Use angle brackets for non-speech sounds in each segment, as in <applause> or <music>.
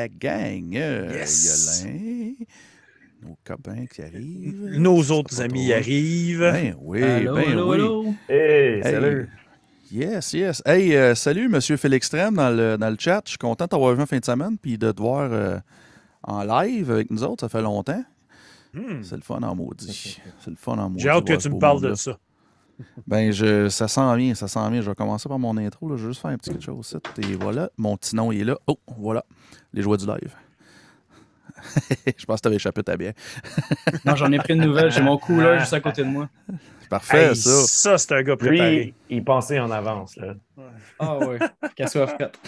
La gang! Euh, Yes. Yolin, nos copains qui arrivent. Nos autres amis drôle. arrivent. Ben oui, Allô, ben allô, oui. allô? Hey, Hey. salut. Yes, yes. Hey, euh, salut, Monsieur Félix Trem dans le, dans le chat. Je suis content de t'avoir vu en fin de semaine puis de te voir euh, en live avec nous autres. Ça fait longtemps. Hmm. C'est le fun en maudit. C'est le fun en maudit. J'ai hâte que tu me parles de ça. Ben, je, ça sent bien, ça sent bien. Je vais commencer par mon intro. Là. Je vais juste faire un petit quelque chose. Et voilà, mon petit nom il est là. Oh, voilà, les joies du live. <laughs> je pense que tu avais échappé ta bière. <laughs> Non, j'en ai pris une nouvelle. J'ai mon cooler juste à côté de moi. Parfait, Hey, ça. ça, c'est un gars préparé. Lui, il pensait en avance. Là. Ah ouais. Qu'elle soit faite.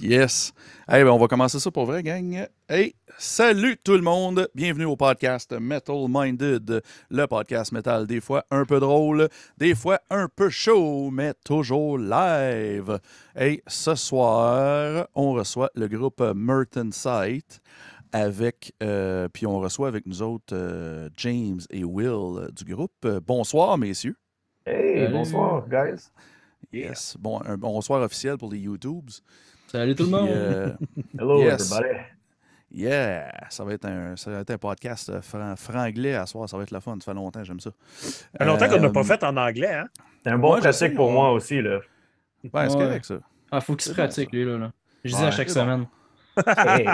Yes. Hey, ben, on va commencer ça pour vrai, gang. Hey, salut tout le monde. Bienvenue au podcast Metal Minded, le podcast metal, des fois un peu drôle, des fois un peu chaud, mais toujours live. Hey, ce soir, on reçoit le groupe Merton Sight avec, euh, puis on reçoit avec nous autres euh, James et Will du groupe. Bonsoir, messieurs. Hey, Salut. bonsoir, guys. Yes. Bon, un bonsoir officiel pour les YouTubes. Salut tout le Puis, monde. euh, Hello, Yes. everybody. Yeah! Ça va être un, ça va être un podcast euh, fran- franglais à soir. Ça va être le fun. Ça fait longtemps, j'aime ça. Ça fait longtemps qu'on n'a pas Euh, fait en anglais, hein? C'est un bon pratique pour on- moi aussi. Là. Ouais, c'est Ouais. correct, ça. Ah, faut qu'il se bon, pratique, ça. lui, là. là. Je dis à chaque bon. semaine. Hey.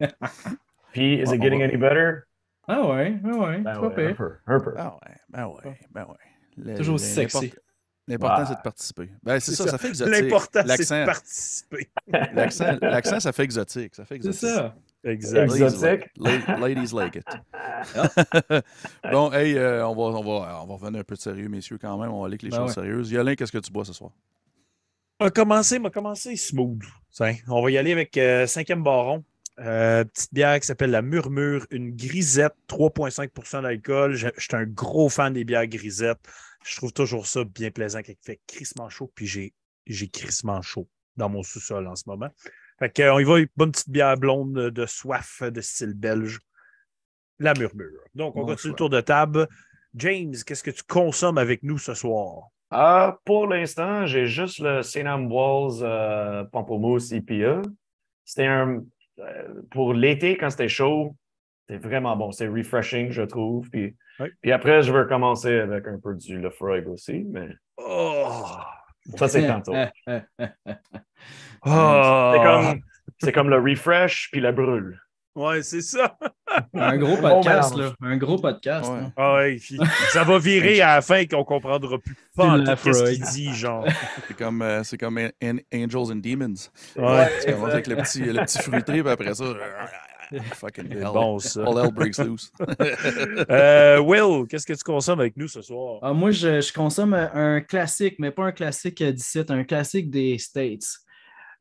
<laughs> Puis, is it getting va- any better? Ah ouais, ah ouais. Ben c'est pas ouais, un pire. peu. Un peu. Ben ouais, ben ouais, ben ouais. Le- Toujours le- aussi sexy. L'important- Ouais. c'est de participer. Ben, c'est C'est ça, ça. ça fait exotique. L'important, c'est de participer. l'accent, <laughs> l'accent, ça fait exotique. Ça fait C'est exotique. ça. Exact. Exotique. La- Ladies like it. <laughs> bon, hey, euh, on, va, on, va, on va revenir un peu de sérieux, messieurs, quand même. On va aller avec les Ben choses ouais. sérieuses. Yolin, qu'est-ce que tu bois ce soir? On va commencer, on va commencer smooth. Tiens, on va y aller avec euh, cinquième baron. Euh, petite bière qui s'appelle la Murmure, une grisette, 3,5% d'alcool. Je je suis un gros fan des bières grisettes. Je trouve toujours ça bien plaisant quand il fait crissement chaud, puis j'ai, j'ai crissement chaud dans mon sous-sol en ce moment. Fait que, euh, on y va, une bonne petite bière blonde de, soif de style belge. La Murmure. Donc, on Bon continue le tour de table. James, qu'est-ce que tu consommes avec nous ce soir? Ah, pour l'instant, j'ai juste le St. Walls euh, Pamplemousse IPA. C'était un. euh, pour l'été, quand c'était chaud, c'était vraiment bon. C'est refreshing, je trouve. Puis, Oui. puis après, je vais recommencer avec un peu du Lefroy aussi, mais Oh! ça, c'est tantôt. <laughs> Oh! C'est comme, c'est comme le refresh puis la brûle. Ouais, c'est ça. <laughs> Un gros <laughs> podcast, là. Un gros podcast. Ouais. hein. Ah ouais, puis ça va virer à la fin qu'on comprendra plus pas ce qu'il dit, genre. C'est comme, euh, c'est comme An- An- Angels and Demons. Ouais, Tu commences avec le petit, le petit fruité, puis après ça, fucking c'est hell. bon ça. All hell breaks loose. <laughs> Euh, Will, qu'est-ce que tu consommes avec nous ce soir? Ah, moi, je, je consomme un classique, mais pas un classique euh, d'ici, un classique des States.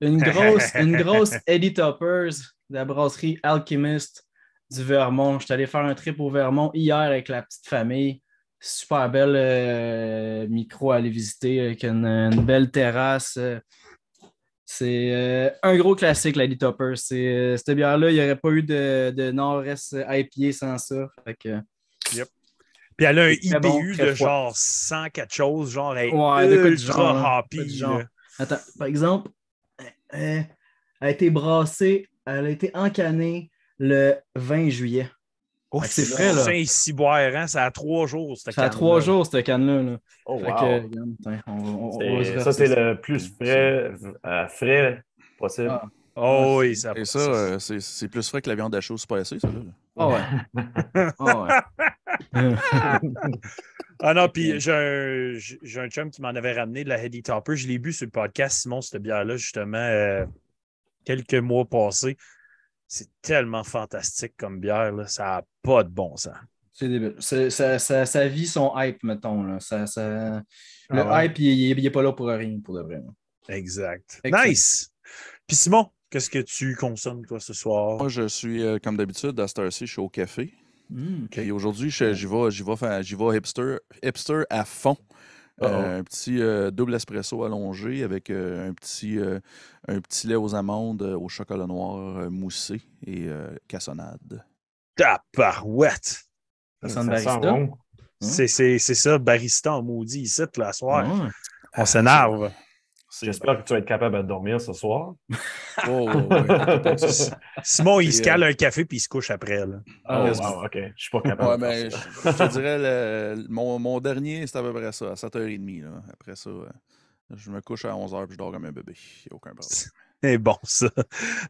Une grosse, <laughs> une grosse Eddie Toppers de la brasserie Alchemist du Vermont. Je suis allé faire un trip au Vermont hier avec la petite famille. Super belle euh, micro à aller visiter avec une, une belle terrasse. euh. C'est euh, un gros classique, la Eddie Toppers. C'est, euh, cette bière-là, il n'y aurait pas eu de, de Nord-Est IPA sans ça. Fait que, Puis elle a un bon, IBU de froid. genre 100 quelque chose, genre elle est Ouais, de ultra genre, genre. là. Attends, par exemple, euh, elle a été brassée, elle a été encanée le 20 juillet. Oh, c'est frais, là. Saint-Cyboire, hein? Ça a trois jours, cette Ça a trois jours, cette canne-là. là. Oh, wow. que, on on- on C'est- ça, c'est le plus frais, euh, frais possible. Ah. Oh oui, ça Et ça, euh, c'est c'est plus frais que la viande à chaud spicée, ça. Là. Ah ouais. <laughs> Ah ouais. <laughs> Ah non, puis j'ai un, j'ai- j'ai un chum qui m'en avait ramené de la Heady Topper. Je l'ai bu sur le podcast, Simon, cette bière-là, justement, euh, quelques mois passés. C'est tellement fantastique comme bière, là. ça n'a pas de bon sens. C'est débile. C'est- Ça, ça, ça vit son hype, mettons. Là. Ça, ça... Le Ah ouais. hype, il n'est pas là pour rien, pour de vrai. là. Exact. Excellent. Nice! Puis Simon, qu'est-ce que tu consommes, toi, ce soir? Moi, je suis, euh, comme d'habitude, à cette heure-ci, je suis au café. Hmm. Et aujourd'hui, je- j'y vais, vais hipster, hipster à fond. Euh, un petit euh, double espresso allongé avec euh, un, petit, euh, un petit lait aux amandes au chocolat noir euh, moussé et euh, cassonade. Tabarouette! Ça Ça sent sent barista. bon. C'est c'est- c'est ça, barista en maudit ici, la soir. Ouais. On s'énerve. J'espère que tu vas être capable de dormir ce soir. <laughs> Oh, ouais. Simon, il Et, se euh, cale un café puis il se couche après. Là. Oh, yes. wow, OK. Je suis pas capable Ouais, mais faire je, te dirais, le- mon, mon dernier, c'est à peu près ça, à 7h30. Là. Après ça, euh, je me couche à 11h puis je dors comme un bébé. Il n'y a aucun problème. <laughs> C'est bon, ça.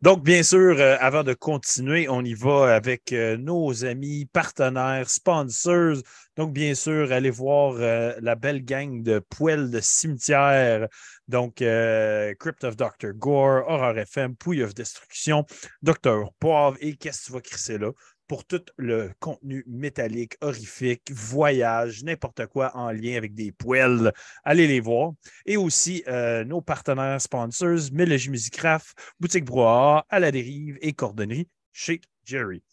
Donc, bien sûr, euh, avant de continuer, on y va avec euh, nos amis, partenaires, sponsors. Donc, bien sûr, allez voir euh, la belle gang de poêles de cimetière. Donc, euh, Crypt of Dr. Gore, Horror FM, Pouille of Destruction, Dr. Poivre et qu'est-ce que tu vas crisser là? Pour tout le contenu métallique, horrifique, voyage, n'importe quoi en lien avec des poêles, allez les voir. Et aussi euh, nos partenaires sponsors, Mélogie Musicraft, Boutique Brouhaha, À la dérive et Cordonnerie chez Jerry.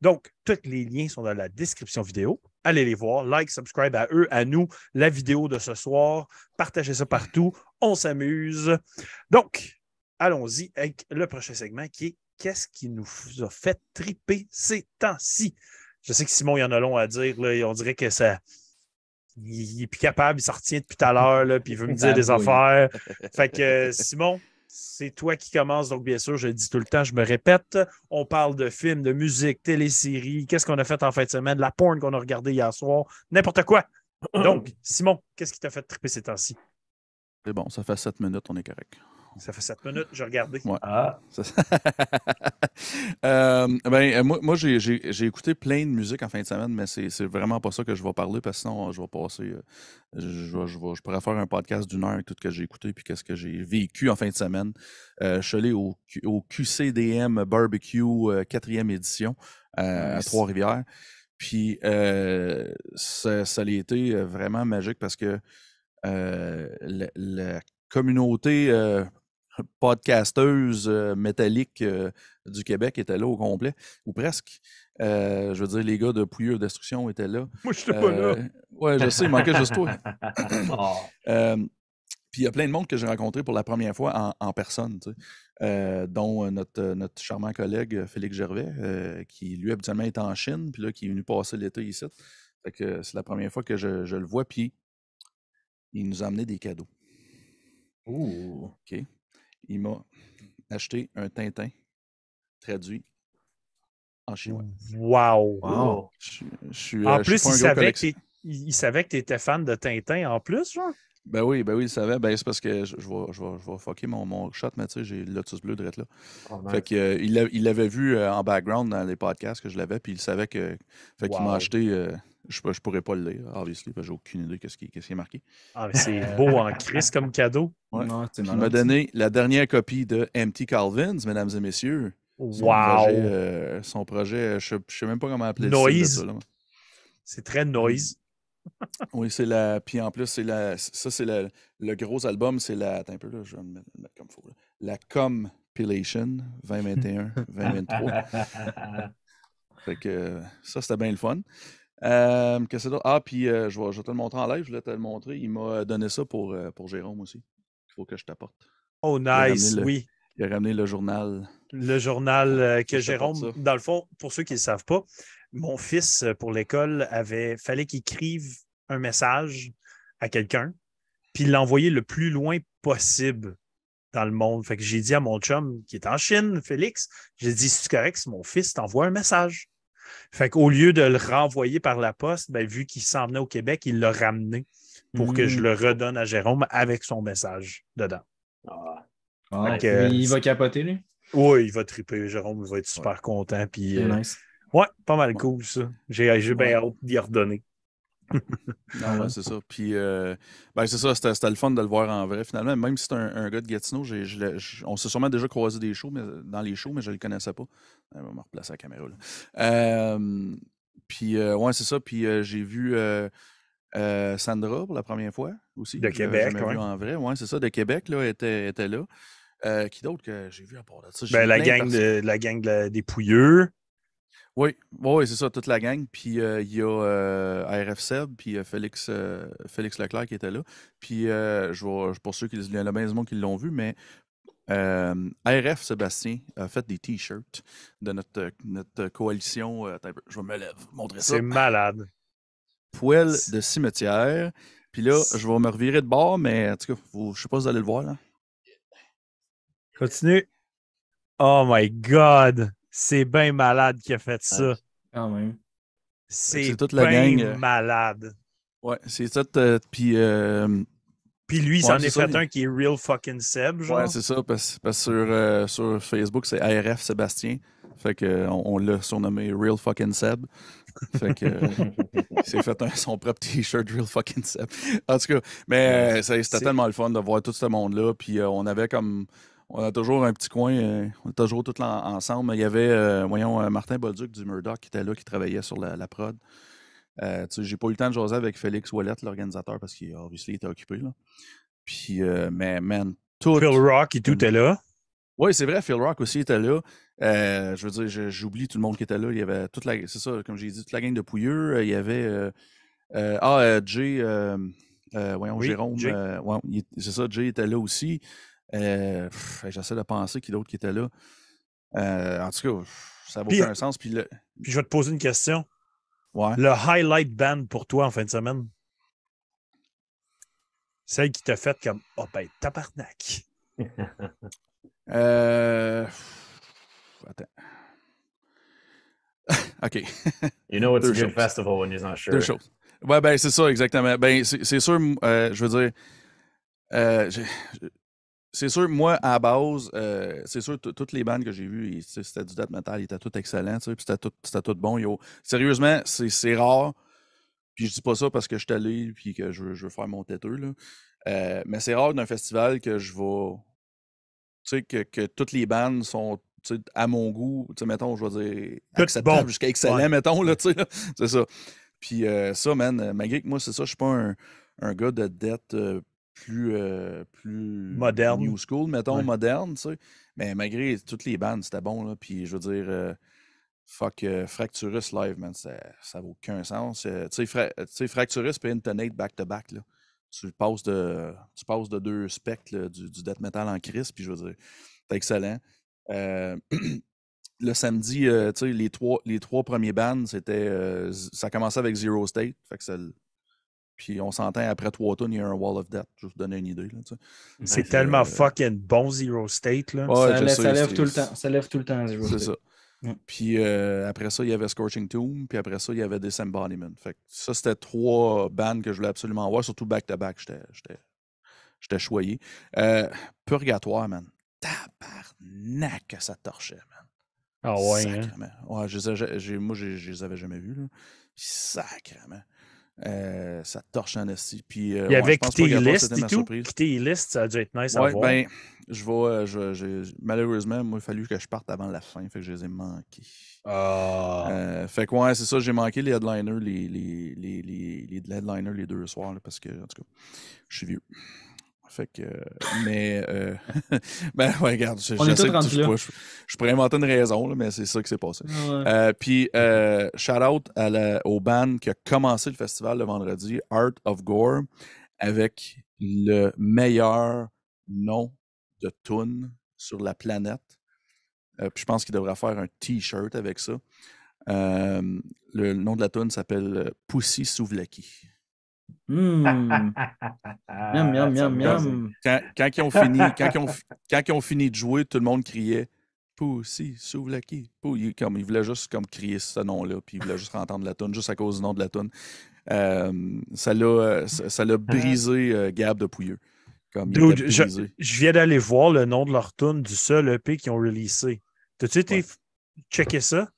Donc, tous les liens sont dans la description vidéo. Allez les voir, like, subscribe à eux, à nous, la vidéo de ce soir. Partagez ça partout. On s'amuse. Donc, allons-y avec le prochain segment qui est Qu'est-ce qui nous a fait triper ces temps-ci? Je sais que Simon, il y en a long à dire. Là, on dirait que ça. Il n'est plus capable, il s'en retient depuis tout à l'heure, puis il veut me dire <laughs> des Ah oui. affaires. <laughs> Fait que Simon, c'est toi qui commence. Donc, bien sûr, je le dis tout le temps, je me répète. On parle de films, de musique, téléséries, qu'est-ce qu'on a fait en fin de semaine, la porn qu'on a regardé hier soir, n'importe quoi. <clears throat> Donc, Simon, qu'est-ce qui t'a fait triper ces temps-ci? C'est bon, ça fait 7 minutes, on est correct. Ça fait sept minutes, j'ai regardé. Ouais. Ah, <laughs> Euh, ben, euh, moi, moi j'ai, écouté plein de musique en fin de semaine, mais c'est, c'est vraiment pas ça que je vais parler parce que sinon, je vais passer. euh, je, je, je pourrais faire un podcast d'une heure avec tout ce que j'ai écouté puis qu'est-ce que j'ai vécu en fin de semaine. Euh, je suis allé au, au QCDM Barbecue euh, quatrième édition à. Trois-Rivières. Puis ça, ça a été vraiment magique parce que la, la communauté euh, podcasteuse euh, métallique euh, du Québec était là au complet, ou presque. Euh, je veux dire, les gars de Pouilleux Destruction étaient là. Moi, je suis pas là. Ouais, je sais, il manquait juste toi. <laughs> <coughs> Puis il y a plein de monde que j'ai rencontré pour la première fois en, en personne, tu sais. Dont notre, notre charmant collègue Félix Gervais, qui lui habituellement est en Chine, puis là, qui est venu passer l'été ici. Fait que c'est la première fois que je, je le vois, puis il nous a amené des cadeaux. Ouh. OK? Il m'a acheté un Tintin traduit en chinois. Wow. Wow. Je, suis- je suis, En euh, je suis plus, il savait, il il savait que tu étais fan de Tintin en plus, genre? Ben oui, ben oui, il savait. Ben c'est parce que je, je vais, je, vais, je vais fucker mon, mon shot, mais tu sais, j'ai le Lotus Bleu direct là. Oh, Fait que, euh, il l'a- il l'avait vu euh, en background dans les podcasts que je l'avais, puis il savait que. Fait qu'il m'a acheté. euh, je, je pourrais pas le lire, obviously, parce que j'ai aucune idée qu'est-ce qui, qu'est-ce qui est marqué. Ah, mais c'est beau en <laughs> crise comme cadeau. Ouais. Non, Il m'a donné la dernière copie de Empty Calvins, mesdames et messieurs. Son Wow. projet, euh, son projet, je, je sais même pas comment appeler le Noise. style de ça, là. C'est très noise. <laughs> Oui, c'est la. Puis en plus, c'est la. Ça, c'est la- le gros album, c'est la. Attends un peu, là, je vais me mettre, me mettre comme faut. là. La Compilation 2021-2023. <laughs> fait que euh, ça, c'était bien le fun. Euh, que d'autre? Ah, puis euh, je, vais, je vais te le montrer en live, je voulais te le montrer. Il m'a donné ça pour, euh, pour Jérôme aussi. Il faut que je t'apporte. Oh, nice. le- Oui. Il a ramené le journal. Le journal euh, que Jérôme, dans le fond, pour ceux qui ne le savent pas, mon fils, euh, pour l'école, avait fallait qu'il écrive un message à quelqu'un, puis l'envoyer le plus loin possible dans le monde. Fait que j'ai dit à mon chum qui est en Chine, Félix, j'ai dit c'est correct si mon fils t'envoie un message. Fait qu'au lieu de le renvoyer par la poste, ben, vu qu'il s'en venait au Québec, il l'a ramené pour que je Mm. le redonne à Jérôme avec son message dedans. Ah. Ah, il va capoter, lui? Oui, il va triper, Jérôme, il va être super content. Puis, C'est euh, nice. Ouais, pas mal cool, ça. J'ai j'ai bien hâte d'y redonner. Ah ouais, c'est ça. Puis, euh, ben, c'est ça, c'était c'était le fun de le voir en vrai, finalement. Même si c'est un, un gars de Gatineau, on s'est sûrement déjà croisé des shows, mais, dans les shows, mais je ne le connaissais pas. Euh, On va me replacer la caméra. Là. Euh, puis, euh, ouais, c'est ça. Puis, j'ai vu Sandra pour la première fois aussi. De Québec, jamais ouais. vu en vrai. Ouais, c'est ça, de Québec, là, était, était là. Qui d'autre que j'ai vu à part de ça? Ben, la, gang de, la gang de la- des pouilleux. Oui, oui, c'est ça, toute la gang. Puis euh, il y a euh, RF Seb, puis euh, Félix, euh, Félix Leclerc qui était là. Puis euh, je vais, pour ceux qui il y a bien du monde qui l'ont vu, mais RF Sébastien a fait des t-shirts de notre, notre coalition. je vais me lève, montrer ça. C'est malade. Poêle de cimetière. Puis là, je vais me revirer de bord, mais en tout cas, vous, je sais pas si vous allez le voir là. Continue. Oh my God. C'est bien malade qui a fait ça. Quand même. C'est toute la bien gang, euh, malade. Ouais, c'est ça. euh, Puis, euh, Puis lui, il Ouais, s'en c'est est ça, fait il- un qui est real fucking Seb, genre. ouais, c'est ça. Parce, que sur, euh, sur Facebook, c'est ARF Sébastien. Fait que, on, on l'a surnommé Real Fucking Seb. Fait que, <laughs> il s'est fait un- son propre t-shirt Real Fucking Seb. En tout cas, mais euh, ça- c'était tellement le fun de voir tout ce monde-là. Puis, euh, on avait comme. On a toujours un petit coin, euh, on est toujours tous en- ensemble. Il y avait, euh, voyons, euh, Martin Bolduc du Murdoch qui était là, qui travaillait sur la, la prod. Euh, j'ai pas eu le temps de jaser avec Félix Ouellet, l'organisateur, parce qu'il obviously, il était occupé. Là. Puis, mais man, tout. Phil Rock et tout est là. Oui, c'est vrai, Phil Rock aussi était là. Je veux dire, j'oublie tout le monde qui était là. Il y avait toute la. C'est ça, comme j'ai dit, toute la gang de Pouilleux. Il y avait. ah, euh, Jay. euh, voyons, Oui, Jérôme. Euh, ouais, c'est ça, Jay était là aussi. Euh, J'essaie de penser qui d'autre qui était là. Euh, en tout cas, ça n'a aucun sens. Puis le. Puis je vais te poser une question. Ouais. Le highlight band pour toi en fin de semaine? Celle qui t'a fait comme Oh ben tabarnak. <laughs> Euh, Attends. <laughs> OK. You know it's Deux a good choses. festival when he's not sure. Deux choses. Ouais, ben, c'est ça, exactement. Ben, c'est sûr, euh, je veux dire, euh, c'est sûr, moi, à la base, euh, c'est sûr, toutes les bandes que j'ai vues, c'était du death metal, ils étaient tous excellents, tu sais, puis c'était tout, tout bon. Yo. Sérieusement, c'est rare, puis je dis pas ça parce que je suis allé, puis que je veux, je veux faire mon têteux, là. Euh, mais c'est rare d'un festival que je vais, tu sais, que, que toutes les bandes sont, tu sais, à mon goût, tu sais, mettons, je vais dire, Toutes acceptables bon. jusqu'à excellent, Ouais. mettons, là, tu sais, <laughs> c'est ça. Puis euh, ça, man, malgré que moi, c'est ça, je suis pas un, un gars de dette plus, euh, plus Moderne. new school, mettons, Ouais. moderne, tu sais. Mais malgré toutes les bandes, c'était bon, là. Puis je veux dire, euh, fuck, euh, Fracturus live, man, ça n'a aucun sens. Tu sais, Fra- tu sais, Fracturus puis Intonate back-to-back, là. Tu passes de, tu passes de deux specs là, du, du death metal en crise, puis je veux dire, c'est excellent. <clears throat> Le samedi, tu sais, les trois, les trois premiers bands, c'était. ça commençait avec Zero State. Fait que ça Puis on s'entend après trois tonnes, il y a un Wall of Death. Je vais vous donner une idée. Sais. C'est tellement euh, fucking bon Zero State. Là. Ouais, ça, lève, sais, ça lève c'est- tout le temps. Ça lève tout le temps, Zero C'est State. ça. Mm. Puis euh, après ça, il y avait Scorching Tomb. Puis après ça, il y avait Disembodiment. Fait que ça, c'était trois bands que je voulais absolument voir. Surtout back-to-back, j'étais- j'étais j'étais choyé. Euh, Purgatoire, man. Tabarnak que ça torchait, man. Ah ouais. hein? Ouais, je moi, je je les avais jamais vus. Là. Sacrement. Euh, ça torche en esti. Puis, euh, Il y ouais, avait je pense quitté Purgatoire, list c'était et tout. Quitté list, ça a dû être nice à Ouais, voir. ben, je vais. euh, je- j'ai- malheureusement, moi, il a fallu que je parte avant la fin. Fait que je les ai manqués. Ah. Euh, fait que ouais, c'est ça, j'ai manqué les headliners, les, les, les, les, les headliners les deux soirs, là, parce que, en tout cas, je suis vieux. Fait que, euh, mais, euh, <laughs> ben, ouais, regarde, je, j'essaie tous de- rendus je, je, je pourrais inventer une raison, là, mais c'est ça qui s'est passé. Ouais. Euh, puis, euh, shout out à la- au band qui a commencé le festival le vendredi, Art of Gore, avec le meilleur nom de tune sur la planète. Puis je pense qu'il devrait faire un t-shirt avec ça. Le nom de la tune s'appelle Pussy Souvlaki. Hmm. Miam, miam, miam, miam. Quand, quand ils ont fini, quand ils ont, fi- quand ils ont fini de jouer, tout le monde criait Pussy Souvlaki. Pou- il- Comme ils voulaient juste comme crier ce nom-là, puis ils voulaient juste entendre la tune juste à cause du nom de la tune. Euh, ça l'a, ça ça l'a brisé euh, Gab de Pouilleux. Comme Dude, je, brisé. je viens d'aller voir le nom de leur tune du seul EP qu'ils ont releasé. T'as-tu été Ouais. checker ça? Ben,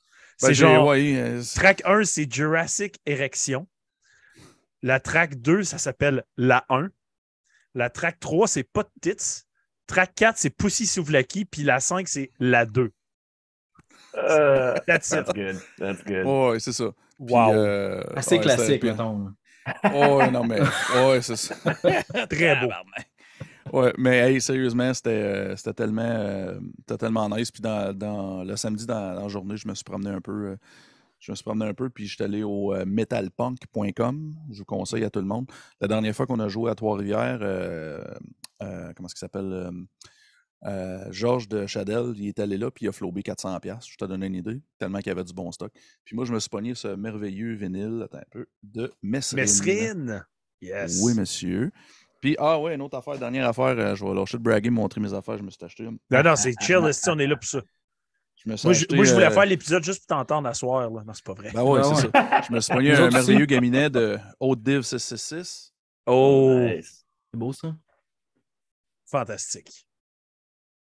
c'est j'ai- genre, ouais, euh, track 1, c'est Jurassic Erection. La track 2, ça s'appelle La 1. La track 3, c'est Pas de tits. Track 4, c'est Pussy Souvlaki. Puis la 5, c'est La 2. Uh, That's it. that's good. That's good. ouais, c'est ça. Puis, Wow. euh, Assez ouais, classique, mettons. Oh, ouais, non, mais. Ouais, c'est ça. <laughs> Très beau. <laughs> Ouais, mais hey, sérieusement, c'était euh, c'était tellement, euh, c'était tellement nice. Puis dans, dans- le samedi, dans, dans la journée, je me suis promené un peu. Je me suis promené un peu, puis je suis allé au euh, metalpunk.com. Je vous conseille à tout le monde. La dernière fois qu'on a joué à Trois-Rivières, euh, euh, comment est-ce qu'il s'appelle euh, Georges de Chadel, il est allé là, puis il a flobé 400$. Je te donne une idée, tellement qu'il y avait du bon stock. Puis moi, je me suis pogné ce merveilleux vinyle, attends un peu, de Messrine. Mesrine. Yes. Oui, monsieur. Puis, ah ouais, une autre affaire, dernière affaire, je vais lâcher de braguer, montrer mes affaires, je me suis acheté. Non, non, c'est chill, on est là pour ça. Je me suis Moi, je, acheté, moi, je voulais euh, faire l'épisode juste pour t'entendre à soir. Là. Non, c'est pas vrai. Ben ouais, Ben c'est ouais. ça. Je me suis pogné un merveilleux gaminet de Haute Div 666. Oh, Nice. C'est beau ça. fantastique.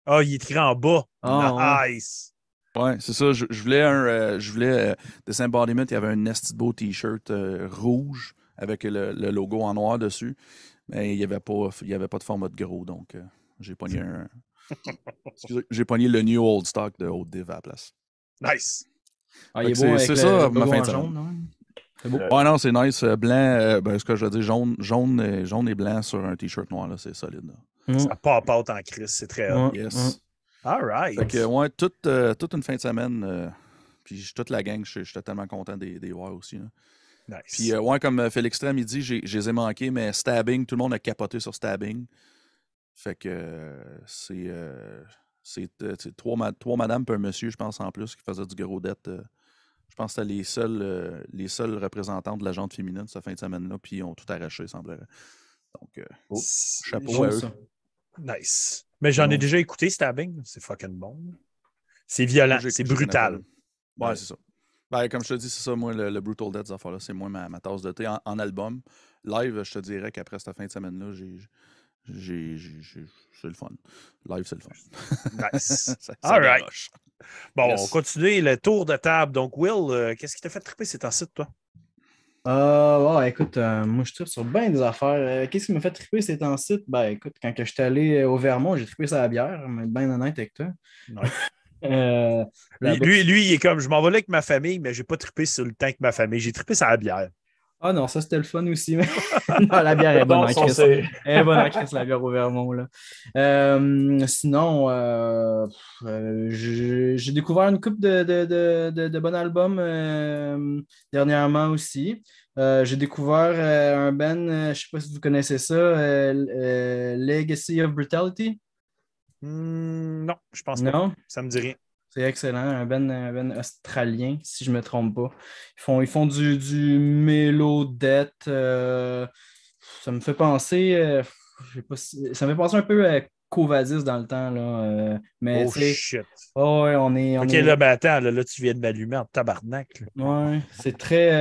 Ah, il est écrit en bas. Ah, nice. Ouais, c'est ça. Je, je voulais un. euh, je voulais. euh, de Embodiment, il y avait un Nasty Beau t-shirt euh, rouge avec le, le logo en noir dessus. Mais il n'y avait, pas- il y avait pas de format de gros, donc euh, j'ai pogné un. Excusez, j'ai pogné le New Old Stock de Haute Div à la place. Nice. Ah, il est Fait que beau c'est- avec c'est le ça, ma fin de jaune, semaine. non? C'est beau. Ouais, non, c'est nice. euh, Blanc, euh, ben, ce que je veux dire, jaune, jaune, et, jaune et blanc sur un t-shirt noir, là, c'est solide. là. Mm. Ça part pas en crise, c'est très hot. Ouais, Yes. ouais. All right. Fait que, ouais, toute, euh, toute une fin de semaine. euh, puis toute la gang, je- j'étais tellement content des, des voir aussi. là. nice. Puis, euh, ouais, comme Félix Trem, il dit, j'ai- je les ai manqués, mais Stabbing, tout le monde a capoté sur Stabbing. Fait que c'est euh, c'est euh, c'est trois, ma- trois madames et un monsieur, je pense, en plus, qui faisaient du gros dette. euh, je pense que c'était les seuls, euh, les seuls représentants de la jante féminine cette fin de semaine-là, puis ils ont tout arraché, il semblerait. Donc, euh, C'est- chapeau à eux. ça. Nice. Mais j'en ai déjà écouté, Stabbing. C'est fucking bon. C'est violent, c'est brutal. Ouais, Ouais. c'est ça. Ben, comme je te dis, c'est ça, moi, le, le Brutal Dead, ces affaires-là, c'est moi ma, ma tasse de thé en, en album. Live, je te dirais qu'après cette fin de semaine-là, j'ai. J'ai- j'ai- j'ai- C'est le fun. Live, c'est le fun. Nice. <laughs> Ça- ça All right. Bon, Yes. on continue le tour de table. Donc, Will, euh, qu'est-ce qui t'a fait triper ces temps-ci, toi? Euh, écoute, euh, moi je tripe sur bien des affaires. Euh, Qu'est-ce qui m'a fait triper ces temps-ci? Ben écoute, quand que j'étais allé au Vermont, j'ai trippé sur la bière, mais bien honnête avec toi. Ouais. <laughs> Euh, Lui, lui, lui, il est comme, je m'en vais là avec ma famille, mais j'ai pas trippé sur le temps avec ma famille. J'ai trippé sur la bière. Ah non, ça c'était le fun aussi. mais- <laughs> non, la bière est bonne c'est- Elle est bonne en Christ, la bière au Vermont. Là. Euh, sinon, euh, euh, j'ai découvert une coupe de, de, de, de, de bons albums euh, dernièrement aussi. Euh, j'ai découvert euh, un band, euh, je ne sais pas si vous connaissez ça, euh, euh, Legacy of Brutality. Hmm, non, je pense pas. Non? Ça me dit rien. C'est excellent, un band, un band australien, si je ne me trompe pas. Ils font, ils font du, du mélodette. euh, ça me fait penser. euh, pas si- ça me fait penser un peu à Covadis dans le temps. Là, euh, mais Oh shit. oh, ouais, on est. on Ok, est- là, ben attends, là, là, tu viens de m'allumer en tabarnak. là. ouais, c'est très.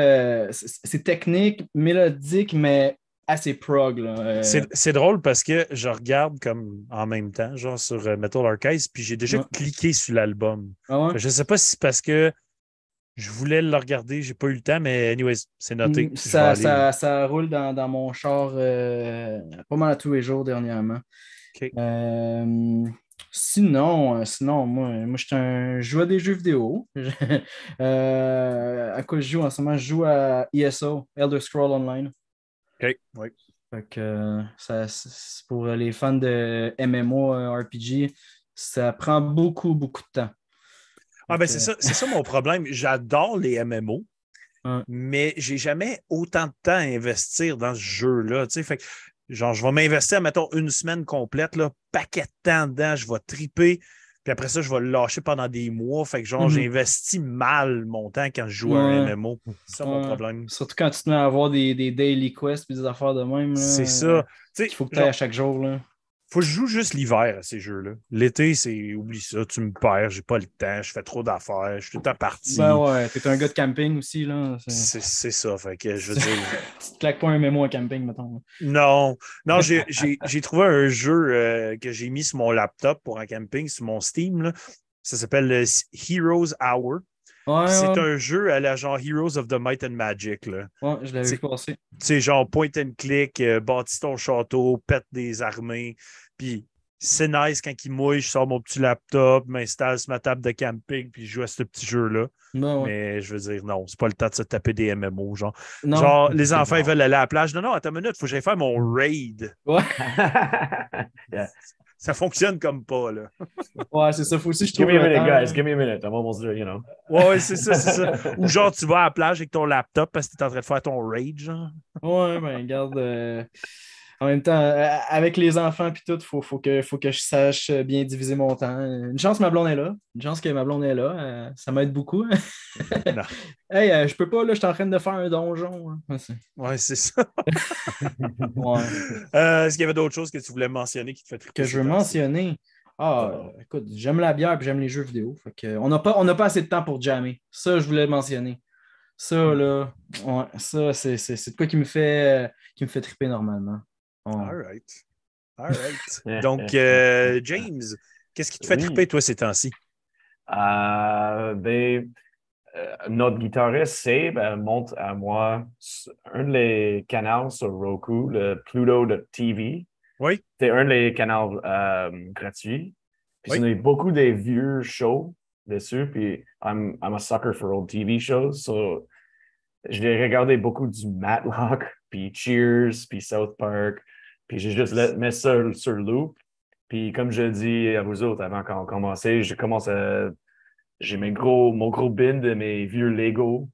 euh, c'est technique, mélodique, mais assez prog. Euh, C'est drôle parce que je regarde comme en même temps, genre sur euh, Metal Archives, puis j'ai déjà Ouais. cliqué sur l'album. ah ouais? Je sais pas si c'est parce que je voulais le regarder, j'ai pas eu le temps, mais anyways, c'est noté. Mm, Ça, aller- ça, ça roule dans, dans mon char euh, pas mal à tous les jours dernièrement. Euh, sinon, sinon, moi, moi je suis un je joue à des jeux vidéo. <laughs> Euh, à quoi je joue en ce moment? Je joue à ESO, Elder Scroll Online. Ok, oui. Fait que, euh, ça, pour les fans de MMO euh, RPG, ça prend beaucoup, beaucoup de temps. Ah, ben c'est ça, ça mon problème. J'adore les MMO, mais j'ai jamais autant de temps à investir dans ce jeu-là. Tu sais, fait que, genre, je vais m'investir, mettons, une semaine complète, là, paquet de temps dedans, je vais triper. Puis après ça, je vais le lâcher pendant des mois. Fait que, genre, Mhm. j'investis mal mon temps quand je joue à un. MMO. C'est ça mon problème. Surtout quand tu te mets à avoir des, des daily quests et des affaires de même. C'est ça. Il faut que tu ailles à chaque jour. Là. Faut que je joue juste l'hiver à ces jeux-là. L'été, c'est oublie ça, tu me perds, j'ai pas le temps, je fais trop d'affaires, je suis tout le temps parti. Ben ouais, t'es un gars de camping aussi. là. C'est- ça. Fait que je veux dire. <laughs> Tu te claques pas un mémo en camping, mettons. Non, non, <laughs> j'ai- trouvé un jeu euh, que j'ai mis sur mon laptop pour un camping, sur mon Steam. là. Ça s'appelle Heroes Hour. Ouais, C'est ouais, un jeu à la genre Heroes of the Might and Magic. Là. ouais, je l'avais c'est- vu passer. Sais, genre point and click, euh, bâtis ton château, pète des armées. Puis c'est nice quand il mouille, je sors mon petit laptop, m'installe sur ma table de camping, puis je joue à ce petit jeu-là. Ouais. Mais je veux dire, non, c'est pas le temps de se taper des MMO. Genre, Non. genre les enfants ils veulent aller à la plage. Non, non, attends une minute, il faut que j'aille faire mon raid. Ouais, <laughs> Yeah. Ça fonctionne comme pas, là. ouais c'est ça. Faut aussi que je Give trouve me a minute, temps. guys. Give me a minute. I'm almost there, you know. Ouais, ouais, c'est ça, c'est ça. Ou genre, tu vas à la plage avec ton laptop parce que tu es en train de faire ton raid, genre. Ouais, ben regarde. euh, en même temps, euh, avec les enfants puis tout, il faut, faut, que, faut que je sache bien diviser mon temps. Une chance que ma blonde est là. Une chance que ma blonde est là. euh, ça m'aide beaucoup. <laughs> Hey, euh, je peux pas, là, je suis en train de faire un donjon. hein. Ouais, c'est- ça. <laughs> ouais. Euh, Est-ce qu'il y avait d'autres choses que tu voulais mentionner qui te fait que je veux mentionner? Ah, euh, écoute, j'aime la bière et j'aime les jeux vidéo. Fait que, on n'a pas, on pas assez de temps pour jammer. Ça, je voulais le mentionner. Ça, là, ouais, ça, c'est, de quoi qui me fait, qui me fait triper normalement. All right. All <laughs> right. Donc, euh, James, qu'est-ce qui te fait Oui. triper, toi, ces temps-ci? Euh, ben, euh, notre guitariste Seb elle monte à moi un des canaux sur Roku, le Pluto de TV. Oui. C'est un des canaux euh, gratuits. Puis Oui. il y a beaucoup des vieux shows dessus. Puis I'm, I'm a sucker for old TV shows. So j'ai regardé beaucoup du Matlock, puis Cheers, puis South Park. Puis j'ai juste mis ça sur loop. Puis comme je dis à vous autres avant qu'on commence, je commence à. J'ai mes gros, mon gros bin de mes vieux Lego.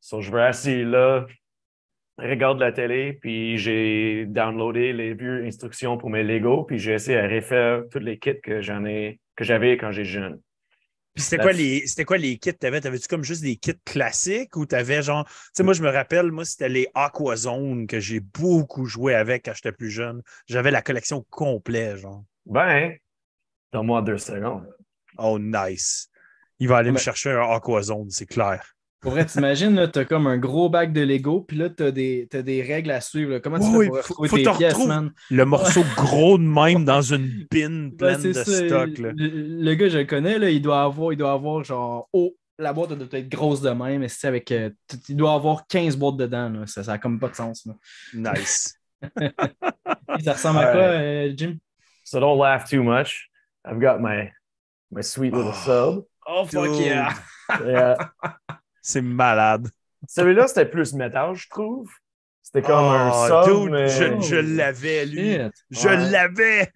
So, je vais assis là, regarde la télé, puis j'ai downloadé les vieux instructions pour mes Lego, puis j'ai essayé à refaire tous les kits que j'en ai, que j'avais quand j'étais jeune. Puis c'était quoi les c'était quoi les kits que t'avais? T'avais-tu comme juste des kits classiques ou t'avais genre. Tu sais, moi, je me rappelle, moi, c'était les Aquazone que j'ai beaucoup joué avec quand j'étais plus jeune. J'avais la collection complète, genre. Ben, donne-moi deux secondes. Oh, nice. Il va aller me chercher un Aquazone, c'est clair. Pour vrai, t'imagines, là, t'as comme un gros bac de Lego, puis là, t'as des, t'as des règles à suivre. là. Comment tu Oui, fais pour faut- retrouver faut tes te pièces, man? Le morceau gros de même dans une bin Ben, pleine c'est de ça, stock. Là. Le, le gars, je le connais, là, il doit avoir, il doit avoir genre, oh, la boîte doit être grosse de même, mais c'est avec, euh, il doit avoir 15 boîtes dedans, là. Ça, ça a comme pas de sens, là. Nice. <laughs> Ça ressemble à quoi, euh, Jim? So don't laugh too much. I've got my, my sweet little sub. Oh, fuck Dude. <laughs> yeah! Yeah. C'est malade. Celui-là, c'était plus métal, je trouve. C'était comme un Oh, sub, dude, mais... je, je l'avais, lui. Shit. Je Ouais. l'avais.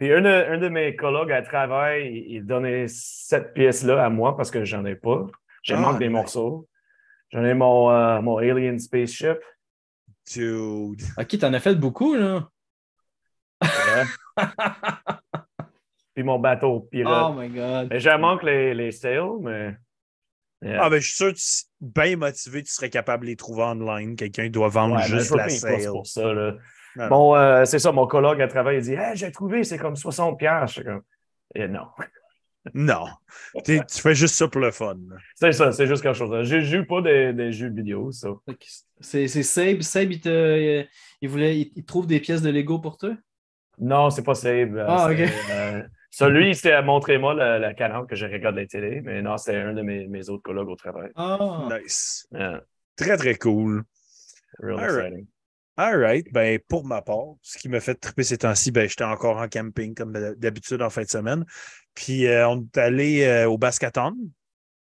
Puis un de, un de mes collègues à travail, il, donnait cette pièce-là à moi parce que j'en ai pas. J'ai Ah, manque des morceaux. J'en ai mon, euh, mon Alien Spaceship. Dude. Ok, t'en as fait beaucoup, là. Ouais. <laughs> Puis mon bateau Oh pirate. my god. mais j'en manque les, les sales, mais. Yeah. Ah, ben, je suis sûr que tu es bien motivé, tu serais capable de les trouver online. Quelqu'un doit vendre Ouais, juste je la sale. pour ça. Là. Non, Bon, euh, c'est ça, mon collègue à travail, il dit Hey, j'ai trouvé, c'est comme 60$. piastres. Je suis comme Eh, non. <laughs> Non. Tu fais juste ça pour le fun. C'est ça, c'est juste quelque chose. Je joue pas des, des jeux vidéo, ça. C'est c'est Seb. Seb, il, te, il voulait, il, il trouve des pièces de Lego pour toi? Non, c'est pas Save. euh, Ah, c'est, ok. euh, celui, c'était à montrer moi la, la canal que je regarde la télé, mais non, c'était un de mes, mes autres collègues au travail. Ah! Nice. Yeah, Très, très cool. real All right. exciting. All right. Ben, pour ma part, ce qui m'a fait triper ces temps-ci, ben, j'étais encore en camping comme d'habitude en fin de semaine. Puis euh, on est allé euh, au Bascaton.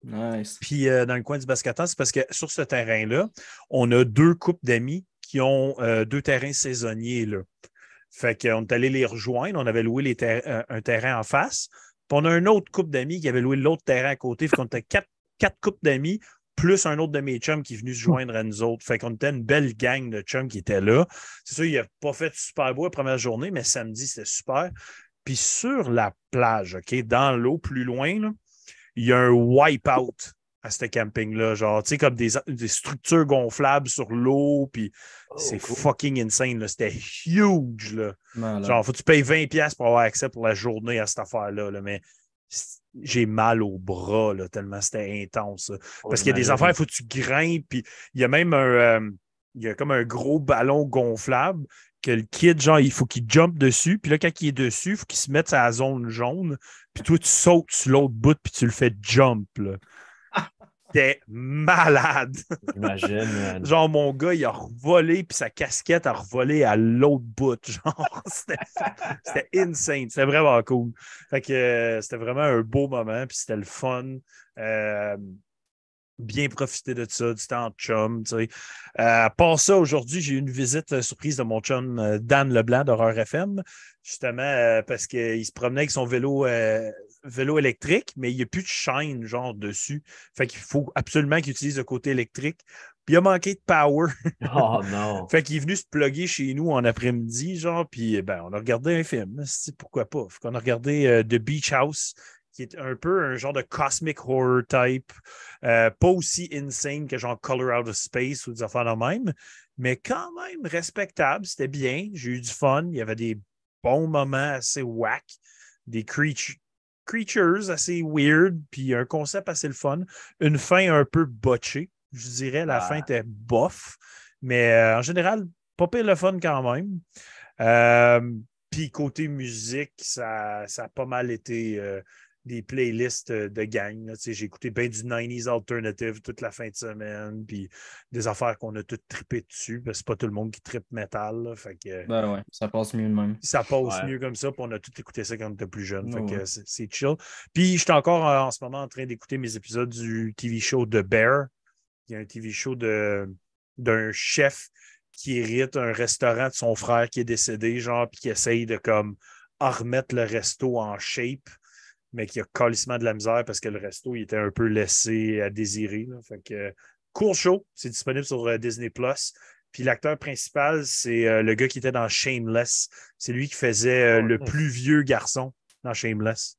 Nice. Puis euh, dans le coin du Bascaton, c'est parce que sur ce terrain-là, on a deux couples d'amis qui ont euh, deux terrains saisonniers. Là. Fait qu'on est allé les rejoindre. On avait loué les euh, un terrain en face. Puis on a un autre couple d'amis qui avait loué l'autre terrain à côté. Fait qu'on était quatre, quatre couples d'amis, plus un autre de mes chums qui est venu se joindre à nous autres. Fait qu'on était une belle gang de chums qui étaient là. C'est sûr, il n'a pas fait super beau la première journée, mais samedi, c'était super. Puis sur la plage, OK, dans l'eau, plus loin, il y a un wipe-out à ce camping-là. Genre, tu sais, comme des, des structures gonflables sur l'eau, puis Oh, c'est cool. fucking insane. là. C'était huge. Là. Malade. Genre, faut que tu payes 20$ pour avoir accès pour la journée à cette affaire-là. là. Mais j'ai mal au bras, là, tellement c'était intense. là. Parce qu'il y a des affaires, il faut que tu grimpes, puis il y a même un. euh, il y a comme un gros ballon gonflable que le kid, genre, il faut qu'il jump dessus. Puis là, quand il est dessus, il faut qu'il se mette à la zone jaune. Puis toi, tu sautes sur l'autre bout, puis tu le fais jump. là. T'es malade. J'imagine. Genre, mon gars, il a revolé, puis sa casquette a revolé à l'autre bout. <laughs> Genre, c'était c'était insane. C'était vraiment cool. Fait que euh, c'était vraiment un beau moment, puis c'était le fun. Euh, bien profiter de ça, du temps de chum. Tu sais. Euh, à part ça, aujourd'hui, j'ai eu une visite surprise de mon chum Dan Leblanc d'Horreur FM, justement euh, parce qu'il se promenait avec son vélo, euh, vélo électrique, mais il n'y a plus de chaîne genre dessus. Fait qu'il faut absolument qu'il utilise le côté électrique puis il a manqué de power. Oh <laughs> non. <laughs> fait qu'il est venu se plugger chez nous en après-midi, genre, puis ben, on a regardé un film. Pourquoi pas? Fait qu'on a regardé euh, The Beach House, qui est un peu un genre de cosmic horror type. Euh, pas aussi insane que genre Color Out of Space ou des affaires de même, mais quand même respectable. C'était bien. J'ai eu du fun. Il y avait des bons moments assez whack, des creatures creatures assez weird, puis un concept assez le fun. Une fin un peu botchée, je dirais. La fin était bof, mais euh, en général, pas pire le fun quand même. Euh, puis côté musique, ça, ça, a pas mal été euh, des playlists euh, de gang. J'ai écouté bien du 90s Alternative toute la fin de semaine, puis des affaires qu'on a toutes trippées dessus, parce que c'est pas tout le monde qui trippe métal. fait que, ben ouais, ça passe mieux de même. Ça passe mieux comme ça, puis on a tout écouté ça quand on était plus jeune. fait que c'est chill. Puis je suis encore euh, en ce moment en train d'écouter mes épisodes du TV show de Bear. Il y a un TV show d'un chef qui hérite un restaurant de son frère qui est décédé, genre, puis qui essaye de comme remettre le resto en shape mais qui a calissement de la misère parce que le resto il était un peu laissé à désirer. Fait que, cool show, c'est disponible sur euh, Disney Plus. Puis l'acteur principal, c'est euh, le gars qui était dans Shameless. C'est lui qui faisait euh, le plus vieux garçon dans Shameless.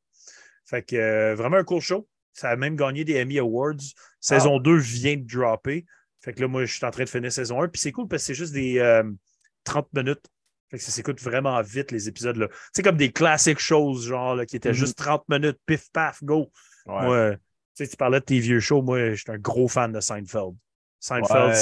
Fait que vraiment un cool show. Ça a même gagné des Emmy Awards. Saison 2 vient de dropper. Fait que là, moi, je suis en train de finir saison 1. Puis c'est cool parce que c'est juste des 30 minutes fait que ça s'écoute vraiment vite, les épisodes. là. C'est comme des classiques choses, genre, qui étaient juste 30 mhm. minutes, pif, paf, go. Moi, tu parlais de tes vieux shows. Moi, je suis un gros fan de Seinfeld. Seinfeld,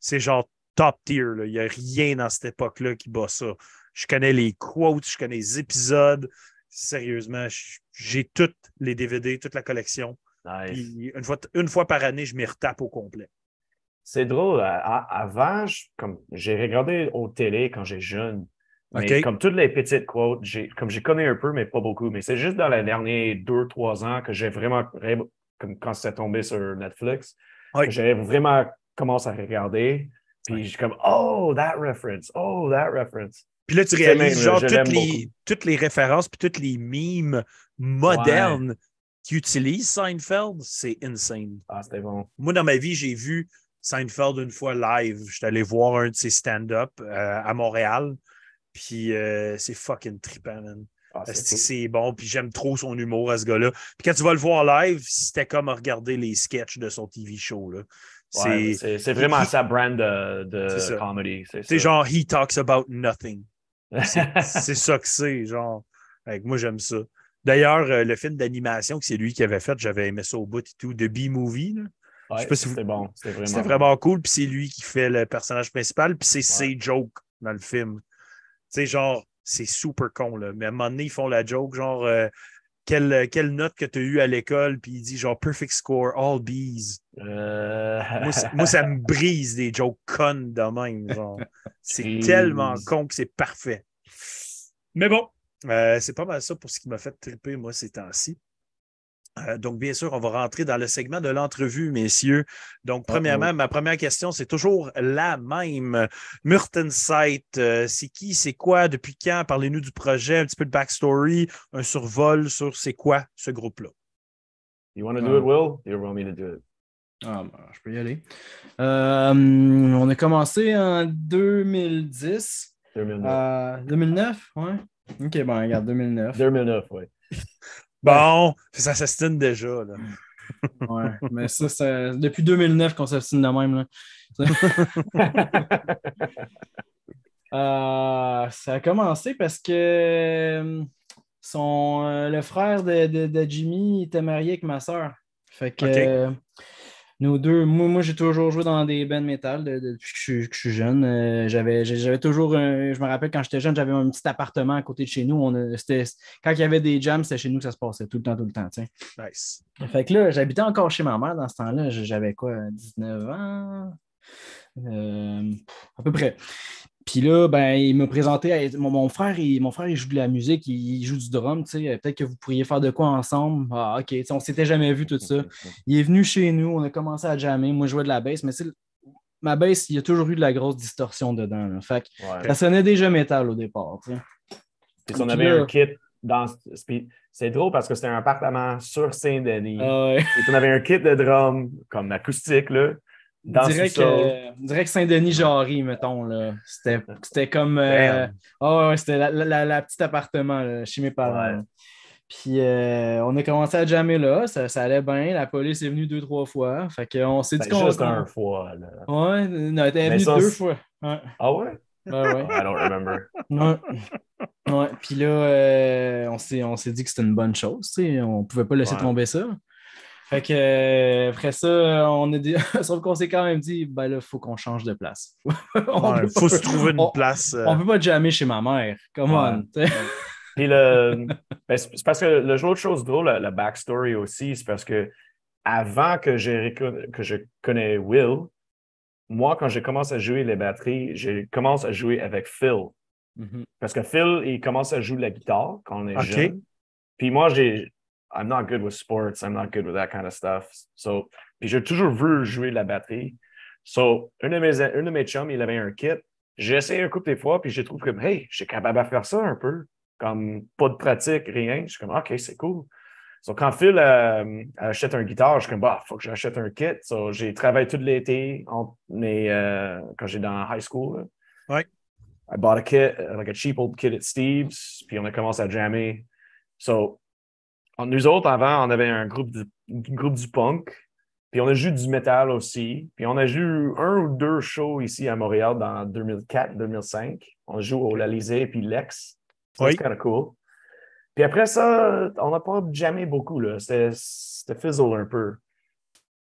c'est genre top tier. Il n'y a rien dans cette époque-là qui bat ça. Je connais les quotes, je connais les épisodes. Sérieusement, j'ai toutes les DVD, toute la collection. une, fois, une fois par année, je m'y retape au complet. C'est drôle. avant, comme j'ai regardé au télé quand j'étais jeune. Mais comme toutes les petites quotes, comme j'ai connu un peu, mais pas beaucoup. Mais c'est juste dans les derniers deux, trois ans que j'ai vraiment, comme quand c'est tombé sur Netflix, j'ai vraiment commencé à regarder. Puis j'ai comme, oh, that reference, oh, that reference. Puis là, tu réalises genre toutes les, toutes les, références puis toutes les mimes modernes qui utilisent Seinfeld, c'est insane. Ah, c'était bon. Moi, dans ma vie, j'ai vu Seinfeld une fois live. J'étais allé voir un de ses stand-up euh, à Montréal. Puis euh, c'est fucking trippant, man. Ah, c'est bon, puis j'aime trop son humour à ce gars-là. Puis quand tu vas le voir live, c'était comme regarder les sketchs de son TV show. c'est vraiment sa brand de, de comedy. C'est genre He talks about nothing. c'est <laughs> ça que c'est, genre. moi, j'aime ça. D'ailleurs, euh, le film d'animation que c'est lui qui avait fait, j'avais aimé ça au bout et tout, de B-Movie c'était bon. C'était vraiment... cool. Puis c'est lui qui fait le personnage principal. Puis c'est ses jokes dans le film. Tu sais, genre, c'est super con, là. Mais à un moment donné, ils font la joke, genre, euh, quelle, quelle, note que tu as eue à l'école? Puis il dit, genre, perfect score, all bees. Euh. Moi, ça, me brise des jokes connes de même. Genre. <laughs> C'est tellement con que c'est parfait. Mais bon, euh, c'est pas mal ça pour ce qui m'a fait triper, moi, ces temps-ci. Euh, donc, bien sûr, on va rentrer dans le segment de l'entrevue, messieurs. Donc, premièrement, ma première question, c'est toujours la même. Murtensight, euh, c'est qui, c'est quoi, depuis quand? Parlez-nous du projet, un petit peu de backstory, un survol sur c'est quoi ce groupe-là? You want to do it, Will? You want me to do it? Ah, ben, je peux y aller. Euh, on a commencé en 2010. 2009. 2009, ouais. OK, bon, regarde, 2009. 2009, oui. Bon, ça s'estime déjà. Là. ouais, mais ça, c'est depuis 2009 qu'on s'estime de même. Là. <laughs> Euh, ça a commencé parce que euh, son, euh, le frère de, de, Jimmy était marié avec ma soeur. Fait que nous deux, moi, j'ai toujours joué dans des bands métal depuis que je, suis jeune. Euh, j'avais, j'avais toujours, je me rappelle quand j'étais jeune, j'avais un petit appartement à côté de chez nous. On quand il y avait des jams, c'était chez nous que ça se passait tout le temps, tout le temps. Nice. Fait que là, j'habitais encore chez ma mère dans ce temps-là. J'avais quoi, 19 ans? Euh, à peu près. Puis là, ben, il m'a présenté mon, frère, il, mon frère, il joue de la musique, il, joue du drum, tu sais. Peut-être que vous pourriez faire de quoi ensemble. Ah, OK, on s'était jamais vu tout ça. <laughs> Il est venu chez nous, on a commencé à jammer. Moi, je jouais de la bass, mais ma bass, il y a toujours eu de la grosse distorsion dedans. Fait ça sonnait déjà métal au départ. Puis on avait un kit dans. C'est drôle parce que c'était un appartement sur Saint-Denis. Ah Et on avait un kit de drum comme acoustique, là. Dans On dirait que, on dirait que Saint-Denis-Jarry, mettons. là. C'était c'était comme. euh, ah ouais, c'était la, la, petite appartement là, chez mes parents. Ouais. Puis euh, on a commencé à jammer là, ça, ça allait bien. La police est venue deux, trois fois. Fait qu'on s'est dit Ben, qu'on. juste qu'on- un fois. là. Ouais, non, elle Mais venue ça, deux c'est- fois. Ouais, Ah ouais? ouais, ouais. <laughs> I don't remember. Ouais. Ouais. Puis là, euh, on s'est on s'est dit que c'était une bonne chose. On pouvait pas laisser Ouais. tomber ça. Fait que euh, après ça, on a dit. <laughs> Sauf qu'on s'est quand même dit, ben là, il faut qu'on change de place. <laughs> on Il peut faut pas- se trouver une on- place. euh, On peut pas jammer chez ma mère. Come on. <laughs> Puis le. ben, c'est parce que le- l'autre chose drôle, la, la backstory aussi, c'est parce que avant que, récon- que je connais Will, moi, quand j'ai commencé à jouer les batteries, j'ai commencé à jouer avec Phil. Mhm. Parce que Phil, il commence à jouer la guitare quand on est jeune. Puis moi, j'ai. I'm not good with sports. I'm not good with that kind of stuff. So, puis j'ai toujours voulu jouer de la batterie. So, un de mes, un de mes chums, il avait un kit. J'ai essayé un couple des fois, puis j'ai trouvé comme, hey, je suis capable de faire ça un peu. Comme pas de pratique, rien. Je suis comme, OK, c'est cool. So, quand Phil euh, achète un guitare, je suis comme, bah, faut que j'achète un kit. So, j'ai travaillé tout l'été entre mes, euh, quand j'étais dans high school. là. Ouais. I bought a kit, like a cheap old kit at Steve's, puis on a commencé à jammer. So, nous autres, avant, on avait un groupe du, un groupe du punk, puis on a joué du métal aussi, puis on a joué un ou deux shows ici à Montréal dans 2004-2005. On joue au l'Alizé puis Lex. Oui. C'est kind of cool. Puis après ça, on n'a pas jammé beaucoup, là. C'était c'était fizzle un peu.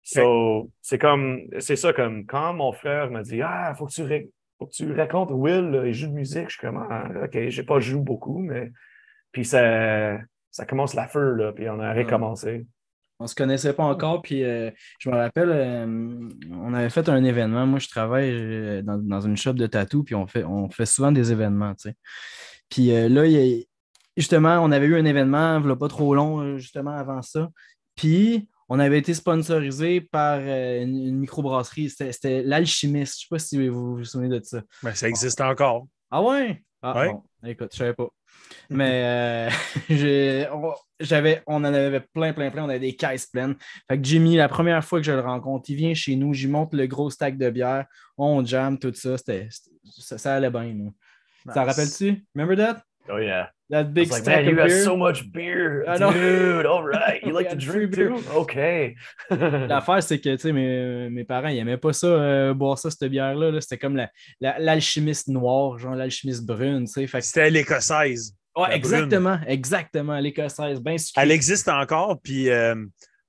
So, c'est comme, c'est ça, comme quand mon frère m'a dit, ah, faut que tu, ré- faut que tu racontes Will, là, il joue de musique. Je suis comme, ah, OK, j'ai pas joué beaucoup, mais. Puis ça, ça commence la feu, là, puis on a recommencé. On se connaissait pas encore, puis euh, je me rappelle, euh, on avait fait un événement. Moi, je travaille euh, dans, dans une shop de tatou, puis on fait, on fait souvent des événements, tu sais. Puis euh, là, il justement, on avait eu un événement, il pas trop long, justement, avant ça. Puis, on avait été sponsorisé par une, une microbrasserie. C'était l'Alchimiste. Je ne sais pas si vous vous souvenez de ça. ben, ça existe encore. Ah ouais? Ah, Ouais. bon, écoute, je savais pas. <laughs> Mais euh, <laughs> j'avais, on en avait plein, plein, plein. On avait des caisses pleines. Fait que Jimmy, la première fois que je le rencontre, il vient chez nous, j'y monte le gros stack de bière, on jam, tout ça. C'était, ça, ça allait bien. nous. T'en Nice. rappelles-tu? Remember that? Oh, yeah. That big like, stack man, you got beer? so much beer. I know. Dude, all <laughs> right. You like to drink beer. too? OK. L'affaire, <laughs> c'est que tu sais, mes, mes parents, ils n'aimaient pas ça, euh, boire ça, cette bière-là. là. C'était comme la- la- l'alchimiste noire, genre l'alchimiste brune. tu sais. Que- C'était l'écossaise. Ouais, la exactement, exactement, l'écossaise, sucrée. Elle existe encore. Puis, euh,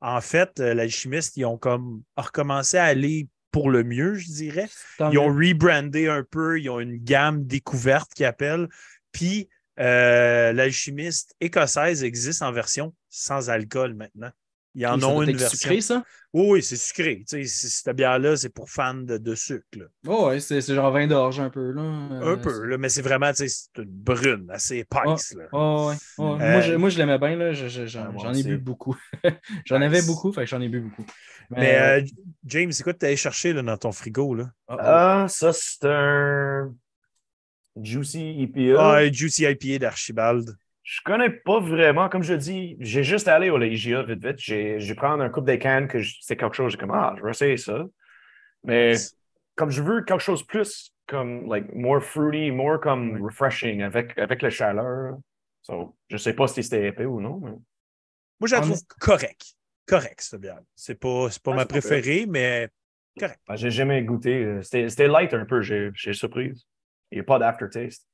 en fait, euh, l'alchimiste, ils ont comme recommencé à aller pour le mieux, je dirais. Tant Ils ont rebrandé un peu. Ils ont une gamme découverte qu'ils appellent. Puis, euh, l'alchimiste écossaise existe en version sans alcool maintenant. Ils en ont une version. sucré, ça? Oui, oui, c'est sucré. Tu sais, c- cette bière-là, c'est pour fans de, de sucre. Oh, ouais, c'est genre vin d'orge un peu. Là. Un Euh, peu, là, mais c'est vraiment, tu sais, une brune, assez épaisse. là. Oh, ouais. Oh, Euh, moi, je, moi, je l'aimais bien. là. Je- je- J'en Ah, ai bu beaucoup. <laughs> j'en Nice. avais beaucoup, fait que j'en ai bu beaucoup. Mais euh, James, c'est quoi que tu allé chercher là, dans ton frigo? Là? oh, oh. Ah, ça, c'est un Juicy EPA. Ah, Juicy IPA d'Archibald. Je connais pas vraiment, comme je dis, j'ai juste allé au IGA vite vite. J'ai j'ai pris un coupe des cannes que c'est quelque chose, j'ai comme ah, je vais essayer ça. Mais comme je veux quelque chose plus comme like more fruity, more comme refreshing avec, avec la chaleur. So, je sais pas si c'était épais ou non. mais- Moi, je la trouve correct. Correct, cette bière. C'est pas, c'est pas Ah, ma c'est préférée, mais Ah, j'ai jamais goûté. C'était light un peu, j'ai j'ai surprise. Il n'y a pas d'aftertaste.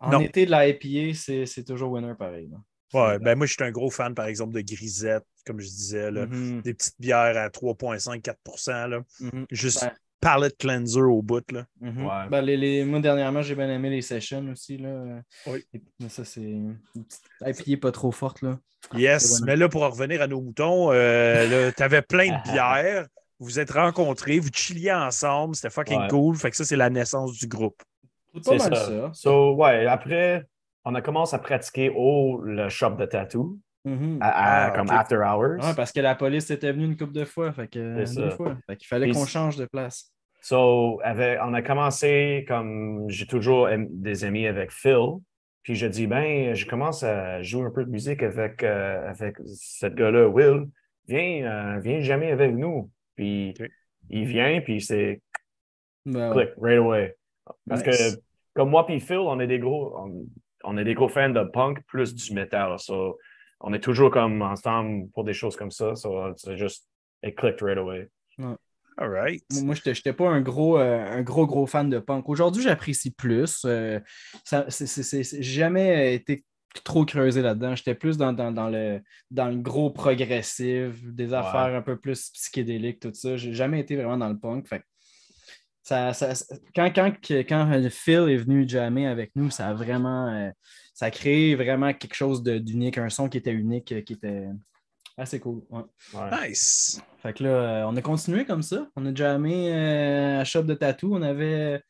En non. été de la IPA, c'est c'est toujours winner pareil. là. ouais, ben moi, je suis un gros fan, par exemple, de Grisette, comme je disais. Là. Mhm, Des petites bières à 3,5-4 là. mhm, Juste Ben. palette cleanser au bout. Là. mhm. Ouais. Ben, les, les- moi, dernièrement, j'ai bien aimé les sessions aussi. Là. Oui. Et- mais ça, c'est une petite IPA pas trop forte. Là. Yes, mais là, pour en revenir à nos moutons, euh, tu avais plein de bières. Vous vous êtes rencontrés, vous chilliez ensemble, c'était fucking Ouais. cool. Fait que ça, c'est la naissance du groupe. C'est pas C'est mal ça. ça. So, ouais, après, on a commencé à pratiquer au le shop de tattoo, Mhm. à, à- Ah, comme after hours. Ouais, parce que la police était venue une couple de fois. Fait que, fois. Fait qu'il fallait qu'on change de place. So, avec- on a commencé comme j'ai toujours des amis avec Phil. Puis je dis, ben, je commence à jouer un peu de musique avec, euh, avec ce gars-là, Will. Viens, euh, viens jamais avec nous. Puis il vient, puis c'est Ben ouais. click right away. Parce Nice. que comme moi puis Phil, on est des gros, on, on est des gros fans de punk plus du metal. So, on est toujours comme ensemble pour des choses comme ça. So, c'est juste, it clicked right away. All right. Moi, je n'étais pas un gros, euh, un gros, gros fan de punk. Aujourd'hui, j'apprécie plus. Euh, ça- c'est- jamais été trop creusé là-dedans. J'étais plus dans, dans, dans le, dans le gros progressif, des affaires un peu plus psychédéliques, tout ça. J'ai jamais été vraiment dans le punk. Fait ça, ça- quand, quand, que- quand euh, Phil est venu jammer avec nous, ça a vraiment euh, ça a créé vraiment quelque chose de- d'unique, un son qui était unique, euh, qui était assez cool. ouais. Ouais. Nice. Fait que là, on a continué comme ça. On a jammé à Shop de Tattoo. On avait.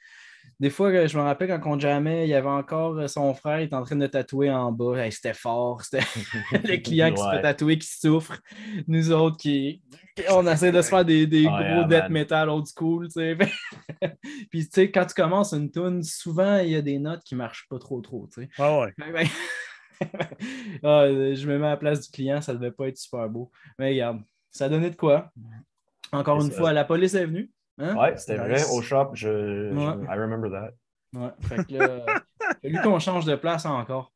Des fois, euh, je me rappelle quand on jammait, il y avait encore euh, son frère, il était en train de tatouer en bas. Hey, c'était fort. C'était <laughs> le client qui se fait tatouer, qui souffre. Nous autres, qui. On essaie de se faire des, des Oh, gros yeah, death metal old school, tu sais. <laughs> Puis, tu sais, quand tu commences une tune, souvent, il y a des notes qui marchent pas trop, trop, tu sais. Ah ouais. Ben, ben, <laughs> ah, euh, je me mets à la place du client, ça devait pas être super beau. Mais regarde, ça donné de quoi. Encore une ça. fois, la police est venue. Hein? Ouais, c'était Nice. vrai. Au shop, je, je- Ouais. I remember that. Ouais, fait que là, <laughs> fallu qu'on change de place encore.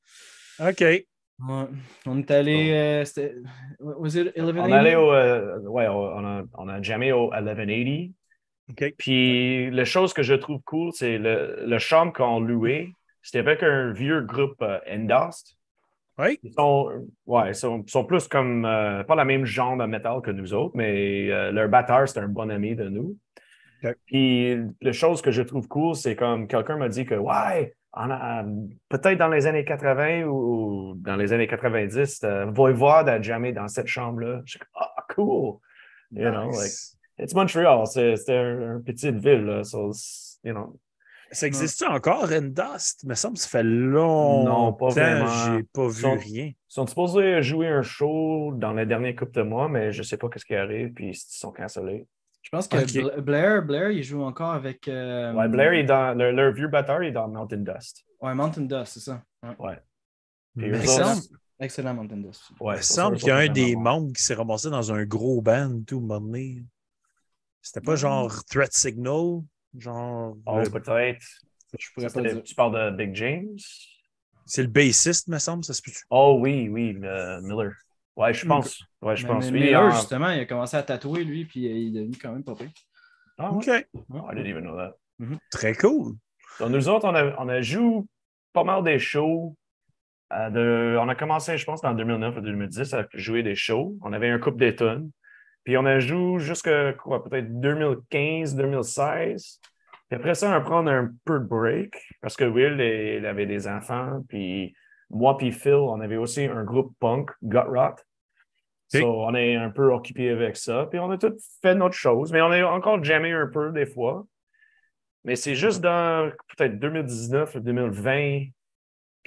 OK. Ouais. On est allé. euh, c'était- was it 1180? On est allé au. euh, ouais, on a, on a jammé au 1180. OK. Puis, la chose que je trouve cool, c'est le, le chambre qu'on louait, c'était avec un vieux groupe euh, Endast. Oui. Ils sont, ouais, sont, sont plus comme, euh, pas la même genre de métal que nous autres, mais euh, leur batteur, c'est un bon ami de nous. Puis, la chose que je trouve cool, c'est comme quelqu'un m'a dit que, ouais, peut-être dans les années 80 ou, ou dans les années 90, euh, Voivode a jamais dans cette chambre-là. Je suis comme, ah, cool. You know, like, it's Montreal, un, une petite ville, là, so you know. Ça existe encore, Endust? Il me semble que ça fait longtemps. Non, pas vraiment. J'ai pas vu Sont- rien. Ils sont supposés jouer un show dans les derniers couples de mois, mais je sais pas qu'est-ce qui arrive, puis ils sont cancellés. Je pense que Blair, Blair, il joue encore avec. euh, Ouais, Blair, il est dans, leur, leur vieux batteur, il est dans Mountain Dust. Ouais, Mountain Dust, c'est ça. Ouais. Excellent. semble, Excellent Mountain Dust. Ouais, il semble qu'il y a un des membres qui s'est ramassé dans un gros band, tout, moment donné. C'était pas genre Threat Signal, genre. Oh, le- peut-être. Je pourrais pas dire. Tu parles de Big James? C'est le bassiste, me semble, ça se peut Oh oui, oui, euh, Miller. Ouais, je pense. Ouais, je Mais- pense. mais en- justement, il a commencé à tatouer, lui, puis euh, il est devenu quand même pas pire. Ah, ouais? OK. Oh, I didn't even know that. Très cool. Donc, nous autres, on a, on a joué pas mal des shows. euh, de- on a commencé, je pense, en 2009 ou 2010 à jouer des shows. On avait un couple d'étonnes. Puis on a joué jusqu'à quoi, peut-être 2015, 2016. Puis après ça, on va prendre un peu de break parce que Will, il avait des enfants. Puis moi, puis Phil, on avait aussi un groupe punk, Gut Rot. So, on est un peu occupé avec ça. Puis on a tout fait notre chose, mais on a encore jamais un peu des fois. Mais c'est juste dans peut-être 2019 ou 2020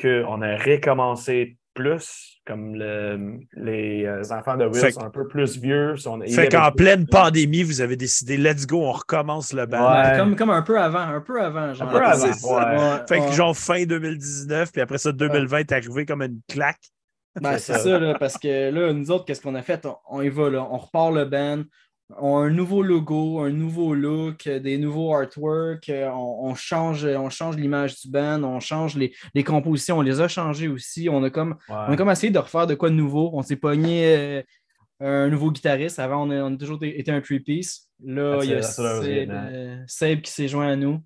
qu'on a recommencé plus, comme le- les euh, enfants de Will Fait sont un peu plus vieux. sont- Fait qu'en plus- pleine pandémie, vous avez décidé, let's go, on recommence le. Ouais. Comme, comme un peu avant, un peu avant. Genre, Un peu avant, c'est ça. ouais. Ouais, Fait que genre fin 2019, puis après ça, 2020 est arrivé comme une claque. Ben, C'est ça. là, parce que là, nous autres, qu'est-ce qu'on a fait? On, on y va, là. On repart le band. On a un nouveau logo, un nouveau look, euh, des nouveaux artworks. euh, On, on change, on change l'image du band, on change les, les compositions. On les a changées aussi. On a comme, Ouais. on a comme essayé de refaire de quoi de nouveau. On s'est pogné euh, un nouveau guitariste. Avant, on a, on a toujours été un three-piece. Là, il y a Seb, euh, qui s'est joint à nous.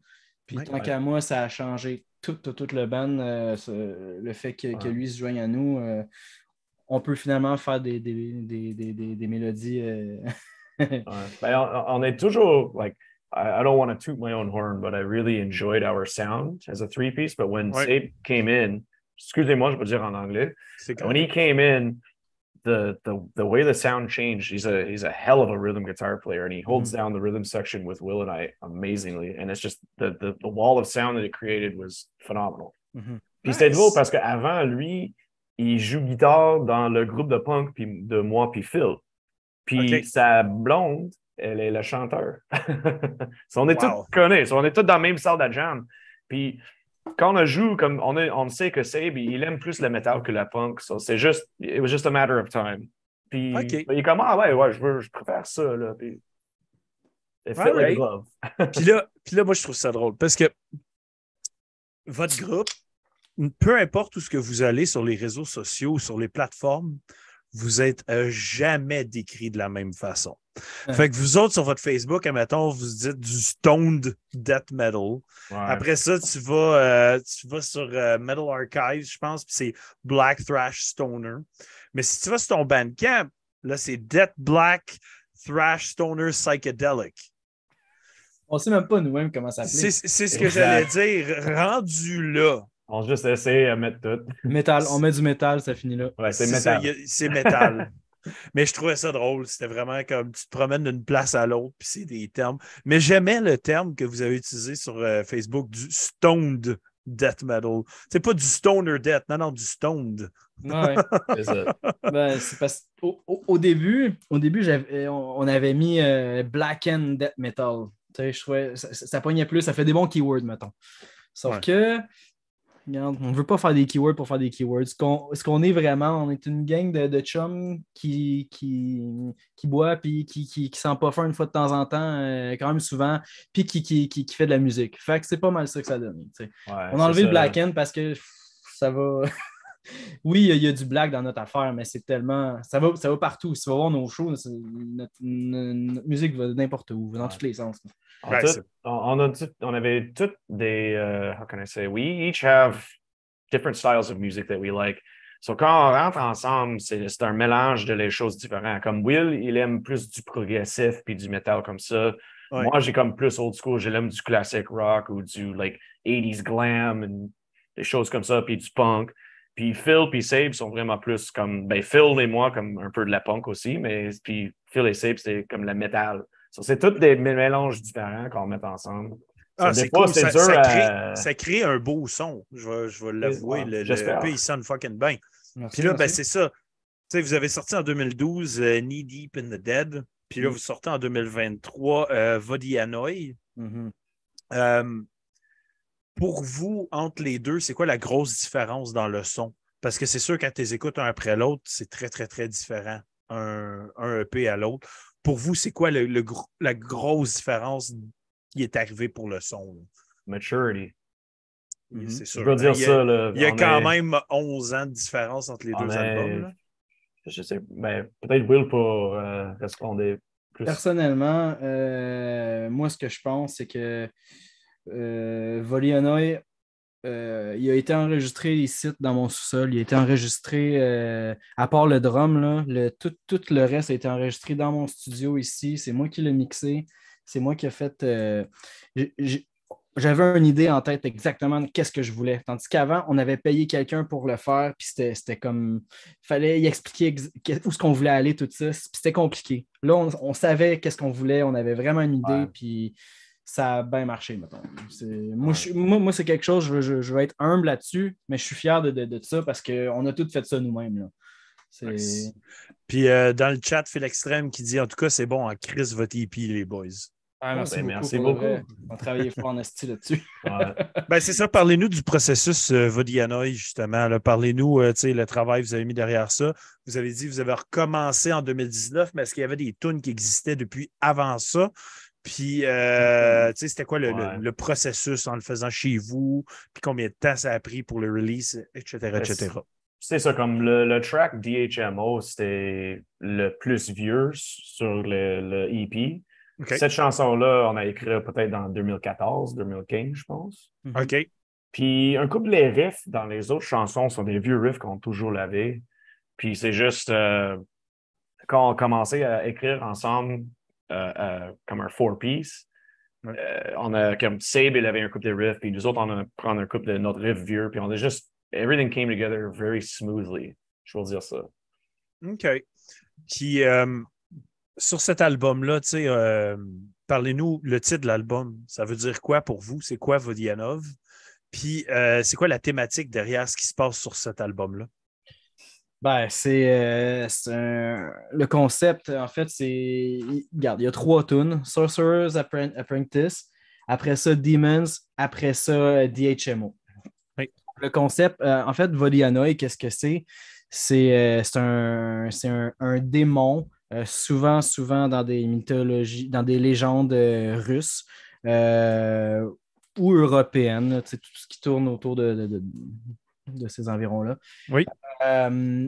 Puis Ouais. tant qu'à moi, ça a changé tout, tout, tout le band. euh, le fait que, lui se joigne à nous, euh, on peut finalement faire des, des, des, des, des, des mélodies. euh, <laughs> Ouais. Ben, on, on est toujours, like, I, I don't want to toot my own horn, but I really enjoyed our sound as a three piece. But when Ouais. Sabe came in, excusez-moi, je vais dire en anglais. When he came in, the, the the way the sound changed, he's a he's a hell of a rhythm guitar player, and he holds down the rhythm section with Will and I amazingly. And it's just the the, the wall of sound that it created was phenomenal. Mhm. Puis c'était Nice. drôle parce qu'avant, lui, il joue guitare dans le groupe de punk puis de moi puis Phil. Puis Ok. sa blonde, elle est le chanteur. <laughs> So, on est Wow. tous connus. So, on est tous dans la même salle de jam. Puis quand on joue, comme on, est, on sait que Sabe, il aime plus le metal que la punk. So, c'est juste, it was just a matter of time. Puis il est comme, ah ouais, ouais, je, veux, je préfère ça. Là. Puis Ouais. Puis là, puis là, moi, je trouve ça drôle parce que votre groupe, peu importe où ce que vous allez sur les réseaux sociaux, sur les plateformes, vous êtes jamais décrit de la même façon. Ouais. Fait que vous autres, sur votre Facebook, admettons, vous dites du stoned death metal. Ouais. Après ça, tu vas, euh, tu vas sur euh, Metal Archives, je pense, puis c'est Black Thrash Stoner. Mais si tu vas sur ton Bandcamp, là, c'est Death Black Thrash Stoner Psychedelic. On sait même pas nous-mêmes comment ça C'est s'appelle. c'est ce que j'allais dire. Rendu là. On juste essayé de mettre tout. <laughs> Métal, on met du métal, ça finit là. Ouais, c'est ça, métal. c'est métal. <laughs> Mais je trouvais ça drôle. C'était vraiment comme tu te promènes d'une place à l'autre, puis c'est des termes. Mais j'aimais le terme que vous avez utilisé sur euh, Facebook du stoned death metal. C'est pas du stoner death, non, non, du stoned. Ouais. <laughs> C'est ça. Ben, c'est parce qu'au au, au début, au début j'avais- on, on avait mis euh, Black and Death Metal. Tu sais, je trouvais ça, ça pognait plus, ça fait des bons keywords, mettons. Sauf Ouais. que, regarde, on ne veut pas faire des keywords pour faire des keywords. Ce qu'on ce qu'on est vraiment, on est une gang de, de chums qui, qui, qui boit puis qui, qui, qui sent pas faire une fois de temps en temps, euh, quand même souvent, puis qui, qui, qui, qui fait de la musique. Fait que c'est pas mal ça que ça donne. Ouais, On a enlevé le black end parce que pff, ça va. <laughs> oui, il y a- il y, a du black dans notre affaire, mais c'est tellement. Ça va, ça va partout. Si tu vas voir nos shows, notre, notre musique va n'importe où, dans Ouais. tous les sens. On, Ouais, tout- c'est- on, on a tout- on avait toutes des. uh, how can I say? We each have different styles of music that we like. So quand on rentre ensemble, c'est c'est un mélange de les choses différentes. Comme Will, il aime plus du progressif puis du metal comme ça. Ouais. Moi, j'ai comme plus old school. J'aime du classic rock ou du like 80s glam and des choses comme ça, puis du punk. Puis Phil puis Sabe sont vraiment plus comme. Ben, Phil et moi, comme un peu de la punk aussi, mais puis Phil et Sabe, c'est comme la metal. So, c'est tous des mélanges différents qu'on met ensemble. Ah, c'est fois, cool. c'est Ça, dur ça à- crée, ça crée un beau son. Je vais, je vais l'avouer. Le, le il sonne fucking bien. Puis là, ben, c'est ça. Tu sais, vous avez sorti en 2012 euh, Knee Deep in the Dead. Puis là, Mm. vous sortez en 2023 euh, Vodi Hanoi. Euh, pour vous, entre les deux, c'est quoi la grosse différence dans le son? Parce que c'est sûr, quand tu les écoutes un après l'autre, c'est très, très, très différent, un, un EP à l'autre. Pour vous, c'est quoi le, le la grosse différence qui est arrivée pour le son? Maturity. Mhm. C'est Je sûr. veux dire il y a, ça. Là, il y a on quand est- même 11 ans de différence entre les on deux est- albums. là. Je sais, ben, peut-être Will pour euh, responder plus. Personnellement, euh, moi, ce que je pense, c'est que euh, Volianoy, euh, il a été enregistré ici dans mon sous-sol. Il a été enregistré, euh, à part le drum, là, le, tout, tout le reste a été enregistré dans mon studio ici. C'est moi qui l'ai mixé. C'est moi qui ai fait. euh, j'avais une idée en tête exactement de qu'est-ce que je voulais. Tandis qu'avant, on avait payé quelqu'un pour le faire, puis c'était comme. Il fallait y expliquer ex- que- où est-ce qu'on voulait aller, tout ça. puis C'était compliqué. Là, on, on savait qu'est-ce qu'on voulait, on avait vraiment une idée, puis ça a bien marché, mettons. C'est- Moi, Ouais. moi, moi, c'est quelque chose, je veux, je- je veux être humble là-dessus, mais je suis fier de, de, de ça parce qu'on a tout fait ça nous-mêmes. là. C'est- Nice. Puis euh, dans le chat, Phil Extrême qui dit en tout cas, c'est bon en Chris votre EP, les boys. Ah, merci Ben, beaucoup. merci beaucoup. On a travaillé fort en esti là-dessus. <laughs> Ouais. Ben, c'est ça, parlez-nous du processus euh, Vodianoï, justement. là. Parlez-nous, euh, tu sais, le travail que vous avez mis derrière ça. Vous avez dit que vous avez recommencé en 2019, mais est-ce qu'il y avait des tunes qui existaient depuis avant ça? Puis, euh, tu sais, c'était quoi le, le- Ouais. le processus en le faisant chez vous? Puis combien de temps ça a pris pour le release, etc., etc. C'est ça, comme le, le track DHMO, c'était le plus vieux sur le, le EP. OK. Cette chanson-là, on a écrit peut-être dans 2014, 2015, je pense. OK. Puis un couple les riffs dans les autres chansons sont des vieux riffs qu'on a toujours lavé. Puis c'est juste euh, quand on a commencé à écrire ensemble comme un four-piece, Ouais. euh, on a comme Sabe, il avait un couple de riffs, puis nous autres, on a pris un couple de notre riff vieux, puis on a juste everything came together very smoothly. Je veux dire ça. OK. Puis, euh, sur cet album-là, tu sais, euh, parlez-nous le titre de l'album. Ça veut dire quoi pour vous? C'est quoi Vodianov? Puis, euh, c'est quoi la thématique derrière ce qui se passe sur cet album-là? Ben, c'est euh, c'est un- le concept, en fait, c'est. Regarde, il y a trois tunes Sorcerer's Appren- Apprentice, après ça, Demons, après ça, euh, DHMO. Oui. Le concept, euh, en fait, Vodianoï, qu'est-ce que c'est? C'est euh, un, un, un démon souvent, souvent dans des mythologies, dans des légendes russes ou européennes, tout ce qui tourne autour de, de- de- de ces environs-là. Oui. Euh,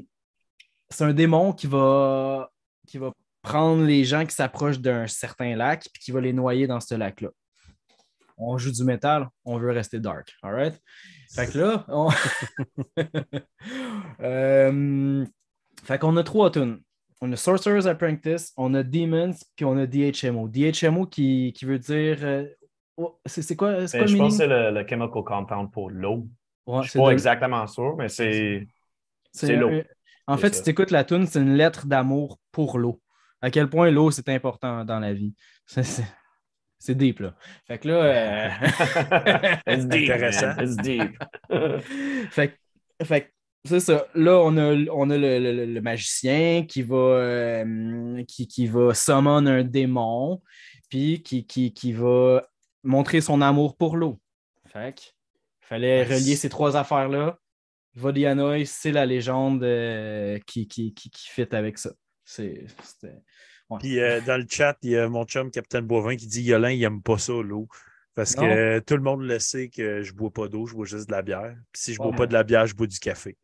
c'est un démon qui va, qui va prendre les gens qui s'approchent d'un certain lac puis qui va les noyer dans ce lac-là. On joue du métal, on veut rester dark. All right? Fait que là, on... <laughs> Euh, fait qu'on a trois tunes. On a Sorcerer's Apprentice, on a Demons, puis on a DHMO. DHMO qui, qui veut dire. euh, oh, c'est quoi, quoi le je pense que meaning? c'est le, le chemical compound pour l'eau. Ouais, Je c'est suis pas de- exactement sûr, mais c'est. l'eau. En fait, ça. si tu écoutes la tune, c'est une lettre d'amour pour l'eau. À quel point l'eau, c'est important dans la vie. <laughs> C'est- deep, là. Fait que là. euh, <laughs> It's deep. Intéressant. It's deep. <laughs> fait, que- fait c'est ça. Là, on a, on a le, le- le magicien qui va, euh, qui, qui va summon un démon, puis qui, qui, qui va montrer son amour pour l'eau. Fait que fallait Nice. relier ces trois affaires-là. Vodianoï, c'est la légende euh, qui, qui, qui, qui fit avec ça. C'est, ouais. Puis euh, dans le chat, il y a mon chum Capitaine Boivin qui dit Yolin, il aime pas ça, l'eau. Parce que euh, tout le monde le sait que je bois pas d'eau, je bois juste de la bière. Puis si je bois Ouais. pas de la bière, je bois du café.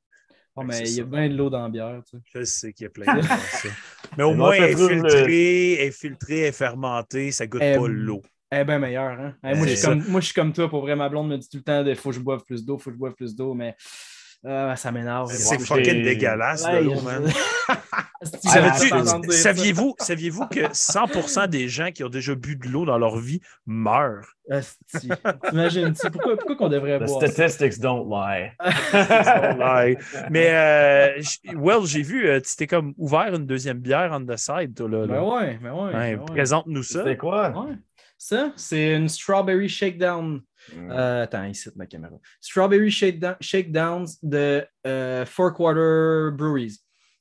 Oh, que mais il y a bien de l'eau dans la bière. tu sais. Je sais qu'il y a plein <laughs> de ça. Mais au moins, moi, elle est le- filtrée, elle est filtrée, elle est fermentée, ça goûte Euh, pas l'eau. Elle est bien meilleure. Hein? Hey, moi, je suis comme, moi, je suis comme toi. Pour vrai, ma blonde me dit tout le temps il faut que je boive plus d'eau, faut que je boive plus d'eau, mais euh, ça m'énerve. C'est fucking dégueulasse, Ouais, de l'eau, je- <laughs> man. Ça. Saviez-vous saviez-vous que 100% des gens qui ont déjà bu de l'eau dans leur vie meurent? Asti. T'imagines-tu? Pourquoi, pourquoi qu'on devrait The boire ça? statistics don't lie. <laughs> Ouais. Mais, euh, Well, j'ai vu, euh, tu t'es comme ouvert une deuxième bière on the side, toi, là. là. Ben ouais, ben ouais. Ouais, ben ouais. Présente-nous ça. C'était quoi? Ouais. Ça, c'est une Strawberry Shakedown. Mm. Euh, attends, ici, ma caméra. Strawberry Shakedown, Shakedowns de euh, Four Quarter Breweries.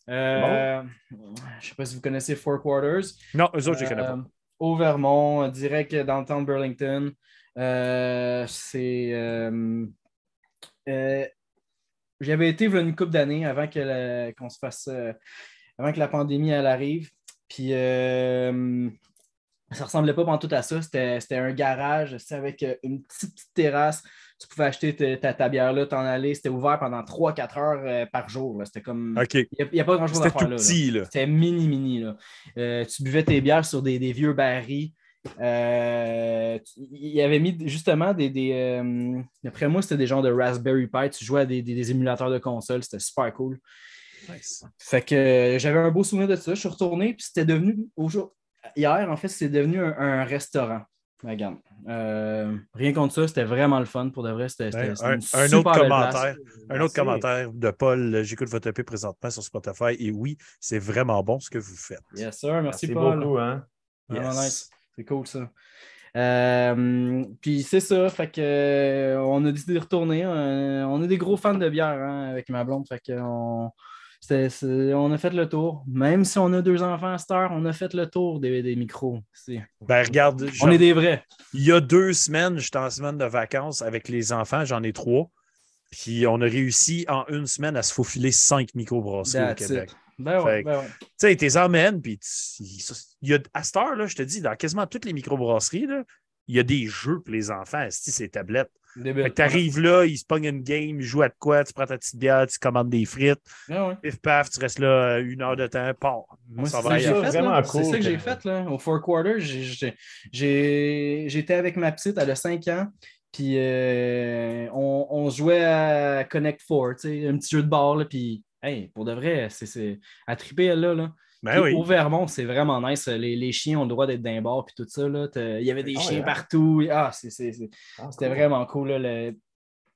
Euh, Je sais pas si vous connaissez Four Quarters. Non, eux autres, je les connais Euh, pas. Au Vermont, direct dans le town de Burlington. Euh, c'est. euh, euh, J'avais été a une couple d'années avant que la- qu'on se fasse. euh, avant que la pandémie elle arrive. Puis euh, ça ressemblait pas tout à ça. C'était un garage avec euh, une petite, petite terrasse. Tu pouvais acheter ta, ta- ta bière là, t'en aller. C'était ouvert pendant 3-4 heures euh, par jour. C'était comme. OK. Il n'y a, pas grand-chose à faire là. là. C'était mini, mini. Là. Euh, tu buvais tes bières sur des, des vieux barils. Euh, il y avait mis justement des. des euh, D'après moi, c'était des genres de Raspberry Pi. Tu jouais à des, des- des émulateurs de console. C'était super cool. Nice. Fait que j'avais un beau souvenir de ça. Je suis retourné, puis c'était devenu. au jour- Hier, en fait, c'est devenu un, un restaurant. Regarde. Euh, rien contre ça, c'était vraiment le fun pour de vrai. C'était c'était- Ben, c'était un, une un super autre commentaire. Un autre commentaire de Paul. euh, J'écoute votre EP présentement sur Spotify. Et oui, c'est vraiment bon ce que vous faites. Yes, sir. Merci, Merci Paul. beaucoup, hein? Vraiment Yes. nice. C'est cool ça. Euh, puis c'est ça, fait que on a décidé de retourner. on est des gros fans de bière hein, avec ma blonde, fait on, a fait le tour. Même si on a deux enfants à cette heure, on a fait le tour des, des micros. Ben, regarde, On est des vrais. il y a deux semaines, j'étais en semaine de vacances avec les enfants, j'en ai trois. Puis on a réussi en une semaine à se faufiler cinq microbrasseries au Québec. it. Ben ouais, ben ouais. Tu sais, t'es emmènes, puis y a, à cette heure, là, je te dis, dans quasiment toutes les microbrasseries, il y a des jeux pour les enfants, c'est tablettes. T'arrives là, ils se pognent une game, ils jouent à de quoi, tu prends ta petite bière, tu commandes des frites, ouais. pif paf, tu restes là euh, une heure de temps, pars. Moi, c'est va ça que j'ai ailleurs. fait. Vraiment là. cool C'est ça que j'ai fait là. au Four Quarters. j'ai- j'ai- j'ai- J'étais avec ma petite, elle a 5 ans. Puis euh, on, on jouait à Connect Four, tu sais, un petit jeu de bord. Là, puis, hey, pour de vrai, c'est- c'est à triper elle là. là. Ben oui. Au Vermont, c'est vraiment nice. Les, les chiens ont le droit d'être dans les bars puis tout ça. là. Il y avait des Ah chiens ouais. partout. Ah, c'est- c'est- c'est- Ah, c'était cool. vraiment cool. là, le-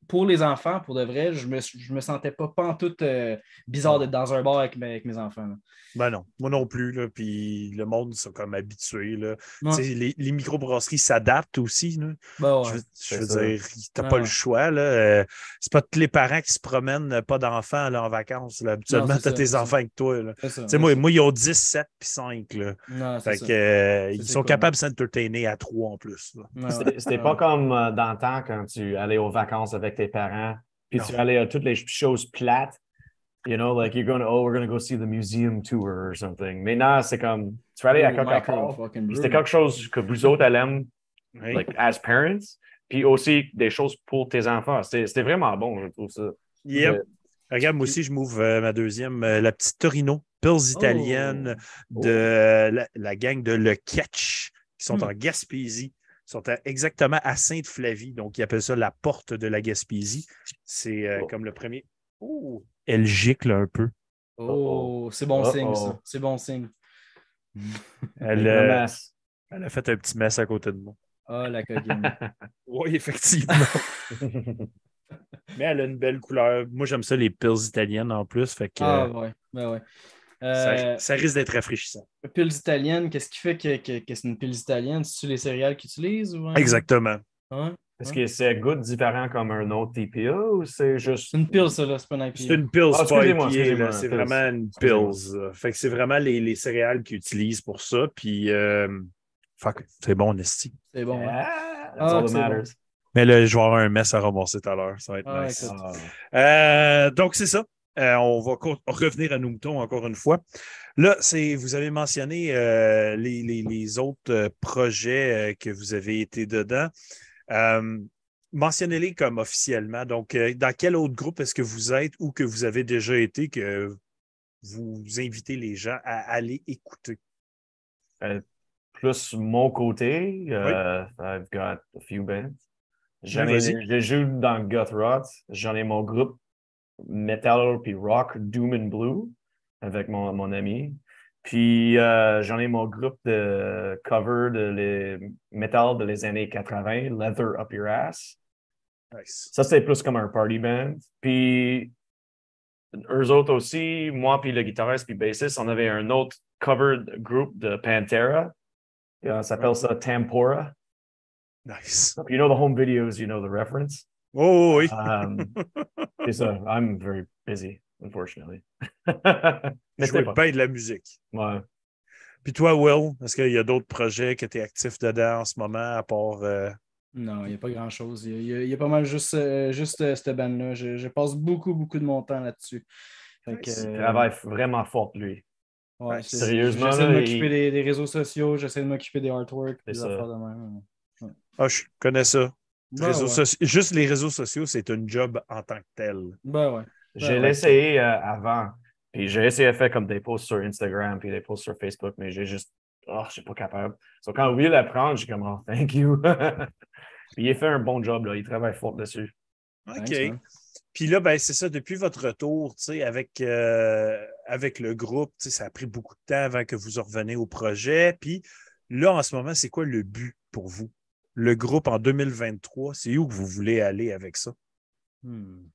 Pour les enfants, pour de vrai, je me, je me sentais pas pantoute euh, bizarre d'être dans un bar avec mes, avec mes enfants. là. Ben non, moi non plus. Là, puis le monde sont comme habitués. Là. Ouais. Les, les microbrasseries s'adaptent aussi. Là. Ben Je ouais. veux, je veux ça. dire, t'as Ah pas ouais. le choix. Là. Euh, c'est pas tous les parents qui se promènent, euh, pas d'enfants là, en vacances. Là. Habituellement, t'as ça, tes enfants avec toi. Là. C'est ça, Tu sais, c'est moi, moi, ils ont 10, 7 puis 5. Là. Non, Fait que, euh, ils c'est sont cool. capables de s'entertainer à trois en plus. C'était ouais. c'était Ouais. pas comme dans le temps quand tu allais aux vacances avec tes parents, puis Non. tu allais à toutes les choses plates, You know, like you're going to, oh, we're going to go see the museum tour or something. Maintenant, c'est comme, tu vas aller à Oh, fucking C'était quelque chose que vous autres, aime, Oui. like, as parents. Puis aussi des choses pour tes enfants. C'était vraiment bon, je trouve ça. Yep. Regarde, moi aussi, je m'ouvre euh, ma deuxième, euh, la petite Torino, Pills italienne Oh. de euh, la, la gang de Le Catch, qui sont Hmm. en Gaspésie. Ils sont à- exactement à Sainte-Flavie. Donc, ils appellent ça la porte de la Gaspésie. C'est euh, Oh. comme le premier. Oh, elle gicle un peu. Oh, c'est bon signe, ça. C'est bon signe. <laughs> Elle, euh, elle a fait un petit mess à côté de moi. Ah, la coquine. <laughs> Oui, effectivement. <laughs> Mais elle a une belle couleur. Moi, j'aime ça, les pills italiennes en plus. Fait que, ah, euh, ouais. Ben ouais. Ça, Euh, ça risque d'être rafraîchissant. Piles italiennes, qu'est-ce qui fait que, que, que c'est une pile italienne? C'est-tu les céréales qu'ils utilisent? Ou, hein? Exactement. Est-ce que c'est goût différent comme un autre TPA ou c'est juste. C'est une pile, ça, là. C'est pas une IPA. C'est une pills, Ah, pas IPA. C'est vraiment une là. Fait que c'est vraiment les, les céréales qu'ils utilisent pour ça. Puis, euh, fuck, c'est bon, Esti. C'est bon. hein? Ah, that's Ah, all that c'est bon. matters. Mais là, je vais avoir un mess à ramasser tout à l'heure. Ça va être Ah, nice. Ah. Euh, donc, c'est ça. Euh, on va revenir à nos moutons encore une fois. Là, c'est, vous avez mentionné euh, les, les- les autres euh, projets que vous avez été dedans. Mentionnez-les comme officiellement. Donc, dans quel autre groupe est-ce que vous êtes ou que vous avez déjà été que vous invitez les gens à aller écouter? Plus mon côté, I've got a few bands. J'en ai, vas-y. je joue dans Gutrot. J'en ai mon groupe metal puis rock Doom and Blue avec mon, mon ami. Puis euh, j'en ai mon groupe de cover de les metal de les années 80, Leather Up Your Ass. Nice. Ça, c'est plus comme un party band. Puis, eux autres aussi, moi puis le guitariste puis bassiste, on avait un autre covered group de Pantera. Et on s'appelle ça Tempora. Nice. You know the home videos, you know the reference. Oh oui. Um, <laughs> c'est ça. I'm very busy, unfortunately. <laughs> Je Mais c'est pas. bien de la musique. Ouais. Puis toi, Will, est-ce qu'il y a d'autres projets que tu es actif dedans en ce moment à part. euh, Non, il n'y a pas grand-chose. Il y a- y, y pas mal juste, euh, juste euh, cette bande-là. Je, je passe beaucoup, beaucoup de mon temps là-dessus. Il travaille vraiment fort, lui. ouais, Ouais, sérieusement, J'essaie de m'occuper il- des, des réseaux sociaux, j'essaie de m'occuper des artworks, des affaires de même. Ah, je connais ça. Ben ouais. Juste les réseaux sociaux, c'est un job en tant que tel. Ben ouais. J'ai ouais. essayé euh, avant. Puis j'ai essayé de faire comme des posts sur Instagram puis des posts sur Facebook, mais j'ai juste. Oh, je suis pas capable. Donc, quand Will apprend, j'ai comme, oh, thank you. <laughs> puis il a fait un bon job, là. Il travaille fort dessus. OK. Thanks. Puis là, ben, c'est ça, depuis votre retour, tu sais, avec, euh, avec le groupe, tu sais, ça a pris beaucoup de temps avant que vous en reveniez au projet. Puis là, en ce moment, c'est quoi le but pour vous? Le groupe en 2023, c'est où que vous voulez aller avec ça? Hmm.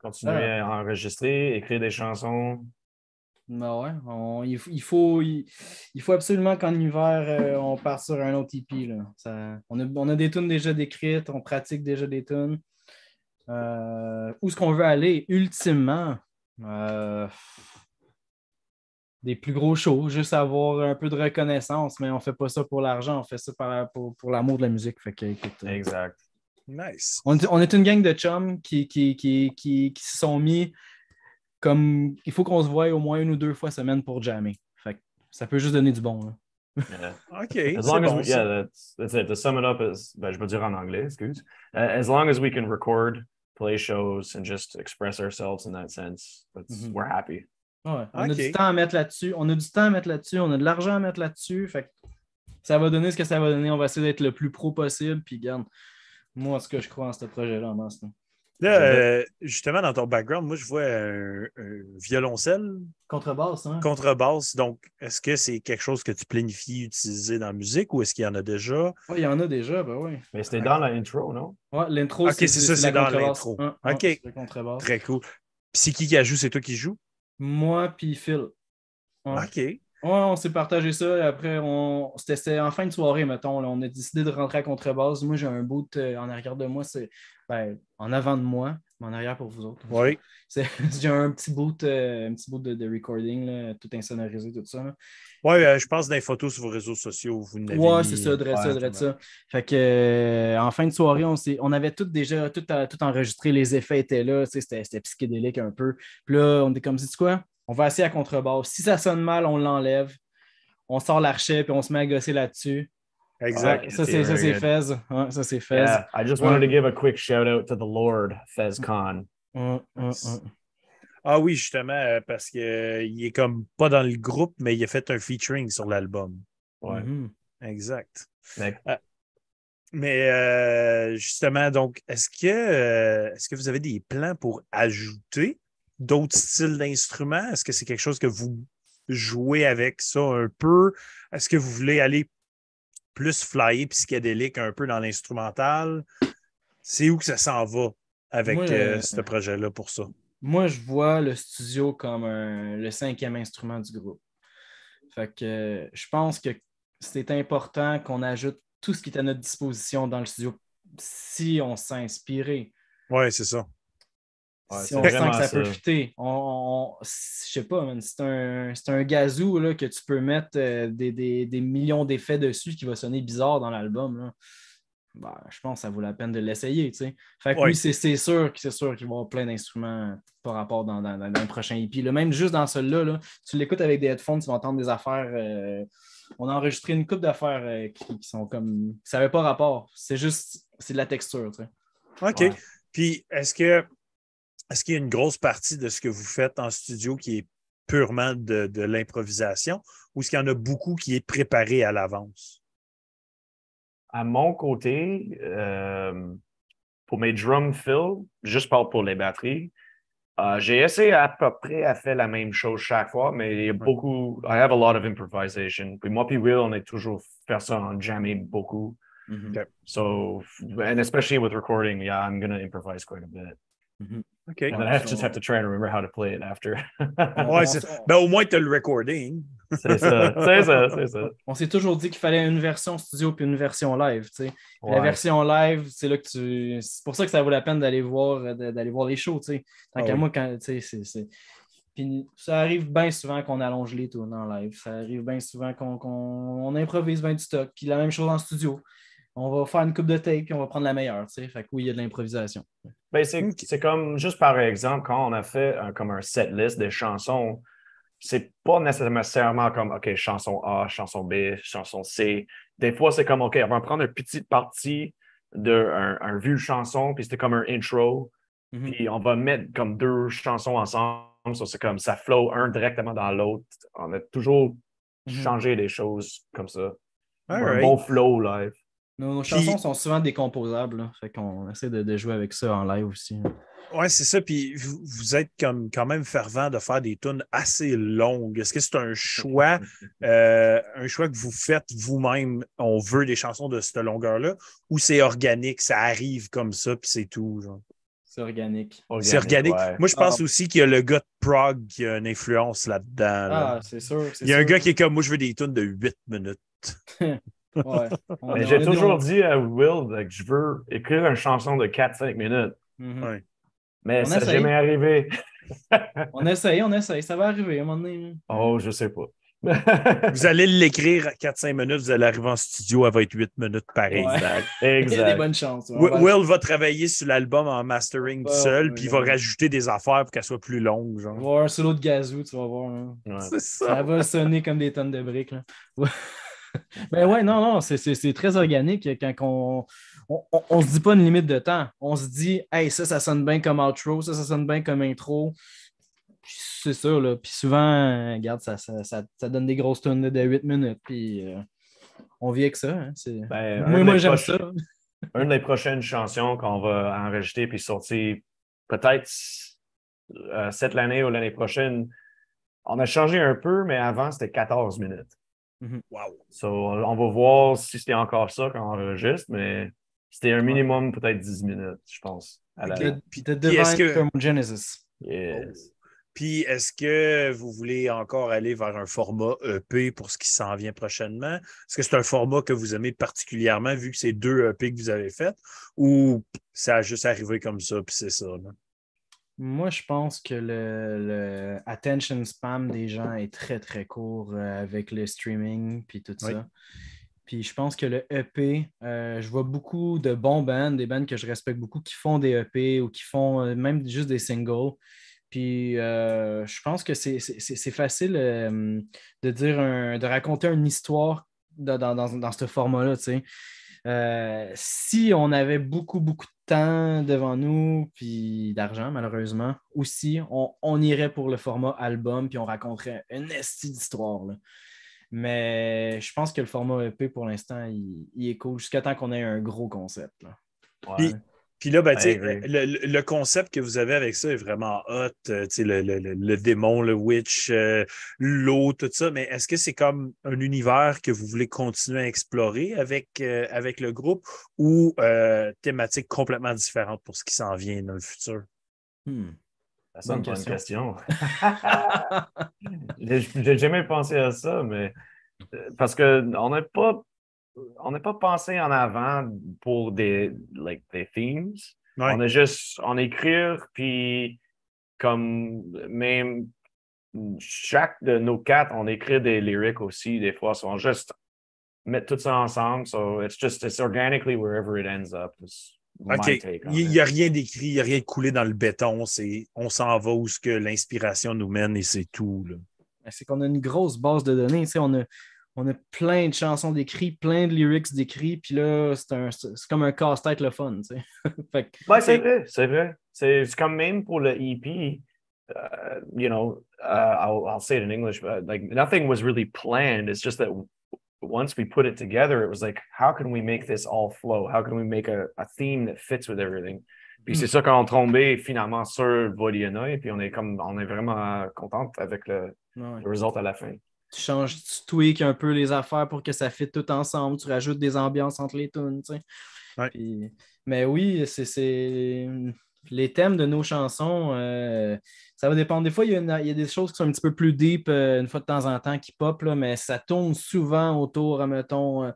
Continuer Ah. à enregistrer, écrire des chansons. Ben ouais, on- il, faut, il, il faut absolument qu'en hiver, euh, on parte sur un autre EP. Là. Ça- on, a, on a des tunes déjà décrites, on pratique déjà des tunes. Euh, où est-ce qu'on veut aller ultimement? Euh, des plus gros shows, juste avoir un peu de reconnaissance, mais on ne fait pas ça pour l'argent, on fait ça par- pour, pour l'amour de la musique. Fait que, écoute, euh, Exact. Nice. on, est- on est une gang de chums qui, qui, qui, qui, qui se sont mis comme il faut qu'on se voie au moins une ou deux fois semaine pour jammer. Fait que ça peut juste donner du bon. là. Yeah. <laughs> OK. As c'est long as bon, we, ça. yeah, that's, that's it. To sum it up, is, ben, je vais dire en anglais, excuse. Uh, as long as we can record, play shows, and just express ourselves in that sense, that's, Mhm. we're happy. Ouais, on a du temps à mettre là-dessus. On a du temps à mettre là-dessus. On a de l'argent à mettre là-dessus. Fait que ça va donner ce que ça va donner. On va essayer d'être le plus pro possible. Puis, garde, moi, tout cas, je crois en ce projet-là en masse. là. Là, euh, justement, dans ton background, moi, je vois un, un violoncelle, Contrebasse, hein? contrebasse. Donc, est-ce que c'est quelque chose que tu planifies utiliser dans la musique ou est-ce qu'il y en a déjà? Ouais, il y en a déjà, ben oui. Mais c'était dans l'intro, non? Ouais, l'intro, Ok, c'est ça, c'est dans l'intro. Ok. Très cool. Puis c'est qui qui a joué? C'est toi qui joues? Moi, puis Phil. OK. Ouais, on s'est partagé ça. Après, on... c'était en fin de soirée, mettons. là, on a décidé de rentrer à contrebasse. Moi, j'ai un bout euh, en arrière de moi, c'est ben, en avant de moi. En arrière pour vous autres. Oui. <laughs> C'est- J'ai un petit bout, euh, un petit bout de, de recording, là, tout insonorisé, tout ça. Oui, euh, je pense dans les photos sur vos réseaux sociaux, vous n'avez mis- c'est ça, dresse ça, dresse ça. Fait que, euh, en fin de soirée, on, on avait tout déjà tout, à- tout enregistré, les effets étaient là, c'était psychédélique un peu. Puis là, on était comme, sais quoi? On va essayer à contrebasse. Si ça sonne mal, on l'enlève. On sort l'archet, puis on se met à gosser là-dessus. Exact. Ouais, ça, c'est ça, c'est Fez. Ouais, ça, c'est Fez. Yeah, I just wanted to give a quick shout out to the Lord Fez Khan. Ouais, ouais, ouais. Ah oui, justement, euh, parce qu'il est comme pas dans le groupe, mais il a fait un featuring sur l'album. Ouais. Mhm. Exact. Mais- Mais euh, justement, donc, est-ce que, euh, est-ce que vous avez des plans pour ajouter d'autres styles d'instruments? Est-ce que c'est quelque chose que vous jouez avec ça un peu? Est-ce que vous voulez aller plus flyer psychédélique un peu dans l'instrumental? C'est où que ça s'en va avec Moi, euh, euh, ce projet-là pour ça? Moi, je vois le studio comme un- le cinquième instrument du groupe. Fait que euh, je pense que c'est important qu'on ajoute tout ce qui est à notre disposition dans le studio si on s'est inspiré. Oui, c'est ça. Ouais, si on sent que ça, peut fitter. On, on- je sais pas, c'est un, un gazou là, que tu peux mettre euh, des, des- des millions d'effets dessus qui va sonner bizarre dans l'album. Ben, je pense que ça vaut la peine de l'essayer. Fait que Ouais. oui, c'est sûr, que- c'est sûr qu'il va y avoir plein d'instruments par rapport dans, dans, dans- dans le prochain EP. Là, même juste dans celui-là, là, tu l'écoutes avec des headphones, tu vas entendre des affaires. euh, on a enregistré une coupe d'affaires euh, qui, qui sont comme. Ça n'avait pas rapport. C'est juste. C'est de la texture. OK. Ouais. Puis, est-ce que est-ce qu'il y a une grosse partie de ce que vous faites en studio qui est purement de, de l'improvisation ou est-ce qu'il y en a beaucoup qui est préparé à l'avance? À mon côté, euh, pour mes drum fills, juste parle pour les batteries, euh, j'ai essayé à peu près à faire la même chose chaque fois, mais il y a beaucoup, I have a lot of improvisation. Puis moi puis Will, on est toujours faire ça en jammer beaucoup. OK. So, and especially with recording, yeah, I'm gonna improvise quite a bit. OK. And then I just have to try and remember how to play it after. <laughs> Ouais, ben, au moins, tu as le recording. c'est ça, <laughs> c'est ça, c'est ça. On s'est toujours dit qu'il fallait une version studio puis une version live. tu sais. La version live, c'est là que tu. C'est pour ça que ça vaut la peine d'aller voir, euh, d'aller voir les shows. tu sais. Tant Ah qu'à oui. moi, quand. tu sais, c'est- Puis ça arrive bien souvent qu'on allonge les tours en live. Ça arrive bien souvent qu'on qu'on- on improvise bien du stock. Puis la même chose en studio. On va faire une coupe de tape puis on va prendre la meilleure. tu sais. Fait que oui, il y a de l'improvisation. Ben, c'est comme, juste par exemple, quand on a fait un, comme un set list des chansons, c'est pas nécessairement comme, OK, chanson A, chanson B, chanson C. Des fois, c'est comme, OK, on va prendre une petite partie d'un un vieux chanson, puis c'était comme un intro, Mhm. puis on va mettre comme deux chansons ensemble. So, c'est comme, ça flow un directement dans l'autre. On a toujours Mhm. changé des choses comme ça. All un right. bon flow live. Nos, nos Puis- chansons sont souvent décomposables. là. Fait qu'on essaie de, de jouer avec ça en live aussi. Oui, c'est ça. Puis vous, vous êtes comme quand même fervent de faire des tunes assez longues. Est-ce que c'est un choix, <laughs> euh, un choix que vous faites vous-même? On veut des chansons de cette longueur-là, ou c'est organique, ça arrive comme ça, puis c'est tout? genre? C'est organique. C'est organique. ouais. Moi, je pense Ah. aussi qu'il y a le gars de Prague qui a une influence là-dedans. là. Ah, c'est sûr. c'est Il y a un gars qui est comme moi, je veux des tunes de 8 minutes. <laughs> Ouais. <laughs> J'ai toujours dit à Will like, je veux écrire une chanson de 4-5 minutes, Mhm. Ouais. mais On ça n'est jamais arrivé. <laughs> On essaye, on essaye. Ça va arriver à un moment donné. Oh, je sais pas. <laughs> Vous allez l'écrire à 4-5 minutes, vous allez arriver en studio, elle va être 8 minutes pareil. Ouais. Exact. Il y a des bonnes chances. Will, va- Will va travailler sur l'album en mastering Ouais, seul, puis il va rajouter des affaires pour qu'elle soit plus longue. on va Genre. voir un solo de gazou, tu vas voir. hein. Ouais. C'est Ça va sonner comme des tonnes de briques. Là. Mais ouais, non, non, c'est- c'est c'est très organique quand on, on, on- on se dit pas une limite de temps. On se dit, hey, ça, ça sonne bien comme outro, ça, ça sonne bien comme intro. C'est ça, là. Puis souvent, regarde, ça, ça, ça, ça donne des grosses tonnes de 8 minutes. Puis euh, on vit avec ça. hein, c'est- Ben, moi, j'aime ça. Une des prochaines chansons qu'on va enregistrer puis sortir peut-être euh, cette année ou l'année prochaine, on a changé un peu, mais avant, c'était 14 minutes. Wow. So, on va voir si c'était encore ça quand on enregistre, mais c'était un minimum peut-être 10 minutes, je pense. à la- Puis- est-ce Divine que- Thermogenesis. Yes. Puis est-ce que vous voulez encore aller vers un format EP pour ce qui s'en vient prochainement? Est-ce que c'est un format que vous aimez particulièrement vu que c'est deux EP que vous avez fait ou ça a juste arrivé comme ça puis c'est ça? là? Moi, je pense que le, le attention spam des gens est très, très court euh, avec le streaming puis tout Oui. ça. Puis je pense que le EP, euh, je vois beaucoup de bons bands, des bands que je respecte beaucoup, qui font des EP ou qui font euh, même juste des singles. Puis euh, je pense que c'est facile de dire un- de raconter une histoire dans, dans- dans- dans ce format-là, tu sais. Euh, si on avait beaucoup, beaucoup de temps devant nous, puis d'argent, malheureusement, aussi, on, on irait pour le format album, puis on raconterait une estie d'histoire. Mais je pense que le format EP, pour l'instant, il, il est cool, jusqu'à temps qu'on ait un gros concept. là. Ouais. Puis- Puis là, ben, le, le- concept que vous avez avec ça est vraiment hot. euh, tu sais, le, le- le- le démon, le witch, euh, l'eau, tout ça. Mais est-ce que c'est comme un univers que vous voulez continuer à explorer avec, euh, avec le groupe ou euh, thématique complètement différente pour ce qui s'en vient dans le futur? Hmm. C'est une Bonne bonne question. <laughs> <laughs> J'ai jamais pensé à ça, mais parce qu'on n'a pas on n'a pas pensé en avant pour des like des themes. Ouais. On a juste on écrit puis comme même chaque de nos quatre, on écrit des lyrics aussi des fois. So on juste mettre tout ça ensemble. So it's just it's organically wherever it ends up. is my OK. take on Il it. n'y a rien d'écrit, il n'y a rien de coulé dans le béton. C'est on s'en va où ce que l'inspiration nous mène et c'est tout. là. Ben, c'est qu'on a une grosse base de données. tu sais, On a, on a plein de chansons d'écrits, plein de lyrics d'écrits, puis là, c'est un- c'est c'est comme un casse-tête le fun. tu sais. <laughs> Fait que- Ouais, c'est vrai, c'est vrai. C'est comme même pour le EP, uh, you know, uh, I'll, I'll say it in English, but like nothing was really planned. It's just that once we put it together, it was like, how can we make this all flow? How can we make a, a theme that fits with everything? Puis Hmm. c'est ça qu'on tombé finalement sur Voliana, et puis on est comme, on est vraiment contente avec le, Ouais. le result à la fin. Tu changes, tu tweaks un peu les affaires pour que ça fitte tout ensemble. Tu rajoutes des ambiances entre les tunes. tu sais. Ouais. Puis- mais oui, c'est- les thèmes de nos chansons. euh, ça va dépendre. Des fois, il y, a une- il y a des choses qui sont un petit peu plus deep euh, une fois de temps en temps qui pop, là, mais ça tourne souvent autour, mettons, euh,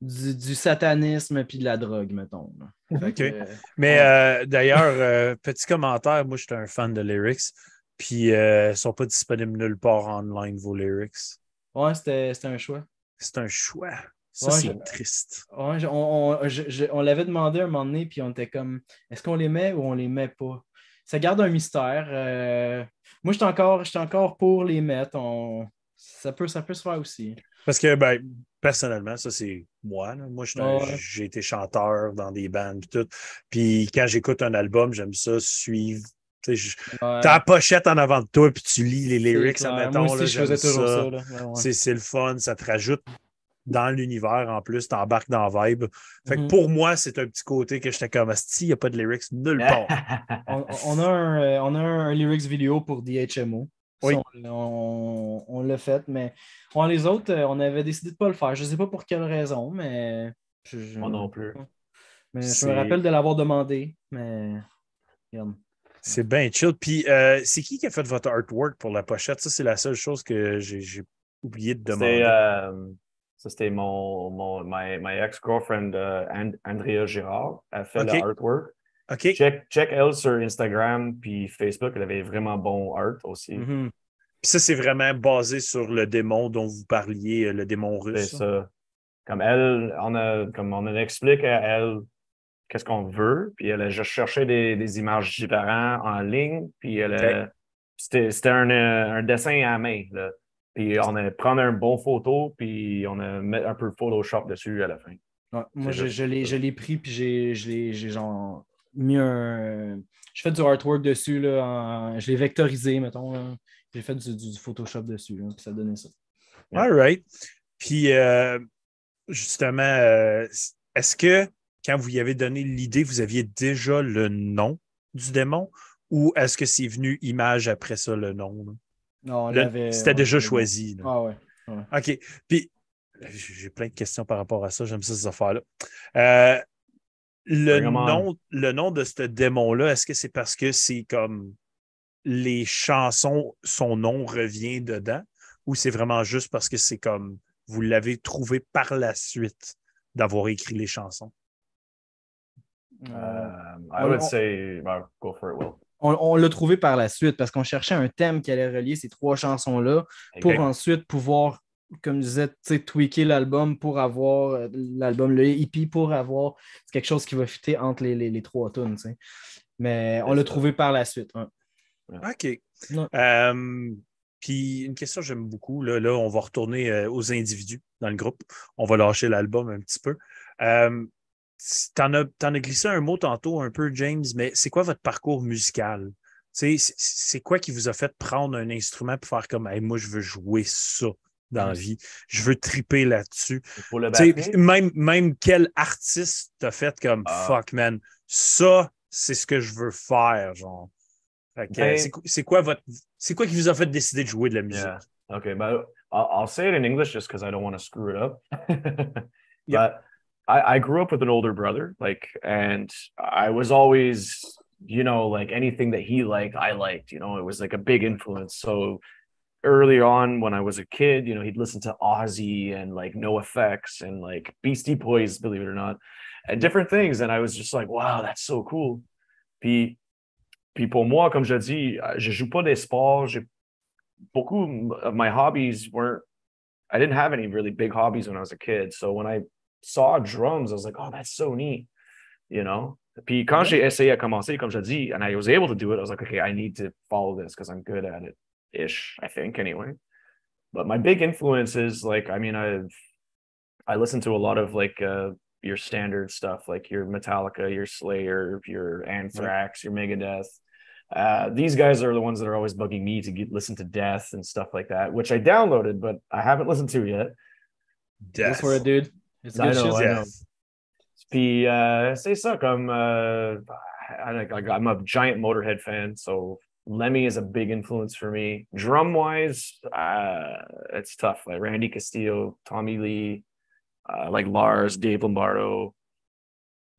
du, du satanisme puis de la drogue, mettons. là. Que, Mais d'ailleurs, petit commentaire, moi, j'étais un fan de lyrics. Puis, euh, ils ne sont pas disponibles nulle part online, vos lyrics. ouais, c'était un choix. C'est un choix. Ça, Ouais, c'est triste. Ouais, on, on- on l'avait demandé un moment donné, puis on était comme est-ce qu'on les met ou on les met pas? Ça garde un mystère. euh, moi, je suis encore, j'étais encore pour les mettre. On- ça, peut, ça peut se faire aussi. Parce que, ben, personnellement, ça, c'est moi. là. Moi, Ouais. j'ai été chanteur dans des bands et tout. Puis, quand j'écoute un album, j'aime ça suivre. Tu Ouais, T'as la pochette en avant de toi, puis tu lis les lyrics, admettons. Moi aussi, là, je faisais toujours ça. ça. là. Ouais, ouais. C'est c'est le fun, ça te rajoute dans l'univers en plus, t'embarques dans la vibe. Fait que Mhm. pour moi, c'est un petit côté que j'étais comme Asti, il n'y a pas de lyrics nulle part. <laughs> On, on a un, euh, on a un lyrics vidéo pour DHMO. Ça, Oui. on on, on l'a fait, mais on, les autres, euh, on avait décidé de ne pas le faire. Je ne sais pas pour quelle raison, mais. je- je- Moi non plus. Mais je me rappelle de l'avoir demandé, mais. regarde. C'est bien chill. Puis, euh, c'est qui qui a fait votre artwork pour la pochette? Ça, c'est la seule chose que j'ai oublié de demander. C'était euh, ça, c'était mon, mon my, my ex-girlfriend euh, And- Andrea Girard. Elle fait Ok. le artwork. OK. Check, check elle sur Instagram puis Facebook. Elle avait vraiment bon art aussi. Mhm. Puis ça, c'est vraiment basé sur le démon dont vous parliez, le démon C'est russe. ça. Comme elle, on a, comme on a expliqué à elle qu'est-ce qu'on veut, puis elle a juste cherché des, des images différentes en ligne, puis elle a- c'était c'était un, euh, un dessin à main. Là. Puis on a prendre un bon photo, puis on a mis un peu de Photoshop dessus à la fin. Ouais, moi, je, je l'ai, je l'ai pris, puis j'ai, je l'ai- j'ai genre mis un. J'ai fait du artwork dessus, là, en- je l'ai vectorisé, mettons. là. J'ai fait du, du- du Photoshop dessus, là, puis ça donnait ça. All right. Puis, euh, justement, euh, est-ce que quand vous y avez donné l'idée, vous aviez déjà le nom du démon? Ou est-ce que c'est venu image après ça, le nom? là? Non, on C'était déjà choisi. là. Ah ouais. OK. Puis, j'ai plein de questions par rapport à ça. J'aime ça, ces affaires-là. Euh, le, nom, le nom de ce démon-là, est-ce que c'est parce que c'est comme les chansons, son nom revient dedans? Ou c'est vraiment juste parce que c'est comme vous l'avez trouvé par la suite d'avoir écrit les chansons? Um, I on- would on- say, well, go for it, Will. On, on l'a trouvé par la suite parce qu'on cherchait un thème qui allait relier ces trois chansons-là pour ensuite pouvoir, comme je disais, tweaker l'album pour avoir euh, l'album, le hippie, pour avoir quelque chose qui va fitter entre les, les- les trois tunes. Mais on l'a trouvé par la suite. OK. Euh, puis une question que j'aime beaucoup, là, là, on va retourner euh, aux individus dans le groupe. On va lâcher l'album un petit peu. T'en as, t'en as glissé un mot tantôt un peu, James, mais c'est quoi votre parcours musical? C'est c'est quoi qui vous a fait prendre un instrument pour faire comme Hey, moi, je veux jouer ça dans la vie. Je veux triper là-dessus. Même, même quel artiste t'a fait comme Ah. fuck, man, ça, c'est ce que je veux faire, genre. Ben- c'est quoi- votre. C'est quoi qui vous a fait décider de jouer de la musique? Yeah. Okay, but I'll, I'll say it in English just because I don't want to screw it up. <laughs> But I, I grew up with an older brother, like, and I was always, you know, like anything that he liked, I liked. You know, it was like a big influence. So early on, when I was a kid, you know, he'd listen to Ozzy and like No Effects and like Beastie Boys, believe it or not, and different things. And I was just like, wow, that's so cool. Puis, puis pour moi, comme je dis, euh, je joue pas des sports. Beaucoup of euh, my hobbies weren't. I didn't have any really big hobbies when I was a kid. So when I saw drums, I was like, oh, that's so neat, you know. Puis quand j'ai essayé à commencer, comme je dis, and I was able to do it, I was like, okay, I need to follow this because I'm good at it, ish. I think anyway. But my big influences, like, I mean, I've I listen to a lot of like uh your standard stuff, like your Metallica, your Slayer, your Anthrax, your Megadeth. Uh, these guys are the ones that are always bugging me to get listen to Death and stuff like that, which I downloaded, but I haven't listened to yet. That's for a dude. It's I good know. I know. Puis, uh, say so. I'm, uh, I, I'm a giant Motorhead fan, so Lemmy is a big influence for me. Drum wise, uh, it's tough. Like Randy Castillo, Tommy Lee, uh, like Lars, Dave Lombardo,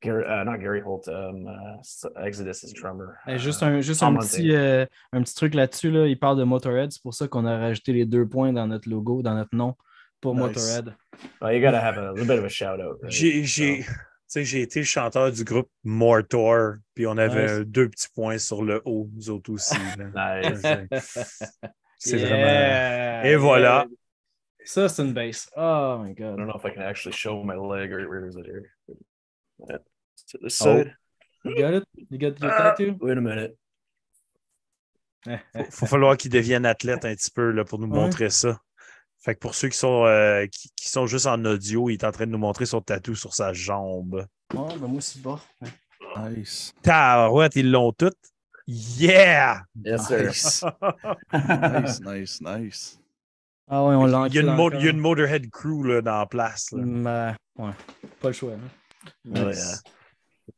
Gary, uh, not Gary Holt, um, uh, Exodus' drummer. Eh, Uh, juste un, juste un, petit, euh, un petit truc là-dessus. Là. Il parle de Motorhead. C'est pour ça qu'on a rajouté les deux points dans notre logo, dans notre nom pour Nice. Motorhead. well, you gotta have a little bit of a shout out. right? J'ai j'ai- So, tu sais, j'ai été le chanteur du groupe Mortor, puis on avait Nice. deux petits points sur le haut, nous autres aussi. <laughs> nice. C'est Yeah. vraiment. Et voilà. Ça, c'est une base. Oh my I god. don't know if I can actually show my leg or where is it here? Yeah. To this Oh. side. You got it? You got your Ah, tattoo? Wait a minute. Faut, faut falloir qu'il devienne athlète un petit peu là, pour nous Ouais. montrer ça. Fait que pour ceux qui sont, euh, qui, qui sont juste en audio, il est en train de nous montrer son tatou sur sa jambe. Oh, ben moi aussi, bon. Nice. Tabarouette, ils l'ont toutes. Yeah! Yes, sir. Nice. <laughs> nice, nice, nice. Ah ouais, on l'a Il y, a une il y a une Motorhead crew là, dans la place. là. Mais, ouais, pas le choix. hein. Nice. yeah.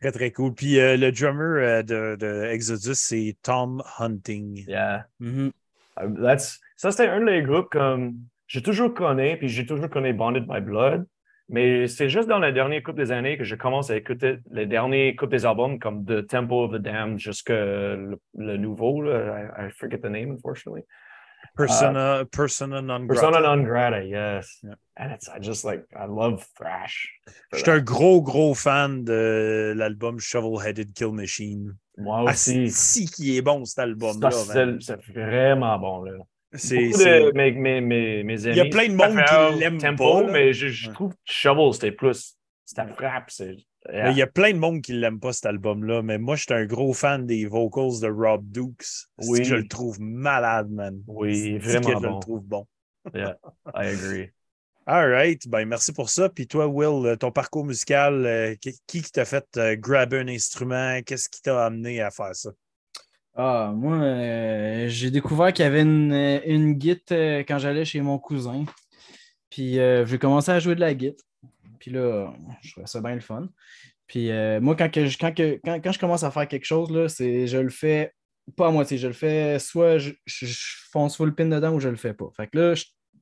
Très, très cool. Puis euh, le drummer euh, de, de Exodus, c'est Tom Hunting. Yeah. Mhm. Um, That's, ça, c'était un des groupes comme j'ai toujours connu, puis j'ai toujours connu Bonded by Blood. Mais c'est juste dans la dernière couple des années que je commence à écouter les derniers couples des albums comme The Temple of the Damned jusqu'à le, le nouveau. Là, I, I forget the name, unfortunately. Persona, persona non grata. Persona non grata, yes. Yeah. And it's, I just like, I love thrash. Je suis un gros, gros fan de l'album Shovel-Headed Kill Machine. Moi Ah, aussi. si qui est bon cet man. c'est c'est vraiment bon. Là. C'est- Beaucoup c'est- de mes, mes, mes, mes amis. Il y a plein de monde qui l'aiment Tempo, pas, là. mais je, je trouve que Shovel, c'était plus. C'était frappe. Il y a plein de monde qui l'aiment pas cet album-là, mais moi, je suis un gros fan des vocals de Rob Dukes. Oui. Je le trouve malade, man. Oui, vraiment Je bon. le trouve bon. <laughs> Yeah, I agree. All right. Ben, merci pour ça. Puis toi, Will, euh, ton parcours musical, euh, qui, qui qui t'a fait euh, grabber un instrument? Qu'est-ce qui t'a amené à faire ça? Ah, moi, euh, j'ai découvert qu'il y avait une, une guitare euh, quand j'allais chez mon cousin. Puis euh, j'ai commencé à jouer de la guitare. Puis là, je trouvais ça bien le fun. Puis moi, quand, que je, quand, que- quand, quand je commence à faire quelque chose, là, c'est je le fais pas à moitié. Je le fais soit je, je- je fonce full pin dedans ou je le fais pas. Fait que là,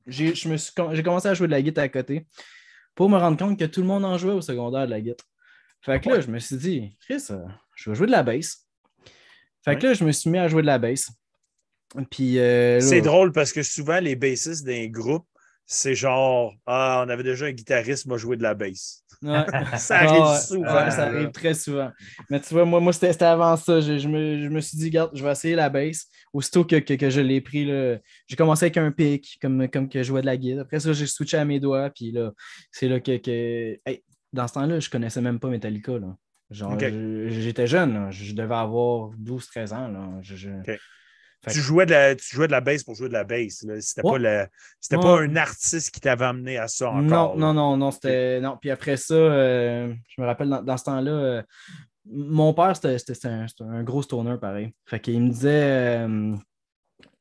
j'ai je me suis j'ai commencé à jouer de la guitare à côté pour me rendre compte que tout le monde en jouait au secondaire de la guitare. Fait que là, je me suis dit, Chris, je vais jouer de la bass. Fait que là, je me suis mis à jouer de la bass. Puis euh, C'est drôle parce que souvent, les bassistes d'un groupe, c'est genre Ah, on avait déjà un guitariste m'a joué de la. Ouais. <laughs> Ça arrive Ah souvent. ouais, ça arrive très souvent. Mais tu vois, moi, moi c'était avant ça. Je, je me, je me suis dit, regarde, je vais essayer la bass. Aussitôt que, que, que je l'ai pris, j'ai commencé avec un pic, comme, comme que je jouais de la guide. Après ça, j'ai switché à mes doigts. Puis là, c'est là que. que... Hey, dans ce temps-là, je connaissais même pas Metallica. Là. Genre, Ok. je- j'étais jeune. là. Je devais avoir 12-13 ans. Là. Je- je- Ok. Fait Tu jouais, de la, tu jouais de la bass pour jouer de la bass. C'était pas, le- un artiste qui t'avait amené à ça encore. Non, là. non, non, non, c'était. Non. Puis après ça, euh, je me rappelle dans, dans ce temps-là, euh, mon père, c'était un, un gros stoner pareil. Fait qu'il me disait euh,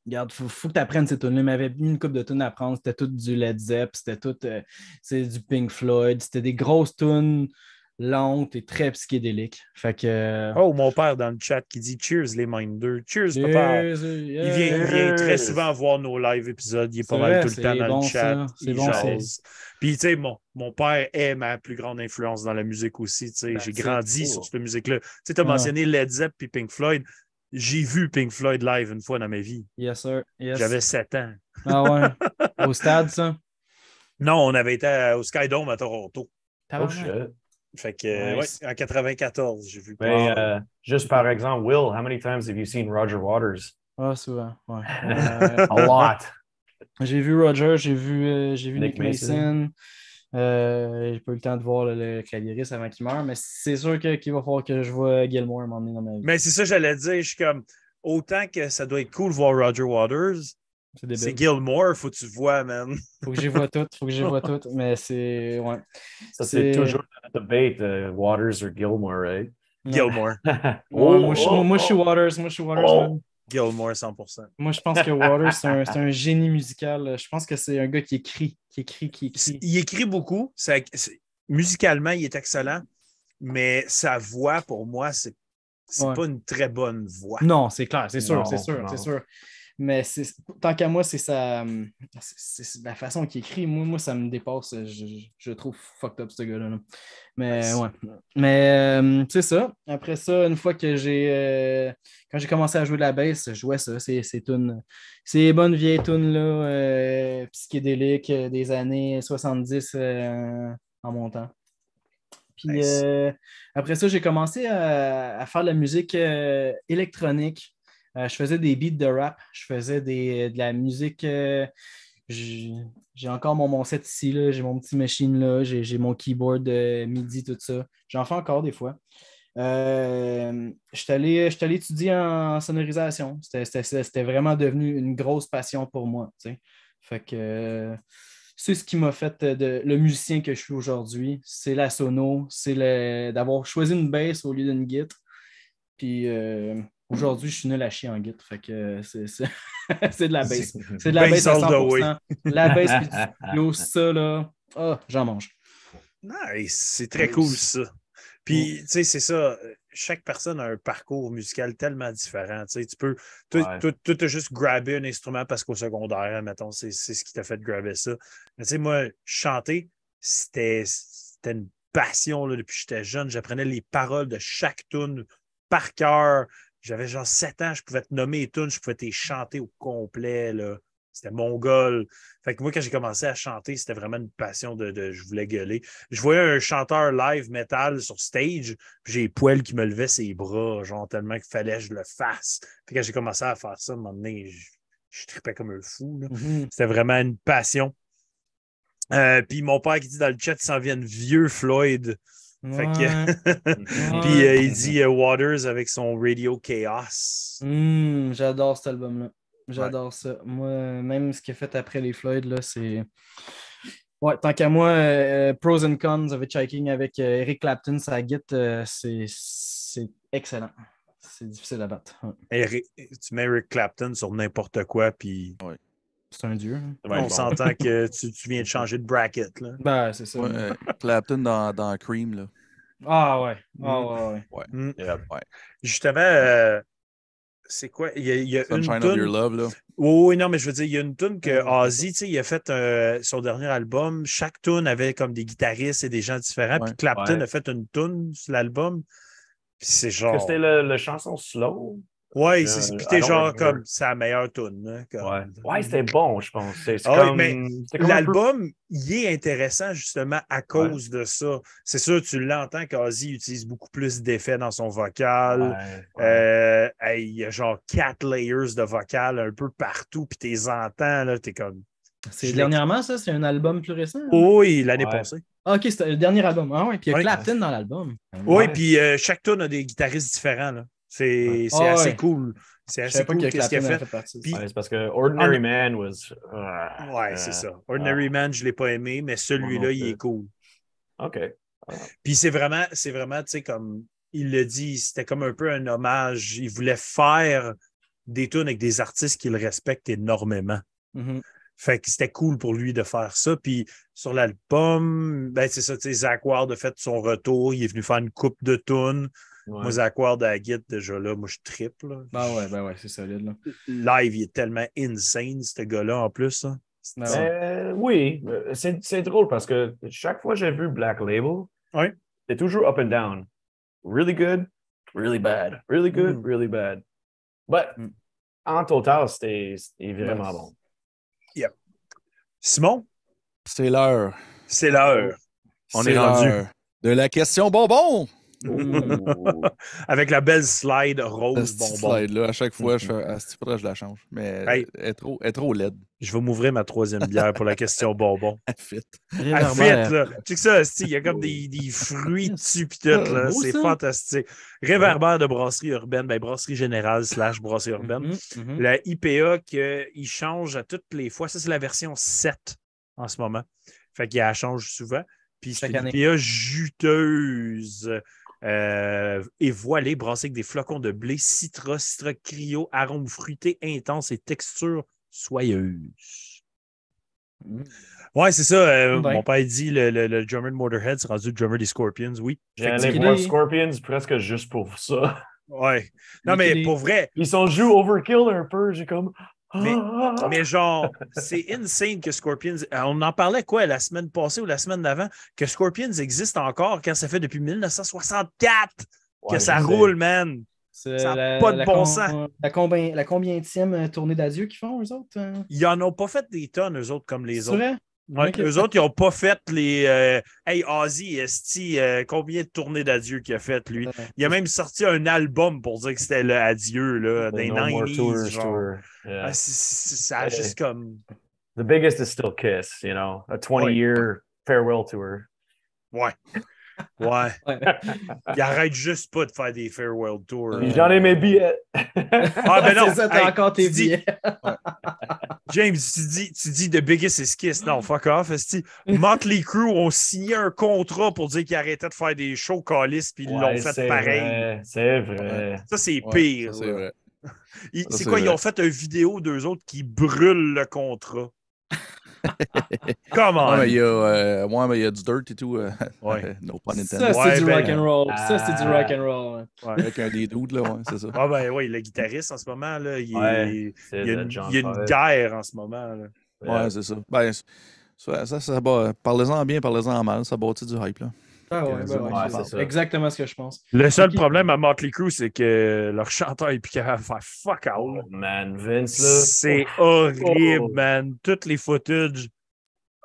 Regarde, faut, faut que tu apprennes ces tunes-là. Il m'avait mis une coupe de tunes à apprendre. C'était tout du Led Zepp, c'était tout euh, c'est du Pink Floyd. C'était des grosses tunes lentes et très psychédéliques. Fait que. euh, Oh, mon père dans le chat qui dit Cheers les Minders. Cheers, papa. Cheers, Il vient, il vient très souvent voir nos live épisodes. Il est pas mal vrai, tout le temps dans bon, le chat. C'est bon. Puis, tu sais, mon, mon père est ma plus grande influence dans la musique aussi. tu sais. That's J'ai grandi Cool. sur cette musique-là. Tu sais, tu as mentionné Led Zepp puis Pink Floyd. J'ai vu Pink Floyd live une fois dans ma vie. Yes, sir. Yes. J'avais 7 ans. Ah ouais. <laughs> Au stade, ça? Non, on avait été au Skydome à Toronto. Oh. Fait que, Nice. ouais, en 94, j'ai vu. Mais pas- euh, juste par exemple, Will, how many times have you seen Roger Waters? Ah, souvent. Ouais. <laughs> Euh, A lot. <laughs> J'ai vu Roger, j'ai vu, euh, j'ai vu Nick, Nick Mason. Mason. Euh, j'ai pas eu le temps de voir le, le clavieriste avant qu'il meure, mais c'est sûr que- qu'il va falloir que je vois Gilmore à un moment donné dans ma vie. Mais c'est ça, j'allais dire. Je suis comme, autant que ça doit être cool de voir Roger Waters, c'est. Gilmore, faut que tu le vois, man. <laughs> Faut que j'y vois toutes. Faut que j'y vois toutes. <laughs> Mais c'est. Ouais. Ça, c'est C'est- toujours le debate, euh, Waters ou Gilmore, right? Non. Gilmore. <laughs> Ouais, Oh, moi, je, oh, moi, je suis oh. Waters. Moi, je suis Waters. Oh. man. Gilmore, 100%. Moi, je pense que Waters, c'est un, c'est un génie musical. Je pense que c'est un gars qui écrit, qui écrit, qui écrit. Il écrit beaucoup. Ça- musicalement, il est excellent, mais sa voix, pour moi, c'est c'est Ouais. pas une très bonne voix. Non, c'est clair, c'est sûr, Non, c'est sûr, non. c'est sûr. Mais tant qu'à moi, c'est sa c'est- c'est la façon qu'il écrit. Moi, moi, ça me dépasse. Je, je- trouve fucked up ce gars-là. là. Mais Nice. ouais. Mais euh, c'est ça. Après ça, une fois que j'ai euh, quand j'ai commencé à jouer de la bass, je jouais ça. C'est ces bonnes vieilles tunes là, euh, psychédéliques des années 70 euh, en montant. Puis Nice. euh, après ça, j'ai commencé à, à faire de la musique électronique. Euh, je faisais des beats de rap, je faisais des, de la musique. euh, j'ai encore mon, mon set ici, j'ai mon petit machine là, j'ai mon keyboard MIDI, tout ça. J'en fais encore des fois. Euh, je suis allé, étudier en sonorisation. C'était- vraiment devenu une grosse passion pour moi. tu sais. Fait que c'est ce qui m'a fait de, le musicien que je suis aujourd'hui. C'est la sono, c'est d'avoir choisi une bass au lieu d'une guitare. Puis aujourd'hui, je suis nul à chier en guitare. Fait que c'est c'est- <laughs> c'est de la bass. C'est de la bass à all the way. 100%. La bass puis du <laughs> ça là. Ah, j'en mange. Nice, c'est très cool ça. Puis, tu sais, c'est ça. Chaque personne a un parcours musical tellement différent. Tu sais, tu peux. Toi, toi, t'as juste grabé un instrument parce qu'au secondaire, mettons, c'est c'est ce qui t'a fait grabber ça. Mais tu sais, moi, chanter, c'était c'était une passion là, depuis que j'étais jeune. J'apprenais les paroles de chaque tune par cœur. J'avais genre 7 ans, je pouvais te nommer les tunes, je pouvais te chanter au complet. Là. C'était mongol. Fait que moi, quand j'ai commencé à chanter, c'était vraiment une passion de, de- Je voulais gueuler. Je voyais un chanteur live metal sur stage, puis j'ai les poils qui me levaient ses bras, genre tellement qu'il fallait que je le fasse. Puis quand j'ai commencé à faire ça, à un moment donné, je, je tripais comme un fou. là. Mhm. C'était vraiment une passion. Euh, puis mon père qui dit dans le chat, il s'en vient de vieux Floyd. Fait que- Ouais. <laughs> Puis euh, il dit euh, Waters avec son Radio Chaos. Hum, J'adore cet album-là. J'adore ça. Moi, même ce qu'il a fait après les Floyd, là, c'est. Ouais, tant qu'à moi, euh, Pros and Cons avec Chiking avec euh, Eric Clapton, sa euh, c'est c'est excellent. C'est difficile à battre. Ouais. Eric- tu mets Eric Clapton sur n'importe quoi, puis C'est un dieu. hein. Ouais, on bon. s'entend que <laughs> tu, tu viens de changer de bracket. Là. Ben, c'est ça. Ouais, euh, Clapton dans, dans Cream, là. Ah ouais. Ah ouais, ouais. Mm. Yeah. Justement, euh, c'est quoi? Il y a, il y a une Sunshine of tune- Your Love, là. Oui, oui, non, mais je veux dire, il y a une tune que Ozzy, tu sais, il a fait euh, son dernier album. Chaque tune avait comme des guitaristes et des gens différents. Ouais. Puis Clapton Ouais. a fait une tune sur l'album. Puis c'est Est-ce genre. que c'était le, le chanson Slow? Ouais, Euh, c'est t'es genre remember. comme sa meilleure tune. hein, comme- Ouais, ouais c'était bon, je pense. C'est Ah oui, comme, peu- L'album, il est intéressant justement à cause de ça. C'est sûr, tu l'entends qu'Ozzy utilise beaucoup plus d'effets dans son vocal. Ouais, ouais. Euh, hey, il y a genre quatre layers de vocal un peu partout, puis t'es entends, là, t'es comme. C'est dernièrement, ça? C'est un album plus récent? hein? Oh oui, l'année Ouais. passée. Ah, ok, c'était le dernier album. Ah ouais, puis il y a Ouais. Clapton dans l'album. Oui, Ouais. puis euh, chaque tune a des guitaristes différents. là. C'est Ah assez ouais. cool. C'est assez cool que qu'est-ce qu'il a fait. fait Puis-. Ouais, c'est parce que Ordinary Man was. uh, Ouais, uh, c'est ça. Ordinary Man, je ne l'ai pas aimé, mais celui-là, il est cool. OK. Puis c'est vraiment, c'est vraiment, tu sais, comme il le dit, c'était comme un peu un hommage. Il voulait faire des tunes avec des artistes qu'il respecte énormément. Mhm. Fait que c'était cool pour lui de faire ça. Puis sur l'album, ben c'est ça, tu sais, Zach Ward a fait son retour. Il est venu faire une coupe de tunes. Ouais. Moi, Zach Ward à la guide, déjà là, moi, je triple. Ben ouais, ben ouais, c'est solide. Là. Live, il est tellement insane, ce gars-là, en plus. hein. Ben. Euh, oui, euh, c'est c'est drôle parce que chaque fois que j'ai vu Black Label, Ouais. c'est toujours up and down. Really good, really bad. Really good, Mm. really bad. But Mm. en total, c'était vraiment bon. Simon, C'est l'heure. c'est l'heure. On C'est est rendu. rendu. De la question bonbon. Ouh. <laughs> Avec la belle slide rose bonbon. slide-là, à chaque fois, Mhm. je fais, ah, faudrait que je la change? Mais Hey. elle, est trop, elle est trop laide. Je vais m'ouvrir ma troisième bière pour la question bonbon. <laughs> Elle fit. À Réverbère. fait, là. Tu sais que ça, il y a comme des, des fruits dessus pis tout, là. C'est fantastique. Réverbère de brasserie urbaine, ben brasserie générale slash brasserie urbaine. Mhm, mhm. La IPA qu'il change à toutes les fois. Ça, c'est la version 7 en ce moment. Fait qu'il change souvent. Puis c'est une. IPA juteuse euh, et voilée, brassée avec des flocons de blé, citra, citra cryo, arôme fruité intense et texture soyeuse. Mhm. Ouais, c'est ça. euh, Ben. Mon père dit le, le, le drummer de Motorhead, c'est rendu le drummer des Scorpions, oui. J'allais voir Scorpions presque juste pour ça. Ouais. Non, Mais mais est- pour vrai, Ils sont joués overkill un peu. J'ai comme. Mais- Ah! Mais genre, c'est insane que Scorpions. euh, On en parlait quoi la semaine passée ou la semaine d'avant? Que Scorpions existe encore quand ça fait depuis 1964 que ça roule, man. C'est Ça a la- pas de bon sens. La, combien, la combienième euh, tournée d'adieu qu'ils font, eux autres? euh? Ils en ont pas fait des tonnes, eux autres, comme les autres. vrai? Ouais. Eux autres, ils ont pas fait les. euh, Hey, Ozzy, esti, euh, combien de tournées d'adieu qu'il a fait, lui? Il a même sorti un album pour dire que c'était le adieu, là, The des No More 90s. Tours genre. tour. Yeah. Ah, ça a juste comme. The biggest is still Kiss, you know, a 20 year farewell tour. Ouais. Ouais. <laughs> Ouais. Il arrête juste pas de faire des farewell tours. J'en ai mes billets. Ah, ben <laughs> non. C'est ça, t'as Hey, encore tes tu dis- billets. <laughs> James, tu dis, tu dis The Biggest is Kiss. Non, fuck off. esti. <laughs> Motley Crue ont signé un contrat pour dire qu'ils arrêtaient de faire des shows calices puis ils Ouais, l'ont fait pareil. C'est vrai. Ça, c'est Ouais, pire. c'est là. vrai. Ils- C'est quoi? Ont fait une vidéo d'eux autres qui brûlent le contrat? <laughs> Comment? Ouais, mais il y a, euh, ouais, mais il y a du dirt et tout. euh, <laughs> Ouais. no pun Ça, intended. c'est Ouais, du ben, rock and roll. Ça, c'est du ah. rock and roll. ouais. Avec un des dudes, là, ouais, c'est ça. Ah ben oui, le guitariste en ce moment, là, il, Ouais, est- C'est il y a une, il y a une guerre en ce moment. là. Ouais, c'est ça. Ben, ça, ça, ça bat- Parlez-en bien, parlez-en mal, ça bâtit du hype, là. Ah ouais, Ouais, ben ouais, ouais, c'est exactement ce que je pense. Le seul problème à Motley Crue, c'est que leur chanteur est plus capable de faire fuck all. Oh, man, Vince, là. C'est horrible, Oh. man. Toutes les footages.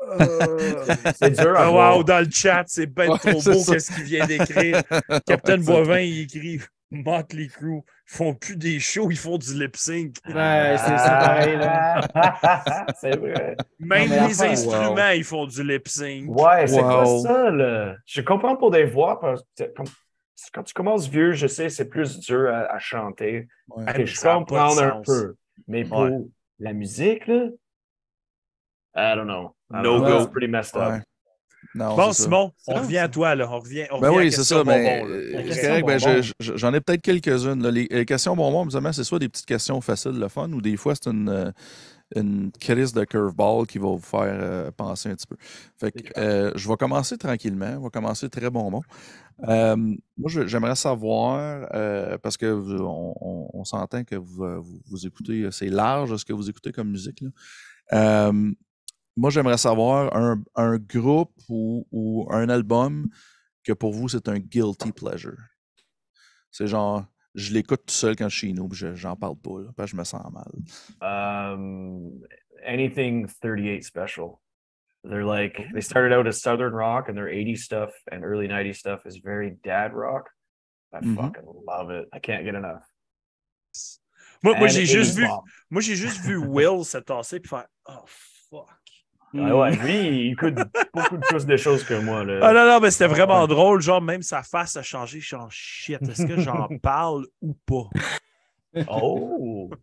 <laughs> C'est dur à Ah, voir. wow, dans le chat, c'est ben Ouais, trop beau qu'est-ce qu'il vient d'écrire. <laughs> Captain Boivin, il écrit Motley Crue. Ils font plus des shows, ils font du lip sync. Ouais, c'est pareil. Là. <laughs> c'est vrai. Même les instruments, ils font du lip sync. Ouais, c'est quoi Wow. ça, là? Je comprends pour des voix, parce que quand tu commences vieux, je sais, c'est plus dur à, à chanter. Ouais. Je comprends un sens. peu. Mais pour Ouais. la musique, là, I don't know. I No know. go. It's pretty messed up. Non, Bon, ça. Simon, on revient à ça. toi, là. On revient, on Ben revient à oui, la c'est question ça. Mais bonbon, là. euh, ben, je- je- j'en ai peut-être quelques-unes. Les, les questions bonbons, évidemment, c'est soit des petites questions faciles, le fun, ou des fois, c'est une, euh, une crise de curveball qui va vous faire euh, penser un petit peu. Fait que, euh, je vais commencer tranquillement. On va commencer très bonbon. Euh, moi, j'aimerais savoir, euh, parce que on, on- on s'entend que vous, vous, vous écoutez, c'est large ce que vous écoutez comme musique. là. Moi, j'aimerais savoir un, un groupe ou, ou un album que pour vous, c'est un guilty pleasure. C'est genre, je l'écoute tout seul quand je suis chez nous, puis je- j'en parle pas, là, parce que je me sens mal. Um, anything 38 special. They're like they started out as southern rock, and their 80s stuff and early 90s stuff is very dad rock. I Mhm. fucking love it. I can't get enough. Moi, moi j'ai juste 80s vu, pop. moi, j'ai juste vu Will se tasser et faire Oh fuck. Ah ouais, lui, il écoute beaucoup de plus de choses que moi. Là. Ah non, non, mais c'était Ah, vraiment ouais. drôle. Genre, même sa face a changé. Je suis en shit. Est-ce que j'en <laughs> parle ou pas? Oh! <laughs>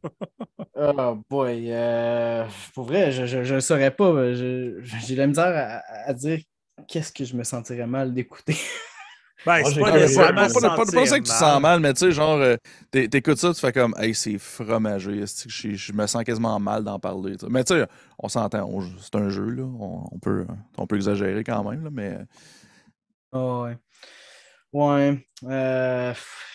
Oh boy. euh, pour vrai, je ne saurais pas. J'ai la misère à, à dire qu'est-ce que je me sentirais mal d'écouter. <laughs> Ben, c'est pas pas- que tu sens mal, mais tu sais, genre, euh, t'é- t'écoutes ça, tu fais comme, hey, c'est que je, je me sens quasiment mal d'en parler. Mais tu sais, on s'entend, c'est un jeu, là. On, on peut, on peut exagérer quand même, là, mais. Ah ouais. Ouais. euh,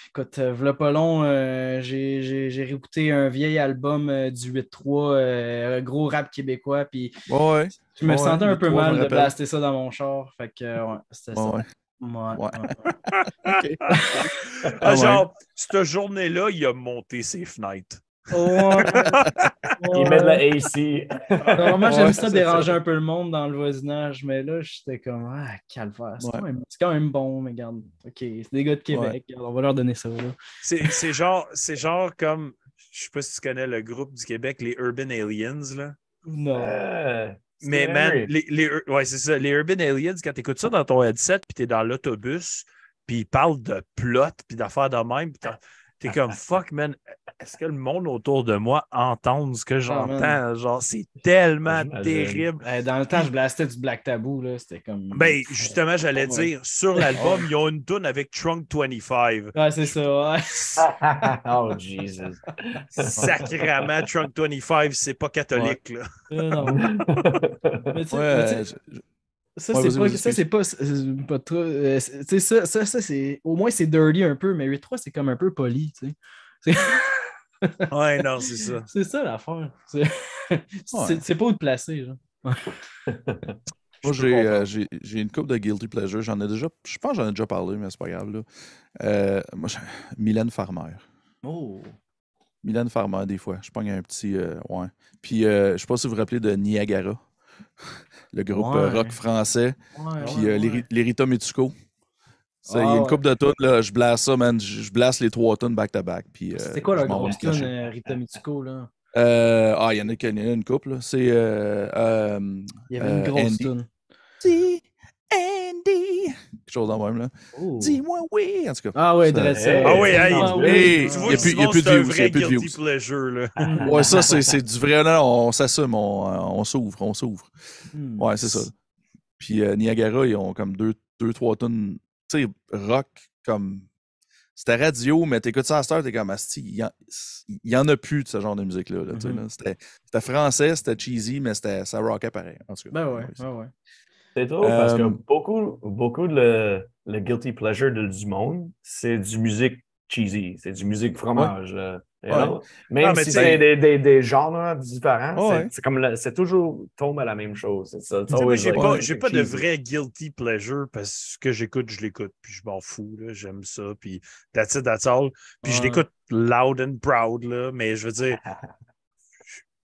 écoute, euh, v'là pas long, euh, j'ai réécouté un vieil album euh, du 8-3, euh, gros rap québécois, puis Ouais, ouais. je me Ouais, sentais un 8-3, peu mal de blaster ça dans mon char. Fait que, euh, ouais, c'était ouais, ça. Ouais. Ouais. <laughs> <laughs> Ah, Ah ouais. genre, cette journée-là, il a monté ses fenêtres. Ouais, <laughs> Il met de la. AC. Normalement, j'aime Ouais, ça déranger ça. un peu le monde dans le voisinage, mais là, j'étais comme, ah, calvaire. C'est Ouais. quand, même- c'est quand même bon, mais regarde. OK, c'est des gars de Québec. On va leur donner ça. C'est genre, c'est genre comme, je sais pas si tu connais le groupe du Québec, les Urban Aliens, là. Non. Euh, Mais man, les, ouais, c'est ça. Les Urban Aliens, quand tu écoutes ça dans ton headset, puis tu es dans l'autobus, puis ils parlent de plot, puis d'affaires de même, puis tu es comme <laughs> fuck, man. Est-ce que le monde autour de moi entend ce que j'entends? man. Genre, c'est tellement terrible. Dans le temps, je blastais du Black Taboo. là, C'était comme. Ben, justement, j'allais Ouais. dire, sur l'album, <laughs> ils ont une tune avec Trunk 25. Ouais, c'est ça. ouais. <laughs> oh, Jesus. Sacrément, Trunk 25, c'est pas catholique, là. Euh, non. Mais tu sais- Ouais, mais tu sais, je- je- Ça, Ouais, c'est pas, ça, c'est pas, trop. euh, c'est- tu sais, ça, ça, ça, c'est. Au moins, c'est dirty un peu, mais 8-3, c'est comme un peu poli, tu sais. C'est- Ouais, <laughs> non, c'est ça. C'est ça l'affaire. C'est c'est- c'est pas où te placer, genre. Moi, j'ai euh, j'ai- j'ai une coupe de Guilty Pleasure. J'en ai déjà. Je pense que j'en ai déjà parlé, mais c'est pas grave. Là. Euh, moi, Mylène Farmer. Oh. Mylène Farmer, des fois. Je pogne un petit. euh, ouais. Puis, euh, je sais pas si vous vous rappelez de Niagara, le groupe euh, Ouais. rock français. Puis, euh, les, ouais. Ri- les Rita Mitsuko. Il y Ah, a une ouais. coupe de tonnes, là. Je blasse ça, man. Je, blasse les trois tonnes back-to-back. euh, C'était quoi leur grosse euh, Rita Mitsuko, là? Euh, ah, il y en a qui- il y en a une couple. là. C'est. Euh, euh, Il y avait une grosse tune. Dis, Andy. Quelque chose dans le même, là. Oh. Dis-moi oui. En tout cas. Ah ouais, Ça- dresse ça. Hey. Ah oui, hey, Ah oui. Hey, Tu y vois a que plus- Simon, y a plus de c'est un views, y a vrai plus de guilty views. pleasure, là. <laughs> Ouais, ça, c'est c'est du vrai. Non, on s'assume, on, on s'ouvre, on s'ouvre. Hmm. Ouais, c'est ça. Puis euh, Niagara, ils ont comme deux, deux trois tonnes, tu sais, rock, comme. C'était radio, mais t'écoutes ça à cette heure, t'es comme, Asti, il y, en- il a plus de ce genre de musique-là. là, tu sais, là. C'était c'était français, c'était cheesy, mais c'était- ça rockait pareil. En tout cas. Ben ouais, Ouais, ouais, ouais. C'est drôle parce que Euh, beaucoup, beaucoup de le, le guilty pleasure de, du monde, c'est du musique cheesy, c'est du musique fromage. là, you Ouais. know? Même Ah, mais si c'est des, des, des genres différents, Ouais. c'est- c'est comme le- c'est toujours tombe à la même chose. J'ai like pas, ouais, pas de vrai guilty pleasure parce que j'écoute, je l'écoute, puis je m'en fous, là, j'aime ça, puis that's it, that's all. Puis je Ouais. l'écoute loud and proud, là, mais je veux dire, <laughs>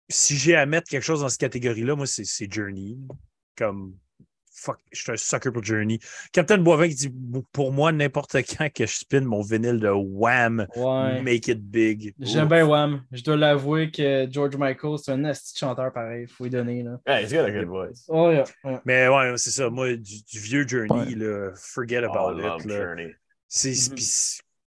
si j'ai à mettre quelque chose dans cette catégorie-là, moi, c'est c'est Journey. Comme, fuck, je suis un sucker pour Journey. Captain Boivin qui dit, pour moi, n'importe quand que je spin mon vinyle de Wham, Ouais. make it big. J'aime bien Wham. Je dois l'avouer que George Michael, c'est un asti de chanteur pareil. Faut lui donner. Là. Yeah, he's got a good voice. Oh, yeah. Mais ouais, c'est ça. Moi, du, du vieux Journey, Ouais. là, forget Oh, about love it. Là. Journey. C'est, Mhm.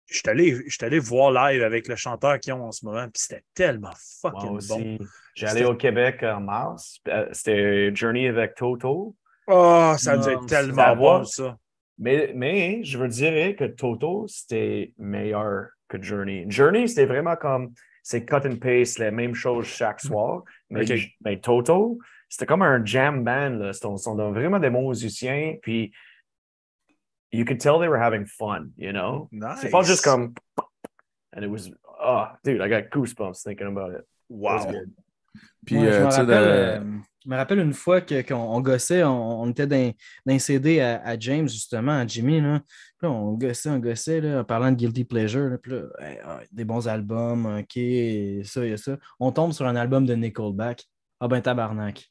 Je suis allé, j'étais allé voir live avec le chanteur qu'ils ont en ce moment, puis c'était tellement Moi fucking aussi. bon. J'ai allé au Québec en mars. euh, C'était Journey avec Toto. Oh, ça Non, être tellement la bon, ça. Mais, mais je veux dire que Toto, c'était meilleur que Journey. Journey, c'était vraiment comme c'est cut and paste, les mêmes choses chaque mm. soir. Mais, Ok. mais Toto, c'était comme un jam band. Là. C'était- sont vraiment des bons musiciens. Puis, you could tell they were having fun, you know? Nice. C'est pas juste comme. And it was. Oh, dude, I got goosebumps thinking about it. It Wow. good. Puis, Ouais, je, euh, me rappelle, euh, je me rappelle une fois que- qu'on on gossait, on, on était dans, dans un CD à, à James, justement, à Jimmy. Là. Puis là, on gossait, on gossait, là, en parlant de Guilty Pleasure. là. Puis là, hey, ah, des bons albums, OK, et ça, et ça. On tombe sur un album de Nickelback. Ah ben tabarnak.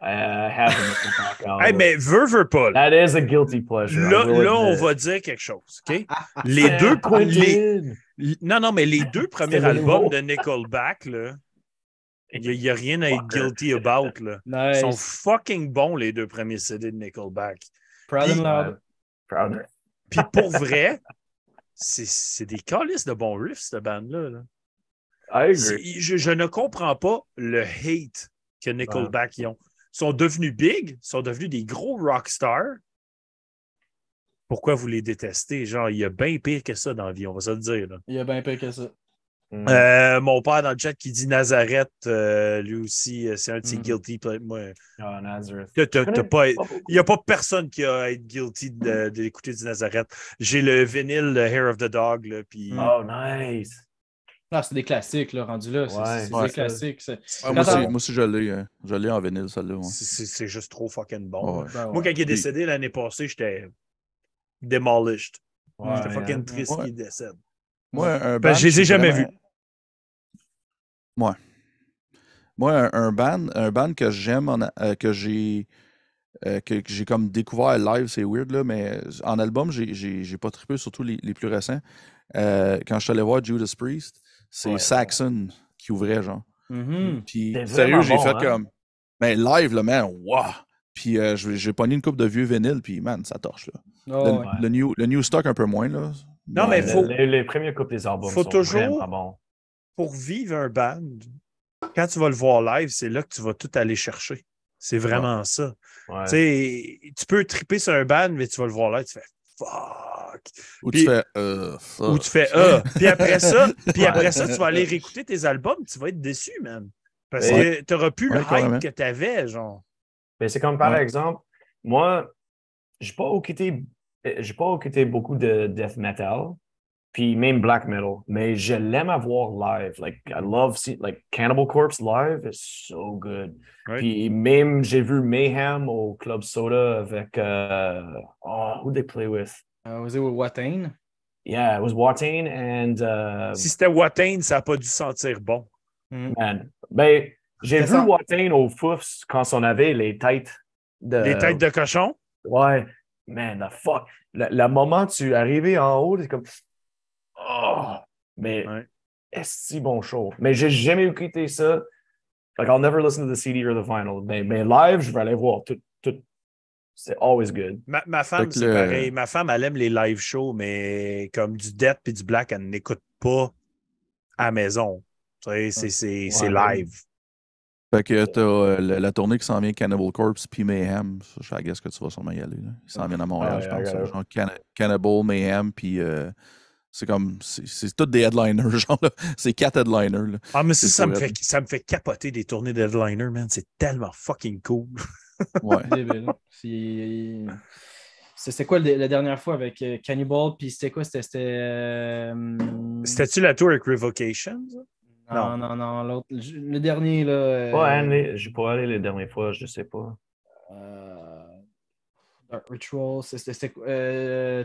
I have a Nickelback <laughs> album. Hey, mais veux, veux pas. Là, That is a guilty pleasure. Là, là, on va dire quelque chose. OK? <laughs> Les deux. Non, non, mais les deux premiers albums de Nickelback, là, il n'y a, rien à être Fucker. guilty about. Là. Ils sont fucking bons, les deux premiers CD de Nickelback. Proud and loud. Proud. Puis pour vrai, c'est c'est des calices de bons riffs, cette bande-là. là. Je, je ne comprends pas le hate que Nickelback y ont. Ils sont devenus big, ils sont devenus des gros rockstars. Pourquoi vous les détestez? Genre, il y a bien pire que ça dans la vie, on va se le dire. là. Il y a bien pire que ça. Mm. Euh, mon père dans le chat qui dit Nazareth, euh, lui aussi, euh, c'est un de ses Mm. guilty. Moi, Oh, Nazareth. t'as- t'as- Je t'as connais pas- il n'y a pas personne qui a à être guilty de- d'écouter du Nazareth. J'ai le vinyle le Hair of the Dog, là, puis Mm. Oh, nice. Ah, c'est des classiques, là, rendus là. C'est Ouais. c'est Ouais. des classiques. c'est- Ah, moi, aussi, moi aussi, je l'ai. euh, je l'ai en vinyle, celle-là. ouais. c'est- c'est c'est juste trop fucking bon. Ouais. Ben ouais. Moi, quand il est décédé l'année passée, j'étais demolished. Ouais, J'étais fucking hein. triste Ouais. qu'il décède. Moi, un Ben, band je les ai jamais vraiment- Ouais. Moi, un, un band, un band que j'aime, euh, que j'ai euh, que, que j'ai comme découvert live, c'est weird, là, mais en album, j'ai- pas trippé, surtout les, les plus récents. Euh, quand je suis allé voir Judas Priest, c'est Ouais. Saxon qui ouvrait, genre. Mhm. Puis, sérieux, j'ai bon, fait hein? comme. Mais live, là, man, wow! Puis, euh, j'ai j'ai pogné une coupe de vieux vinyles, puis, man, ça torche, là. Oh, le, ouais. le new, le new stock, un peu moins, là. Non, mais Le- faut- Les, les premiers coupes des albums faut sont toujours- vraiment bons. Pour vivre un band, quand tu vas le voir live, c'est là que tu vas tout aller chercher. C'est vraiment ça. Ouais. Tu sais, tu peux triper sur un band, mais tu vas le voir live, tu fais fuck. Où Puis- tu fais. Euh, fuck. Ou tu fais ah. Puis après ça, puis après ça, tu vas aller réécouter tes albums, tu vas être déçu, man. Parce Ouais. que tu n'auras plus Ouais, le hype que tu avais, genre. Mais c'est comme par Ouais. exemple, moi, j'ai pas écouté, euh, j'ai pas écouté beaucoup de death metal, puis même black metal, mais je l'aime à voir live. Like, I love see, like Cannibal Corpse live is so good. Puis même j'ai vu Mayhem au Club Soda avec euh, oh, who they play with? Uh, was it with Watain? Yeah, it was Watain and uh, Si c'était Watain, ça n'a pas dû sentir bon. man. Ben, j'ai vu ça- Watain au Foufs quand on avait les têtes de Les têtes de cochon? Ouais, man, the fuck. Le, le moment où tu es arrivé en haut, c'est comme. Oh! Mais Ouais. est-ce si bon show? Mais j'ai jamais écouté ça. Like, I'll never listen to the CD or the vinyl. Mais, mais live, je vais aller voir. Tout, tout. C'est always good. Ma, ma femme, que c'est le- pareil. Ma femme, elle aime les live shows, mais comme du death puis du black, elle n'écoute pas à la maison. Tu sais, c'est- c'est c'est Ouais. live. Fait que t'as euh, la, la tournée qui s'en vient Cannibal Corpse puis Mayhem. Ça, je guess que tu vas sûrement y aller. Là. Ils s'en viennent à Montréal, Ah, je yeah, I pense. Genre Cannibal, Mayhem, puis euh, c'est comme. C'est c'est tous des headliners, <laughs> genre. là. C'est quatre headliners. Là. Ah, mais ça, ça me, fait, ça me fait capoter des tournées de headliner, man. C'est tellement fucking cool. <laughs> Ouais. C'est- c'est- C'était quoi la dernière fois avec euh, Cannibal? Puis c'était quoi? C'était. c'était, euh, C'était-tu la tour avec Revocation? ça? Non, non, non. l'autre- Le dernier, là. euh, Pas aller, je pourrais aller les dernières fois, je sais pas. euh, Dark Ritual. C'était. euh,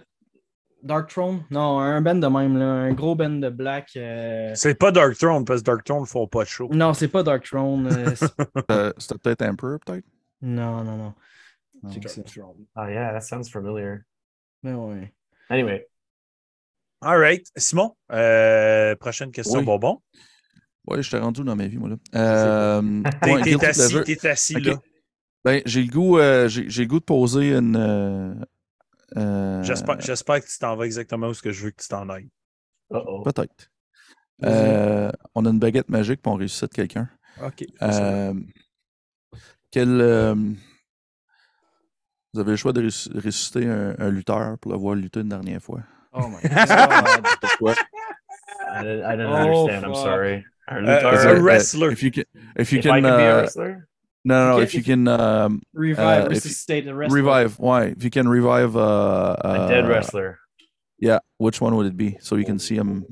Dark Throne? Non, un band de même, là. Un gros band de black. euh, C'est pas Dark Throne, parce que Dark Throne ne font pas de show. Non, c'est pas Dark Throne. euh, <laughs> c'est- C'était peut-être Emperor, peut-être? non, non, non. Non. Check ça. Ah, yeah, that sounds familiar. Mais ouais. Anyway, All right. Simon, euh, prochaine question, Oui. bonbon. Ouais, je t'ai rendu dans ma vie, moi. là. Euh, <laughs> T'es ouais, t'es Guilty assis, Pleasure. t'es assis là. Ben, j'ai le goût, euh, j'ai j'ai le goût de poser une. euh, euh, J'espère j'espère que tu t'en vas exactement où ce que je veux que tu t'en ailles. uh-oh. Peut-être. Euh, on a une baguette magique puis on ressuscite quelqu'un. OK. Euh, quel, euh, vous avez le choix de ressu- ressusciter un, un lutteur pour le voir lutter une dernière fois? Oh my god. <laughs> Pourquoi? I I didn't Oh, understand, I'm fuck. sorry. Un lutteur. un Uh, wrestler. If you can, if you If I can, could be a uh, wrestler? no, no, no, if you if- can um, Revive, Uh, if you- resuscitate the wrestler. revive, why? If you can revive uh, A dead uh, wrestler. Yeah, which one would it be? So you can see him.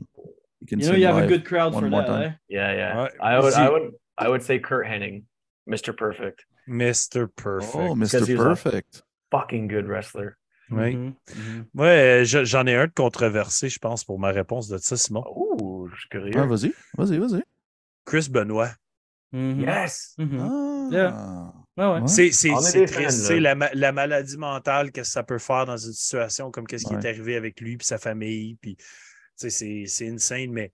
You can You see know you have a good crowd for that, eh? Yeah, yeah. Ouais. I would, I would, I would say Kurt Hennig, Mr. Perfect. Mr. Perfect. Oh, Mr. Perfect. Fucking good wrestler. Oui. Mhm, mhm. Ouais, euh, je- j'en ai un de controversé, je pense, pour ma réponse de ça, Simon. Oh, je suis curieux. Ah, vas-y, vas-y, vas-y. Chris Benoit. Mhm. yes! Ah. Yeah. Ouais, ouais. Ouais. C'est triste, fans, la, ma- la maladie mentale, qu'est-ce que ça peut faire dans une situation comme qu'est-ce qui est arrivé avec lui puis sa famille, puis tu sais, c'est c'est insane, mais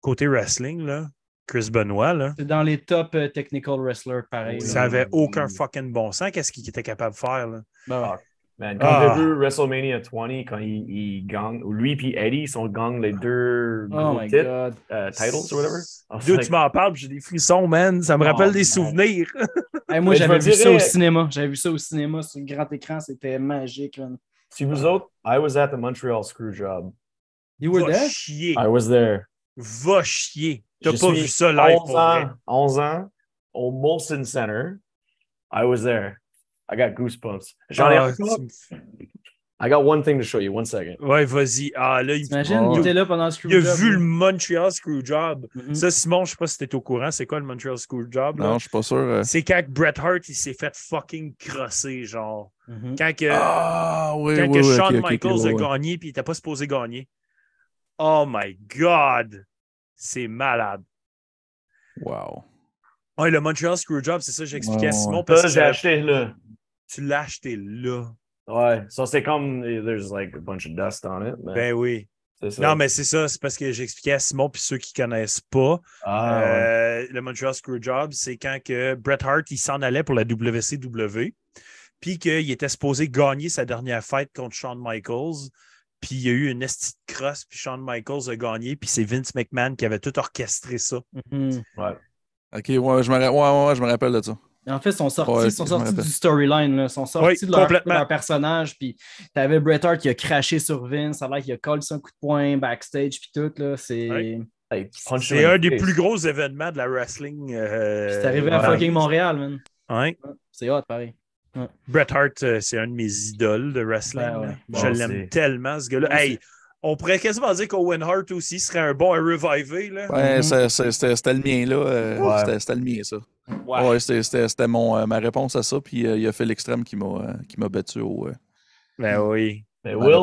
côté wrestling, là, Chris Benoit, là, C'est dans les top euh, technical wrestlers, pareil. Ça avait aucun fucking bon sens, qu'est-ce qu'il était capable de faire, là? Ben ouais. Man, quand Ah. j'ai vu WrestleMania 20, quand il, il gagne, ou lui et Eddie ils sont gang les deux Oh titres, god. euh, titles ou whatever. Dude, like, tu m'en parles, puis j'ai des frissons, man, ça me Oh, rappelle des man. souvenirs. <laughs> Hey, moi, je j'avais vu ça au cinéma. J'avais vu ça au cinéma sur le grand écran. C'était magique, man. Si vous autres, I was at the Montreal Screwjob. You were Va there? chier, I was there. va chier. T'as pas vu ça live 11 pour vrai. ans, 11 ans, au Molson Center. I was there. I got goosebumps. J'en ai Ah, I got one thing to show you. One second. Ouais, vas-y. Ah, là, il, T'imagines, Oh. il était là pendant le il a screwjob. vu le. Montreal Screwjob. Mhm. Ça, Simon, je sais pas si t'es au courant, c'est quoi le Montreal Screwjob? là? Non, je suis pas sûr. euh. C'est quand que Bret Hart, il s'est fait fucking crosser, genre. Mhm. Quand que, Ah, oui, quand oui, que oui, Shawn ok, ok, Michaels ok, a ouais. gagné, puis il était pas supposé gagner. Oh my God! C'est malade. Wow. Ouais, le Montreal Screwjob, c'est ça que j'expliquais à Ouais, Simon, ouais. parce Ça, j'ai acheté là. Tu l'as acheté là. Ouais. Ça, c'est comme. There's like a bunch of dust on it. mais Ben oui. ça. Non, mais c'est ça, c'est parce que j'expliquais à Simon, puis ceux qui connaissent pas, Ah, ouais. Euh, le Montreal Screwjob, c'est quand que Bret Hart il s'en allait pour la WCW, puis qu'il était supposé gagner sa dernière fight contre Shawn Michaels, puis il y a eu une estie de crosse, puis Shawn Michaels a gagné, puis c'est Vince McMahon qui avait tout orchestré ça. Mhm. Ok, ouais, je me, ra- ouais, ouais, ouais, je me rappelle de ça. En fait, ils sont sortis, Ouais, ils sont sortis du storyline. Ils sont sortis Oui, de leur, de leur personnage. Puis t'avais Bret Hart qui a craché sur Vince. Ça a l'air qu'il a collé un coup de poing backstage. Puis tout. là. C'est C'est un the des plus gros événements de la wrestling. euh, c'est arrivé à ouais. fucking Montréal, man. Ouais. C'est hot, pareil. Bret Hart, euh, c'est un de mes idoles de wrestling. Ben ouais. là. Bon, Je l'aime tellement, ce gars-là. Hey, on pourrait quasiment dire qu'Owen Hart aussi serait un bon à reviver. Là. Ouais, Mhm. c'est- c'est- c'était c'était le mien, là. euh, Ouais. c'était- C'était le mien, ça. Ouais. Ouais, c'était- c'était c'était mon, euh, ma réponse à ça. Puis euh, il a fait l'extrême qui m'a euh, qui m'a battu au. euh, Ben oui. Mais ma Will,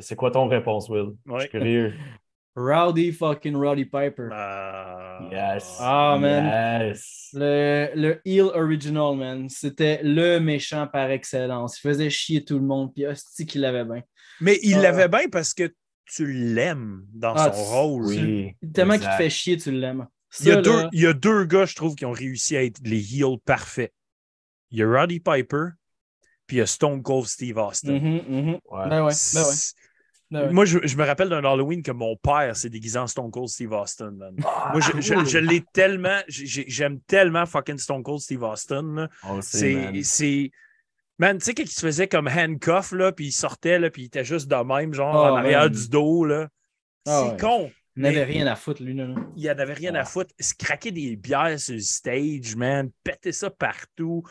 c'est quoi ton réponse, Will? Je suis curieux. <laughs> Rowdy fucking Roddy Piper. Ah. Yes. Ah, man. Yes. Le, le heel original, man. C'était le méchant par excellence. Il faisait chier tout le monde. Puis hostie qu'il l'avait bien. Mais il Ah. l'avait bien parce que tu l'aimes dans Ah, son tu- rôle. Oui. Tellement qu'il te fait chier, tu l'aimes. Il y, a deux, il y a deux gars, je trouve, qui ont réussi à être les heels parfaits. Il y a Roddy Piper, puis il y a Stone Cold Steve Austin. mhm, mhm. Ouais. Ben ouais, ben ouais. Ben. Moi, je, je me rappelle d'un Halloween que mon père s'est déguisé en Stone Cold Steve Austin. man. Ah, <laughs> Moi, je, je- cool. je l'ai tellement. j'ai- J'aime tellement fucking Stone Cold Steve Austin. C'est. man. c'est- Man, tu sais, quand il se faisait comme handcuff, là, puis il sortait, là, puis il était juste de même, genre, Oh, en arrière man. du dos, là. Ah, c'est ouais. con. Il n'avait rien à foutre, lui. Là, là. Il en avait rien à Ouais. foutre. Se craquer des bières sur le stage, man. Péter ça partout.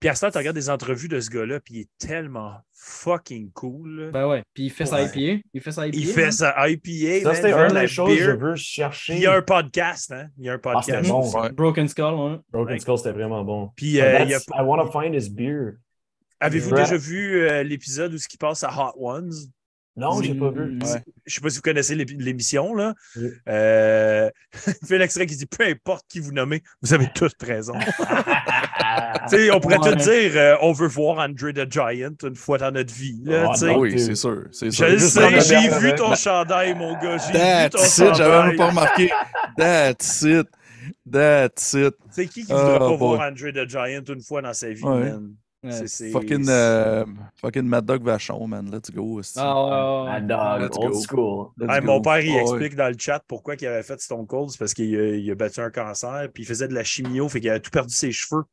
Puis à ce temps, tu regardes des entrevues de ce gars-là, puis il est tellement fucking cool. là. Ben ouais. Puis il fait sa Ouais. IPA. Il fait sa IPA. il fait man. sa IPA. Ça, c'était une des choses que je veux chercher. Puis il y a un podcast, hein? Il y a un Ah, c'était podcast. bon. Ouais. Broken Skull, ouais. Broken Ouais. Skull, c'était vraiment bon. Puis euh, il y a- I want to find his beer. avez-vous déjà vu euh, l'épisode où ce qui passe à Hot Ones? Non, j'ai pas vu. Mm, Ouais. Je sais pas si vous connaissez l'émission, là. Oui. Euh... <laughs> il fait l'extrait qui dit Peu importe qui vous nommez, vous avez tous raison. <laughs> Tu sais, on pourrait Ouais. tout dire euh, on veut voir Andre the Giant une fois dans notre vie. Là, non. oui, c'est sûr. C'est Je sûr. le juste sais, j'ai vu ton chandail, mon gars. J'ai vu ton That's it, j'avais même pas remarqué. That's it. That's it. C'est qui qui voudrait Oh, pas boy. voir Andre the Giant une fois dans sa vie, Ouais. man? Ouais. C'est- c'est- Fucking, euh, fucking Mad Dog Vachon, man. Let's go. ouais. Mad Dog, Let's old go. school. Let's Hey, go. mon père, il ouais. explique dans le chat pourquoi il avait fait Stone Cold. C'est parce qu'il a, battu un cancer, puis il faisait de la chimio, fait qu'il avait tout perdu ses cheveux.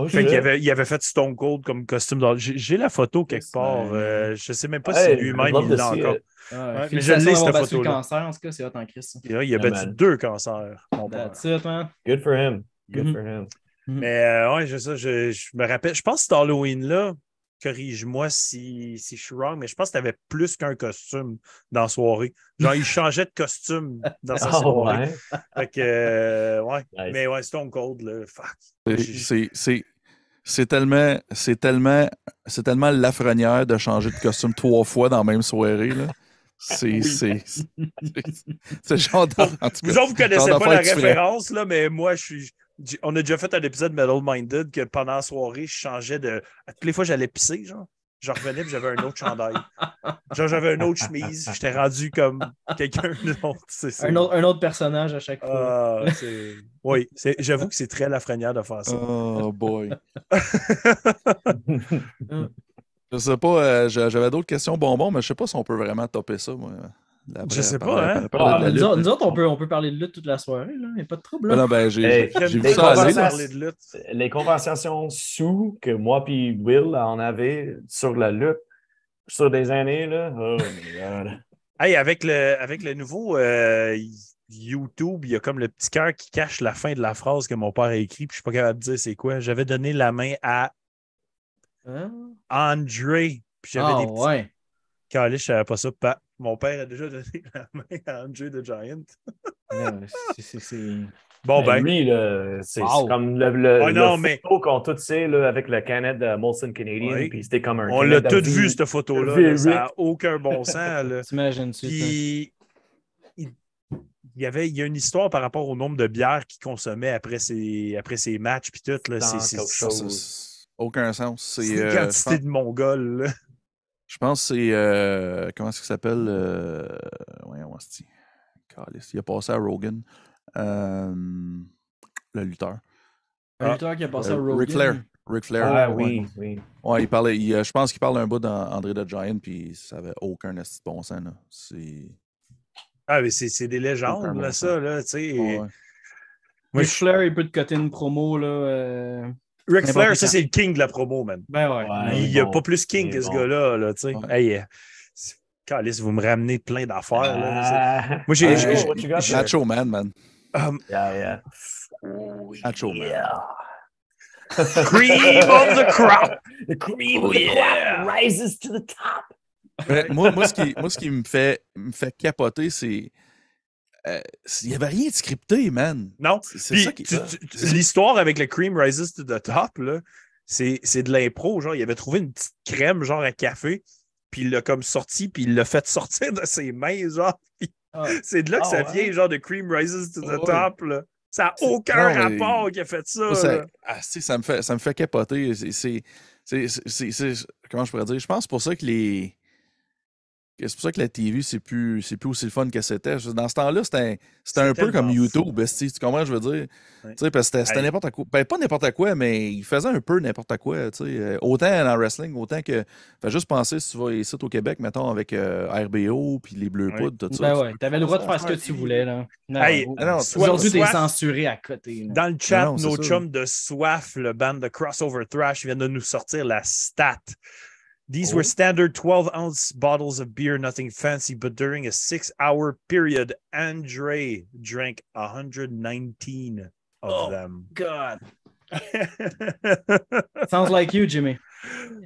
Oh, Fait qu'il avait, il avait fait Stone Cold comme costume. dans- J'ai j'ai la photo quelque part. euh, je sais même pas Hey, si lui-même il l'a encore. Ouais, mais je l'ai, cette le photo-là. cancer, en tout cas, c'est hot en Christ. Il a, Yeah, battu man. deux cancers, mon père. That's it, man. Good for him. Good Mhm. for him. Mais euh, ouais, je, ça, je, je me rappelle. Je pense que cet Halloween-là, corrige-moi si, si je suis wrong, mais je pense que tu avais plus qu'un costume dans la soirée. Genre, il changeait de costume dans sa <laughs> Ah, soirée. ouais. Fait que, euh, ouais. Nice. Mais ouais, Stone Cold, là, fuck. C'est- C'est, tellement, c'est tellement, c'est tellement lafrenière de changer de costume <laughs> trois fois dans la même soirée. Là. C'est, Oui. c'est, c'est, c'est le genre de- en tout Vous cas, autres, vous connaissez pas la référence, là, mais moi, je suis. On a déjà fait un épisode Metal Minded que pendant la soirée, je changeais de. À toutes les fois, j'allais pisser, genre. Je revenais et j'avais un autre chandail. <laughs> Genre, j'avais une autre chemise. J'étais rendu comme quelqu'un d'autre. C'est ça. Un autre, un autre personnage à chaque fois. Ah, <laughs> c'est- oui, c'est- j'avoue que c'est très lafrenière de faire ça. Oh boy. <laughs> Je sais pas, euh, j'a- j'avais d'autres questions bonbons, mais je sais pas si on peut vraiment topper ça, moi. Je sais pas, hein? Ah, nous, autres, nous autres, on peut, on peut parler de lutte toute la soirée, là. Il n'y a pas de trouble. Ah Là. non, ben, j'ai, Hey, vu ça aller. de lutte. les conversations sous que moi puis Will en avait sur la lutte sur des années, là. Oh my God. Hey, avec le, avec le nouveau euh, YouTube, il y a comme le petit cœur qui cache la fin de la phrase que mon père a écrit, puis je suis pas capable de dire c'est quoi. J'avais donné la main à Hein? André, puis j'avais Ah, des petits ouais. je savais pas ça. Pa- Mon père a déjà donné la main à André the Giant. C'est- Bon, ben, lui, là, c'est Wow. comme le, le, Ah non, le mais- photo qu'on tout sait là, avec le canet de Molson Canadian, Oui. puis c'était comme un on l'a tous vu, cette photo-là. V8. là. Ça n'a aucun bon sens. là. <laughs> T'imagines-tu? ça? Puis, il, il y avait, il y a une histoire par rapport au nombre de bières qu'il consommait après ses, après ses matchs, puis tout. Là, c'est, aucun sens. c'est C'est, une euh, quantité pense- de mongols. Je pense que c'est. euh, comment est-ce qu'il s'appelle euh, Voyons, on se dit. Calisse, Il a passé à Rogan. Euh, le lutteur. Un lutteur qui a passé à Euh, Rogan. Ric Flair. Ric Flair. Ah ouais. oui, oui. Ouais, il parlait. il, je pense qu'il parle d'un bout d'André the Giant, puis ça avait aucun bon sens. Là. C'est. Ah, mais c'est, c'est des légendes, là, sens. ça. Là, tu sais. Ouais, ouais. Moi, Ric je- Flair, il peut te coter une promo, là. Ric Flair, ça, c'est le king de la promo, man. Ben ouais. Ouais. il n'y a bon. pas plus king que ce bon. gars-là, là, tu sais. Ouais. Hey, Calice, vous me ramenez plein d'affaires. là. Ah. Moi, j'ai-? Macho Man, man. Um, Yeah, yeah. Yeah. <laughs> cream of the crop. The cream of the yeah. crop rises to the top. Mais moi, moi, ce qui, moi, ce qui me fait, me fait capoter, c'est. Euh, Il n'y avait rien de scripté, man. Non. C'est ça qui. tu- L'histoire avec le cream rises to the top, là, c'est c'est de l'impro. Genre, il avait trouvé une petite crème, genre à café, puis il l'a comme sorti, puis il l'a fait <laughs> sortir de ses mains, genre. Ah. C'est de là que Ah, ça ouais? vient, genre de cream rises to the ouais. top, là. Ça n'a aucun non, mais- rapport qu'il a fait ça. Ça, ah, si, ça, me fait, ça me fait capoter. C'est- Comment je pourrais dire? Je pense pour ça que les. C'est pour ça que la TV, c'est plus, c'est plus aussi le fun que c'était. Dans ce temps-là, c'était un, c'était un peu comme YouTube. esti, Tu comprends, je veux dire? Ouais. Tu sais, Parce que c'était n'importe quoi. Ben, pas n'importe quoi, mais il faisait un peu n'importe quoi. tu sais. Euh, Autant dans le wrestling, autant que. Fais juste penser si tu vas ici au Québec, mettons, avec euh, RBO puis les Bleus. Poudres, tout ça. Ben ouais, t'avais le droit de faire ce que tu voulais, là. Non, Hey, non, soit- Aujourd'hui, t'es censuré à côté. là. Dans le chat, non, nos chums de Soif, le band de Crossover Thrash, viennent de nous sortir la stat. These Oh. were standard 12 ounce bottles of beer, nothing fancy, but during a six hour period, Andre drank 119 of Oh. them. God. <laughs> Sounds like you, Jimmy.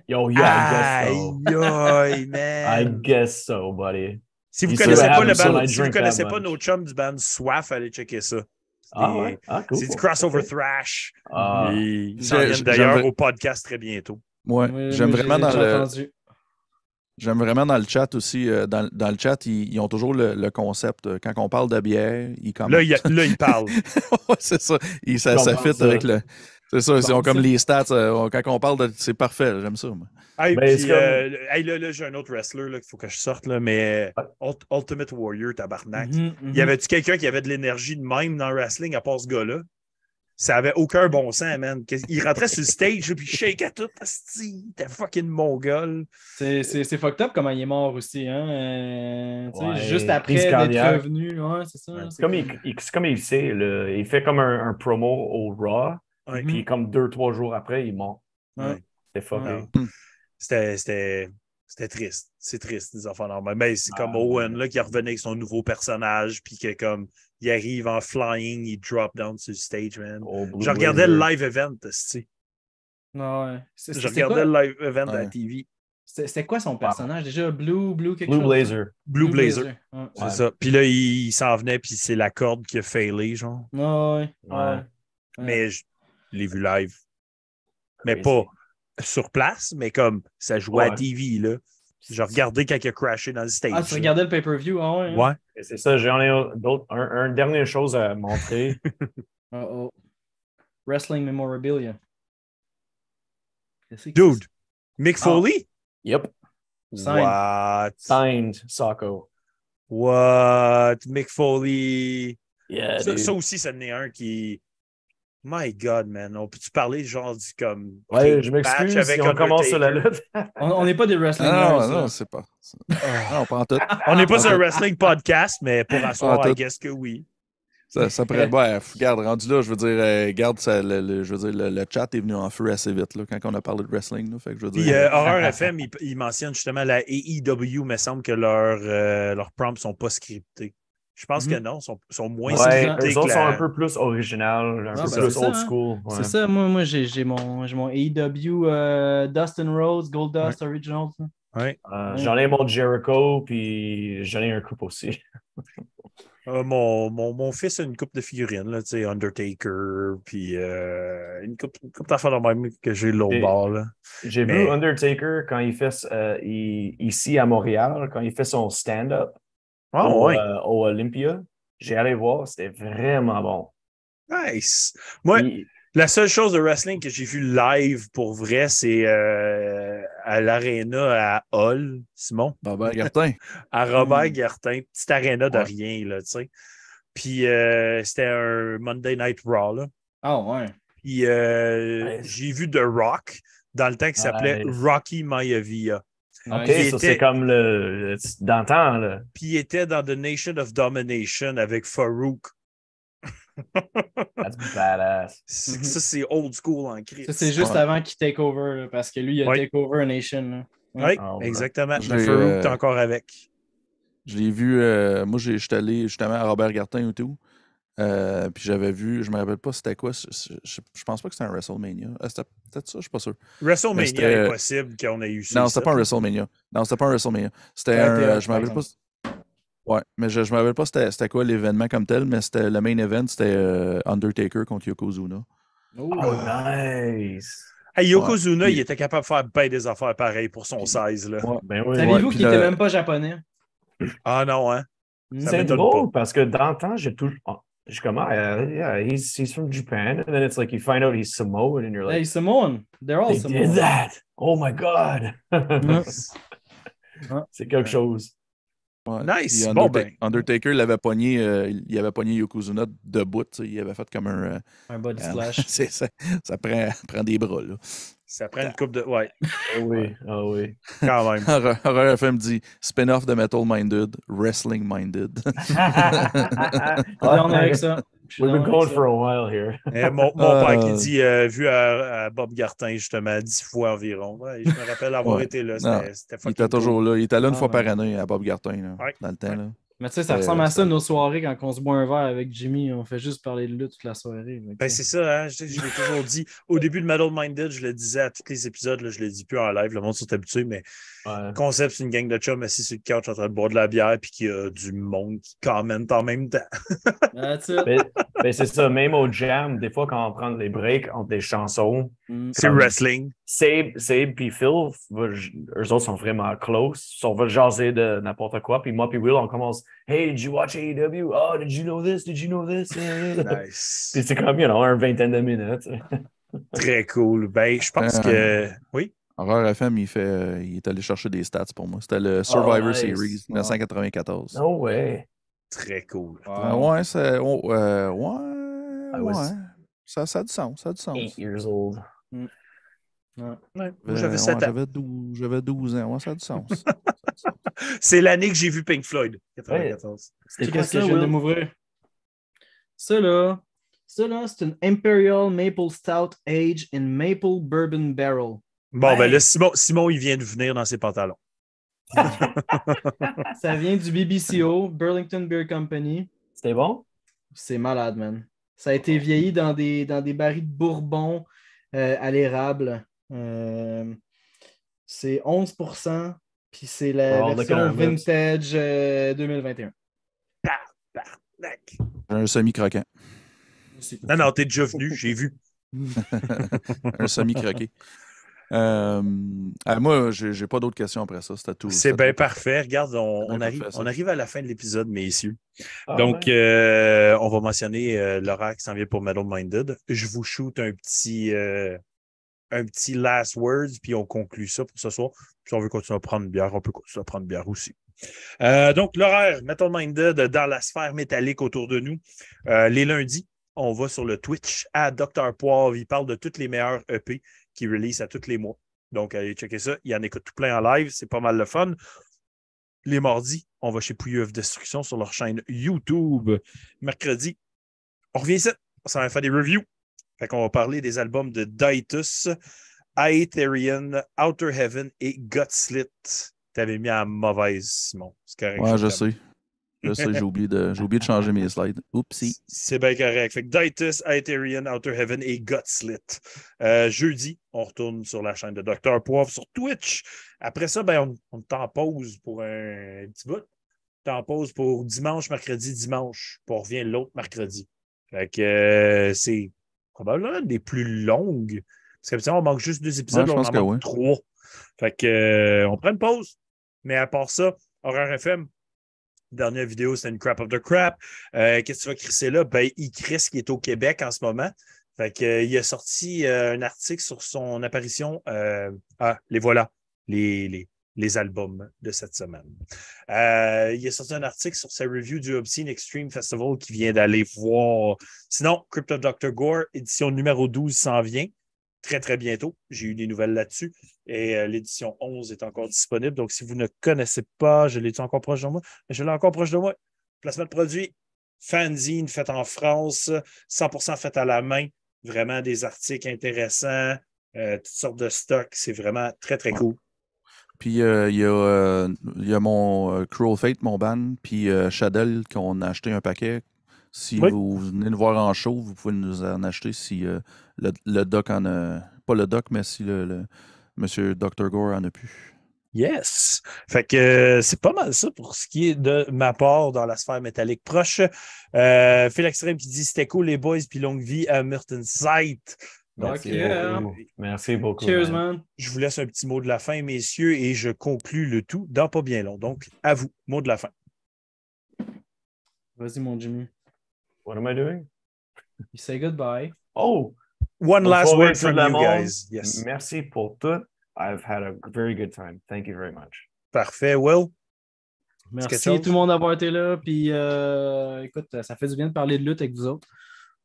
Yo, yeah, I guess Aïe, so. aïe, <laughs> I guess so, buddy. Si vous You connaissez see what pas le band, I si vous drink that connaissez pas much. nos chums band Soif, allez checker ça. C'est Ah, ouais. Ah, cool. C'est du crossover thrash. Ah. Ils J'ai- s'en viennent d'ailleurs au podcast très bientôt. Ouais, Moi, j'aime vraiment dans le. J'aime vraiment dans le chat aussi. euh, dans, dans le chat, ils, ils ont toujours le, le concept. euh, Quand on parle de bière, ils commentent. Là, il, là, il parle. <laughs> Ouais, c'est ça. Ils- ça, ça comprends fit ça. avec le. C'est ça, ils ont comme les stats. euh, quand on parle de. C'est parfait, j'aime ça. moi. Hey, Ben, puis, comme- euh, hey, là, là j'ai un autre wrestler là, qu'il faut que je sorte, là, mais Ult- Ultimate Warrior, tabarnak. Mhm. Y avait-tu quelqu'un qui avait de l'énergie de même dans le wrestling à part ce gars-là? Ça avait aucun bon sens, man. Il rentrait sur le stage, puis il shake à tout. asti, T'es fucking mongol. C'est c'est- c'est fucked up comment il est mort aussi. Hein? euh, Ouais, juste après d'être revenu. Ouais, c'est ça. C'est comme, il, comme il sait, là. il fait comme un, un promo au Raw, Ouais. puis comme deux, trois jours après, il est mort. Fucké. C'était- C'était c'était triste. C'est triste, les enfants normaux. Mais c'est comme Ah, Owen ouais. là, qui revenait avec son nouveau personnage, puis que comme il arrive en flying, il drop down sur le stage, man. Blue Je regardais le live event, asti. Ah ouais. C'est- Je C'était regardais quoi, le live event à la. TV. c'était- quoi son personnage? Déjà? Blue, Blue quelque Blue chose? Blazer. Blue Blazer. Ouais. C'est Ouais. ça. Puis là, il, il s'en venait, puis c'est la corde qui a failé, genre. Ah ouais. Ouais. Mais je l'ai vu live. Mais Crazy. pas sur place, mais comme ça jouait à. TV, là. J'ai regardé quand il a crashé dans le stage. Ah, tu regardais le pay-per-view? Ah ouais. hein? Ouais. C'est ça, j'en ai d'autres. Un, un dernière chose à montrer. <laughs> Ah, oh. Wrestling Memorabilia. Dude, Mick Ah. Foley? yep. Signed. What? Signed Socko. What? Mick Foley. Yeah, Ça, aussi, ça en est un qui. My God, man. On peut-tu parler genre du comme. Ouais, je m'excuse si on commence sur la lutte. <laughs> On on n'est pas des wrestling Non, nerds, non, c'est pas. c'est- Non, pas en tout. On n'est pas sur un wrestling podcast, mais pour asseoir, Ah, I guess que oui. Ça, ça pourrait. Ouais, regarde, rendu là, je veux dire, euh, garde, ça, le, le- je veux dire, le, le chat est venu en feu assez vite là, quand on a parlé de wrestling. Là, fait que je veux Puis euh, Horror FM, il, il mentionne justement la AEW, mais semble que leurs euh, leurs prompts sont pas scriptés. Je pense Mhm. que non, sont, sont moins Ouais, eux autres la- sont un peu plus original, un Ah, peu ben, plus c'est ça, old hein. school. ouais. C'est ça, moi, moi j'ai j'ai mon, j'ai mon AEW euh, Dustin Rhodes, Gold Dust Original. ça. Ouais. Euh, J'en ai mon Jericho, puis j'en ai un coupe aussi. <laughs> Euh, mon, mon, mon fils a une coupe de figurines, là, tu sais, Undertaker, puis euh, une coupe, une coupe d'affaires de même que j'ai l'autre bord. Là. J'ai Mais- vu Undertaker quand il fait euh, il- ici à Montréal, quand il fait son stand-up Ah au, ouais, euh, au Olympia. J'ai allé voir, c'était vraiment bon. nice. Moi, la seule chose de wrestling que j'ai vu live pour vrai, c'est euh, à l'Arena à Hall, Simon. Robert Gartin. <laughs> à Robert Hmm. Gartin, petite aréna de Ouais. rien, là, tu sais. Puis euh, c'était un Monday Night Raw, là. Ah ouais. Puis euh, Ouais. j'ai vu The Rock dans le temps qui s'appelait Nice. Rocky Maivia. OK, ça était- c'est comme le, le d'antan, là. Puis il était dans The Nation of Domination avec Farouk. That's badass. <laughs> Ça, c'est old school en crise. Ça, c'est juste Ouais. avant qu'il take over, là, parce que lui, il a Ouais. take over a nation. là. Oui, Ah ouais. exactement. Le Farouk, euh, t'es encore avec. Je l'ai vu, euh, moi, j'ai- j'étais allé justement à Robert Gartin et tout. Euh, puis j'avais vu, je me rappelle pas c'était quoi. Je, je- je- je pense pas que c'était un WrestleMania. Euh, c'était peut-être ça, je suis pas sûr. WrestleMania, impossible qu'on ait eu ça. Non, c'était pas un. WrestleMania. Non, c'était pas un WrestleMania. C'était un. euh, je me rappelle pas. Ouais, mais je, je me rappelle pas c'était c'était quoi l'événement comme tel, mais c'était le main event, c'était euh, Undertaker contre Yokozuna. Oh. Oh, nice. Hey, Yokozuna, Ouais. il était capable de faire bien des affaires pareilles pour son size. Là. Ouais. Ben oui. Saviez-vous qu'il le- était même pas japonais? Ah non, hein? Ça C'est drôle pas. parce que dans le temps, j'ai toujours. Oh, Je suis comme, ah, yeah, he's, he's from Japan. And then it's like you find out he's Samoan and you're like, Hey, Samoan. They're all they Samoan. did that? Oh my God. C'est quelque chose. Ouais. Nice. Puis Bon, ben. Undertaker l'avait pogné, euh, il avait pogné Yokozuna debout. Il avait fait comme un. euh, Un body euh, splash. <laughs> ça, ça prend, <laughs> prend des bras, là. Ça prend une coupe de. Ouais, Ah oui, ah oui. quand même. <laughs> Horror FM dit spin-off de Metal Minded, Wrestling Minded. <laughs> Je suis down avec ça. We've been going for ça. a while here. Eh, mon mon père qui Euh. dit, euh, vu à, à Bob Gartin, justement, dix fois environ. Ouais, je me rappelle avoir Ouais. été là. Non, C'était c'était il était toujours là. Il était là une Ah, fois ouais. par année à Bob Gartin, là, Ouais. dans le temps. Là. Mais tu sais, ça Euh, ressemble à ça nos soirées quand on se boit un verre avec Jimmy. On fait juste parler de lutte toute la soirée. Ben, c'est ça, hein, je, je l'ai toujours dit. Au début de Metal Minded, je le disais à tous les épisodes, là, je le dis plus en live, le monde s'est habitué, mais Ouais. le concept, c'est une gang de chums assis sur le couch en train de boire de la bière, puis qu'il y a du monde qui commente en même temps. <laughs> That's it. Mais, mais c'est ça, même au jam, des fois, quand on prend les breaks entre des chansons, Mm. C'est wrestling. Sab, Sab puis Phil, eux autres sont vraiment close. On va jaser de n'importe quoi. Puis moi puis Will, on commence Hey, did you watch AEW? Oh, did you know this? Did you know this? Nice. Puis c'est comme, you know, un vingtaine de minutes. Très cool. Ben, je pense Euh, que. Oui? Horror FM, il, fait, euh, il est allé chercher des stats pour moi. C'était le Survivor nice. Series 1994. No way. Très cool. Euh, ouais, c'est. oh, euh, ouais. I ouais. was- Ça, ça a du sens. Ça a du sens. Eight years old. Ouais, moi, Euh, J'avais ouais, 7 ans. J'avais 12, j'avais 12 ans. Ouais, ça a du sens. <laughs> Ça. C'est l'année que j'ai vu Pink Floyd. 94. C'était quoi Qu'est-ce que ça, je viens de Will? m'ouvrir? Ça là, ça là, c'est une Imperial Maple Stout Age in Maple Bourbon Barrel. Bon, Ouais. ben là, Simon, Simon, il vient de venir dans ses pantalons. <laughs> Ça vient du BBCO, Burlington Beer Company. C'était bon? C'est malade, man. Ça a été vieilli dans des, dans des barils de bourbon, euh, à l'érable. Euh, c'est 11% puis c'est la de version vintage euh, 2021. Tabarnak. Un semi-croquant. Non, non, t'es déjà venu, j'ai vu. <laughs> Un semi-croqué. Euh, ah, moi, j'ai j'ai pas d'autres questions après ça. C'était tout. C'est bien parfait. Regarde, on, arrive, parfait, on arrive à la fin de l'épisode, messieurs. Ah, Donc, ouais. euh, on va mentionner euh, l'horaire qui s'en vient pour Metal Minded. Je vous shoot un petit, euh, un petit last words, puis on conclut ça pour ce soir. Si on veut continuer à prendre une bière, on peut continuer à prendre une bière aussi. Euh, donc, l'horaire Metal Minded dans la sphère métallique autour de nous. Euh, les lundis, on va sur le Twitch à Dr. Poivre. Il parle de toutes les meilleures EP qui release à tous les mois. Donc, allez checker ça. Il y en écoute tout plein en live. C'est pas mal le fun. Les mardis, on va chez Pouilleux of Destruction sur leur chaîne YouTube. Mercredi, on revient ici. On va faire des reviews. Fait qu'on va parler des albums de Daitus, Aetherian, Outer Heaven et Gutslit. T'avais mis à mauvaise, Simon. C'est correct. Ouais, je sais. J'ai oublié, de, oublié de changer mes slides. Oupsie. C'est bien correct. Fait que Daitus, Aetherian, Outer Heaven et Gutslit. Euh, jeudi, on retourne sur la chaîne de Dr. Poivre sur Twitch. Après ça, ben, on, on est en pause pour un petit bout. On est en pause pour dimanche, mercredi, dimanche. Puis on revient l'autre mercredi. Fait que euh, c'est probablement des plus longues. Parce qu'habituellement, on manque juste deux épisodes, Ouais, on en que manque oui. trois. Fait que euh, on prend une pause. Mais à part ça, Horreur FM, dernière vidéo, c'était une crap of the crap. Euh, Qu'est-ce que tu vas crisser là? Ben, il crisse qui est au Québec en ce moment. Fait que, euh, il a sorti euh, un article sur son apparition. euh, ah, les voilà, les, les, les albums de cette semaine. Euh, il a sorti un article sur sa review du Obscene Extreme Festival qui vient d'aller voir. Sinon, Crypto Dr. Gore, édition numéro 12 s'en vient très, très bientôt. J'ai eu des nouvelles là-dessus. Et euh, l'édition 11 est encore disponible. Donc, si vous ne connaissez pas, je l'ai encore proche de moi, je l'ai encore proche de moi. Placement de produit, fanzine fait en France, 100% fait à la main. Vraiment des articles intéressants, euh, toutes sortes de stocks. C'est vraiment très, très cool. Puis euh, il y, a, mon Cruel Fate, mon ban, puis Shadell, qu'on a acheté un paquet. Si Oui. vous venez nous voir en show, vous pouvez nous en acheter si euh, le, le doc en a. Pas le doc, mais si le, le monsieur Dr. Gore en a plus. Yes! Fait que euh, c'est pas mal ça pour ce qui est de ma part dans la sphère métallique proche. Euh, Phil Extrême qui dit c'était cool les boys, puis longue vie à Merton Sight. Donc, Merci beaucoup. Merci beaucoup. Cheers, man. man. je vous laisse un petit mot de la fin, messieurs, et je conclus le tout dans pas bien long. Donc, à vous, mot de la fin. Vas-y, mon Jimmy. What am I doing? You say goodbye. Oh! One last word from you guys. Yes. Merci pour tout. I've had a very good time. Thank you very much. Parfait. Will? Merci tout le monde d'avoir été là. Puis, euh, écoute, ça fait du bien de parler de lutte avec vous autres.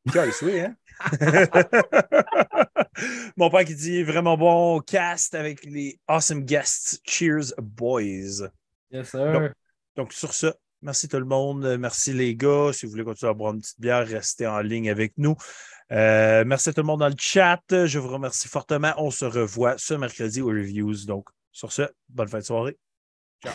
Guys, oui, hein? <laughs> Mon père qui dit vraiment bon cast avec les awesome guests. Cheers, boys. Yes, sir. Donc, Donc, sur ce, merci tout le monde. Merci les gars. Si vous voulez continuer à boire une petite bière, restez en ligne avec nous. Euh, merci à tout le monde dans le chat. Je vous remercie fortement. On se revoit ce mercredi aux reviews. Donc, sur ce, bonne fin de soirée. Ciao.